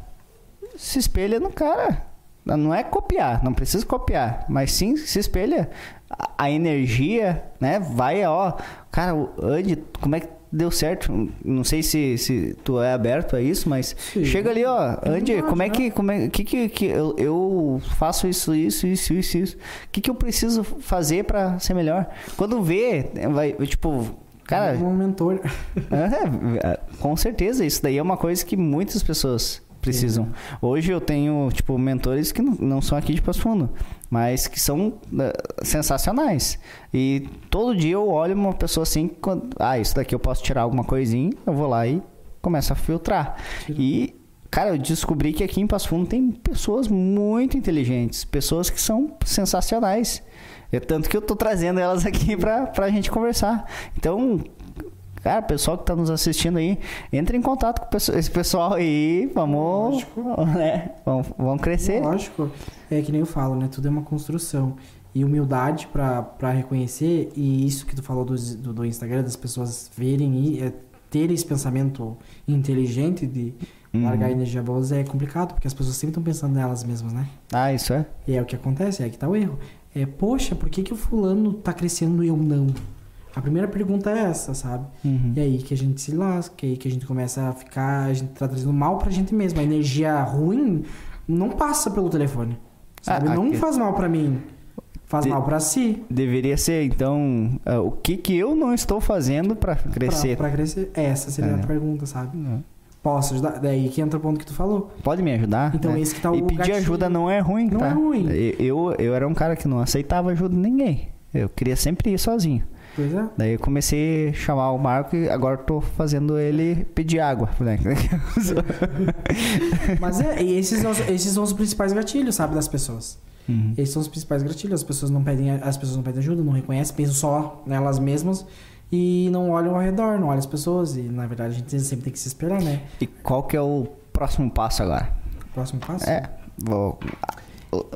se espelha no cara. Não é copiar, não precisa copiar, mas sim se espelha. A, a energia, né? Vai, ó, cara, o Andy, como é que deu certo? Não sei se, se tu é aberto a isso, mas Sim. chega ali, ó, Andy, como é que, como é que, que, que eu, eu faço isso, isso, isso, isso, isso? O que, que eu preciso fazer pra ser melhor? Quando vê, vai, tipo, cara, um mentor. é, com certeza, isso daí é uma coisa que muitas pessoas precisam. Hoje eu tenho, tipo, mentores que não, não são aqui de Passo Fundo, mas que são eh, sensacionais. E todo dia eu olho uma pessoa assim, quando, ah, isso daqui eu posso tirar alguma coisinha, eu vou lá e começo a filtrar. E, cara, eu descobri que aqui em Passo Fundo tem pessoas muito inteligentes, pessoas que são sensacionais. É tanto que eu tô trazendo elas aqui pra, pra gente conversar. Então, Cara, pessoal que tá nos assistindo aí, entre em contato com esse pessoal aí, vamos, né? Vamos, vamos crescer. Lógico, é que nem eu falo, né? Tudo é uma construção. E humildade pra pra reconhecer, e isso que tu falou do, do, do Instagram, das pessoas verem e é, terem esse pensamento inteligente de Uhum. largar energia boa é complicado, porque as pessoas sempre estão pensando nelas mesmas, né? Ah, isso é? E é o que acontece, é que tá o erro. É, poxa, por que, que o fulano tá crescendo e eu não? A primeira pergunta é essa, sabe? Uhum. E aí que a gente se lasca, e aí que a gente começa a ficar, a gente tá trazendo mal pra gente mesmo. A energia ruim não passa pelo telefone. Sabe? Ah, não aqui- faz mal pra mim. Faz De- mal pra si. Deveria ser, então, ah, o que que eu não estou fazendo pra crescer? Pra crescer. Essa seria É. a pergunta, sabe? Não. Posso ajudar? Daí que entra o ponto que tu falou. Pode me ajudar? Então né? esse que tá o E pedir gatilho. ajuda não é ruim, Não tá? é ruim. Eu, eu era um cara que não aceitava ajuda de ninguém. Eu queria sempre ir sozinho. Pois é. Daí eu comecei a chamar o Marco e agora tô fazendo ele pedir água. né? Mas é, e esses, são os- esses são os principais gatilhos, sabe, das pessoas. Uhum. Esses são os principais gatilhos. As pessoas não pedem, as pessoas não pedem ajuda, não reconhecem, pensam só nelas mesmas e não olham ao redor, não olham as pessoas. E na verdade a gente sempre tem que se esperar, né? E qual que é o próximo passo agora? Próximo passo? É, vou-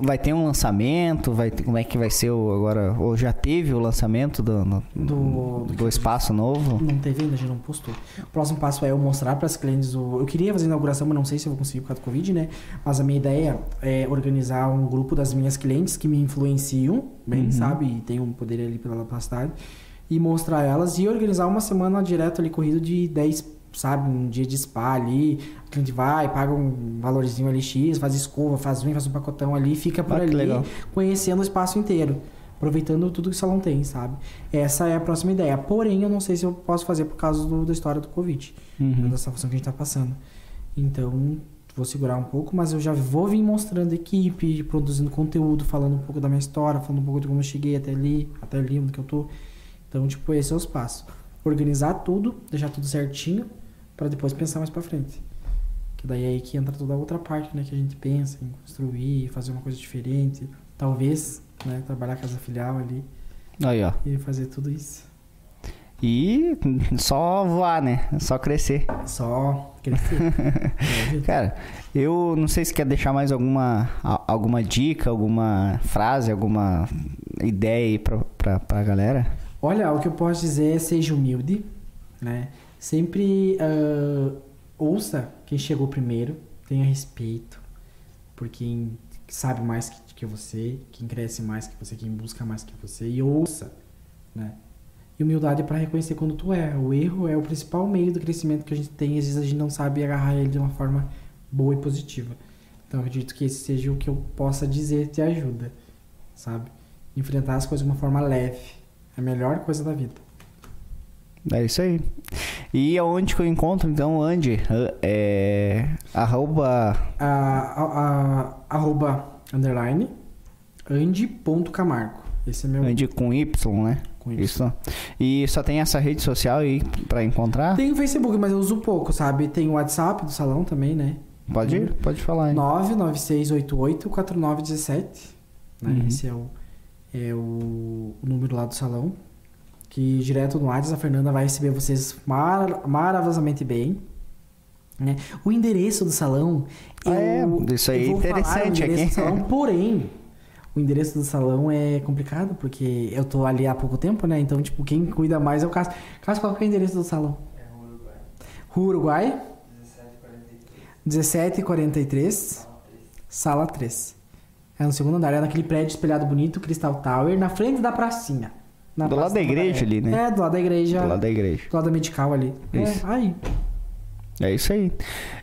vai ter um lançamento, vai ter- como é que vai ser o agora, ou já teve o lançamento do, no- Do- do, espaço novo? Não teve ainda, a gente não postou. O próximo passo é eu mostrar para as clientes o. Eu queria fazer a inauguração, mas não sei se eu vou conseguir por causa do Covid, né? Mas a minha ideia é organizar um grupo das minhas clientes que me influenciam, bem, Uhum. sabe? E tem um poder ali pela capacidade. E mostrar elas e organizar uma semana direto ali, corrido de 10, sabe? Um dia de spa ali. A cliente vai, paga um valorzinho ali X, faz escova, faz vem, faz um pacotão ali, fica por Ah, ali, legal. conhecendo o espaço inteiro. Aproveitando tudo que o salão tem, sabe? Essa é a próxima ideia. Porém, eu não sei se eu posso fazer por causa do- da história do Covid. Uhum. Da situação que a gente tá passando. Então, vou segurar um pouco, mas eu já vou vir mostrando equipe, produzindo conteúdo, falando um pouco da minha história, falando um pouco de como eu cheguei até ali, até ali onde que eu tô. Então, tipo, esse é os passos. Organizar tudo, deixar tudo certinho, para depois pensar mais pra frente. Que daí é aí que entra toda a outra parte, né? Que a gente pensa em construir, fazer uma coisa diferente. Talvez, né? Trabalhar essa filial ali Aí, ó. e fazer tudo isso. E só voar, né? Só crescer. Só crescer. É, Cara, eu não sei se quer deixar mais alguma, alguma dica, alguma frase, alguma ideia aí pra, pra, pra galera. Olha, o que eu posso dizer é seja humilde, né? Sempre ah, ouça quem chegou primeiro, tenha respeito por quem sabe mais que, que você, quem cresce mais que você, quem busca mais que você e ouça, né? E humildade para reconhecer quando tu erra. O erro é o principal meio do crescimento que a gente tem, às vezes a gente não sabe agarrar ele de uma forma boa e positiva. Então eu acredito que esse seja o que eu possa dizer te ajuda, sabe? Enfrentar as coisas de uma forma leve. É a melhor coisa da vida. É isso aí. E aonde que eu encontro, então, Andy? Ah, É. Arroba. A, a, a- arroba underline andi.camargo. Esse é meu. Andy com Y, né? com Y. Isso. E só tem essa rede social aí pra encontrar? Tem o Facebook, mas eu uso pouco, sabe? Tem o WhatsApp do salão também, né? Pode ir? Pode falar aí. 996884917. Né? Uhum. Esse é, o, é o número lá do salão. Que direto no WhatsApp a Fernanda vai receber vocês mar, maravilhosamente bem. Né? O endereço do salão. Ah, é? Isso aí eu é interessante falar o endereço aqui. do salão, porém, o endereço do salão é complicado, porque eu tô ali há pouco tempo, né? Então, tipo, quem cuida mais é o Cássio. Cássio, qual que é o endereço do salão? Rua Uruguai. 1743. Sala 3. É no segundo andar, é naquele prédio espelhado bonito, Crystal Tower, na frente da pracinha. Na Do lado da igreja Tamandaré. ali, né? É, do lado da igreja. Do lado da igreja. do lado da medical ali. Isso. É, aí. É isso aí.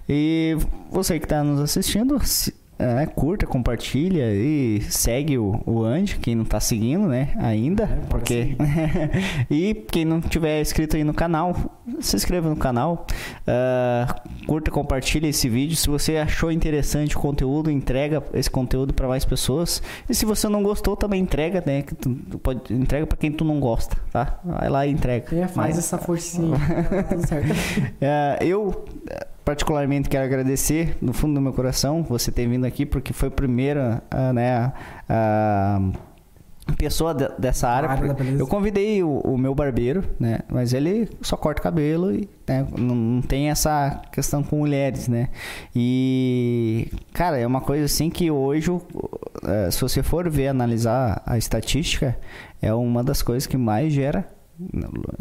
E você que está nos assistindo, se- é, curta, compartilha e segue o, o Andy, quem não está seguindo, né, ainda, É, porque e quem não tiver inscrito aí no canal, se inscreva no canal, ah, curta, compartilha esse vídeo. Se você achou interessante o conteúdo, entrega esse conteúdo para mais pessoas. E se você não gostou, também entrega, né? que tu- tu pode entrega para quem tu não gosta, tá? Vai lá e entrega. É, faz Mas- essa forcinha. tá tudo certo. é, eu, particularmente, quero agradecer no fundo do meu coração você ter vindo aqui, porque foi a primeira ah, né, a pessoa de- dessa área. área eu convidei o, o meu barbeiro, né? Mas ele só corta cabelo e né, não, não tem essa questão com mulheres, né? E, cara, é uma coisa assim que hoje, eh, se você for ver, analisar a estatística, é uma das coisas que mais gera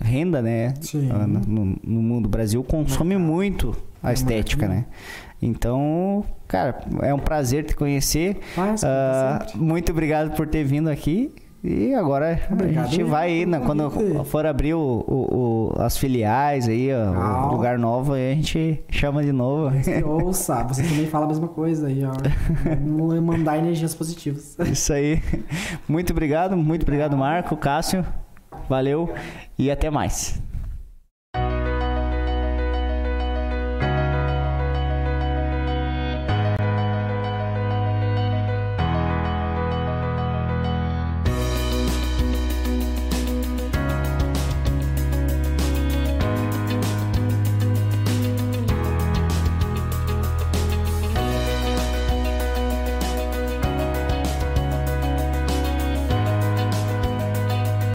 renda, né? Sim. Ah, No, no- mundo. O Brasil consome muito a É, estética, né? Então, cara, é um prazer te conhecer. Faz, Ah, conta sempre. muito obrigado por ter vindo aqui. E agora Obrigado a gente vai aí, né, quando for abrir o, o- o- as filiais aí, ó, Ah. o lugar novo, aí a gente chama de novo. Ouça, você também fala a mesma coisa aí, ó. Vamos mandar energias positivas. Isso aí. Muito obrigado, muito obrigado, Marco, Cássio. Valeu e até mais.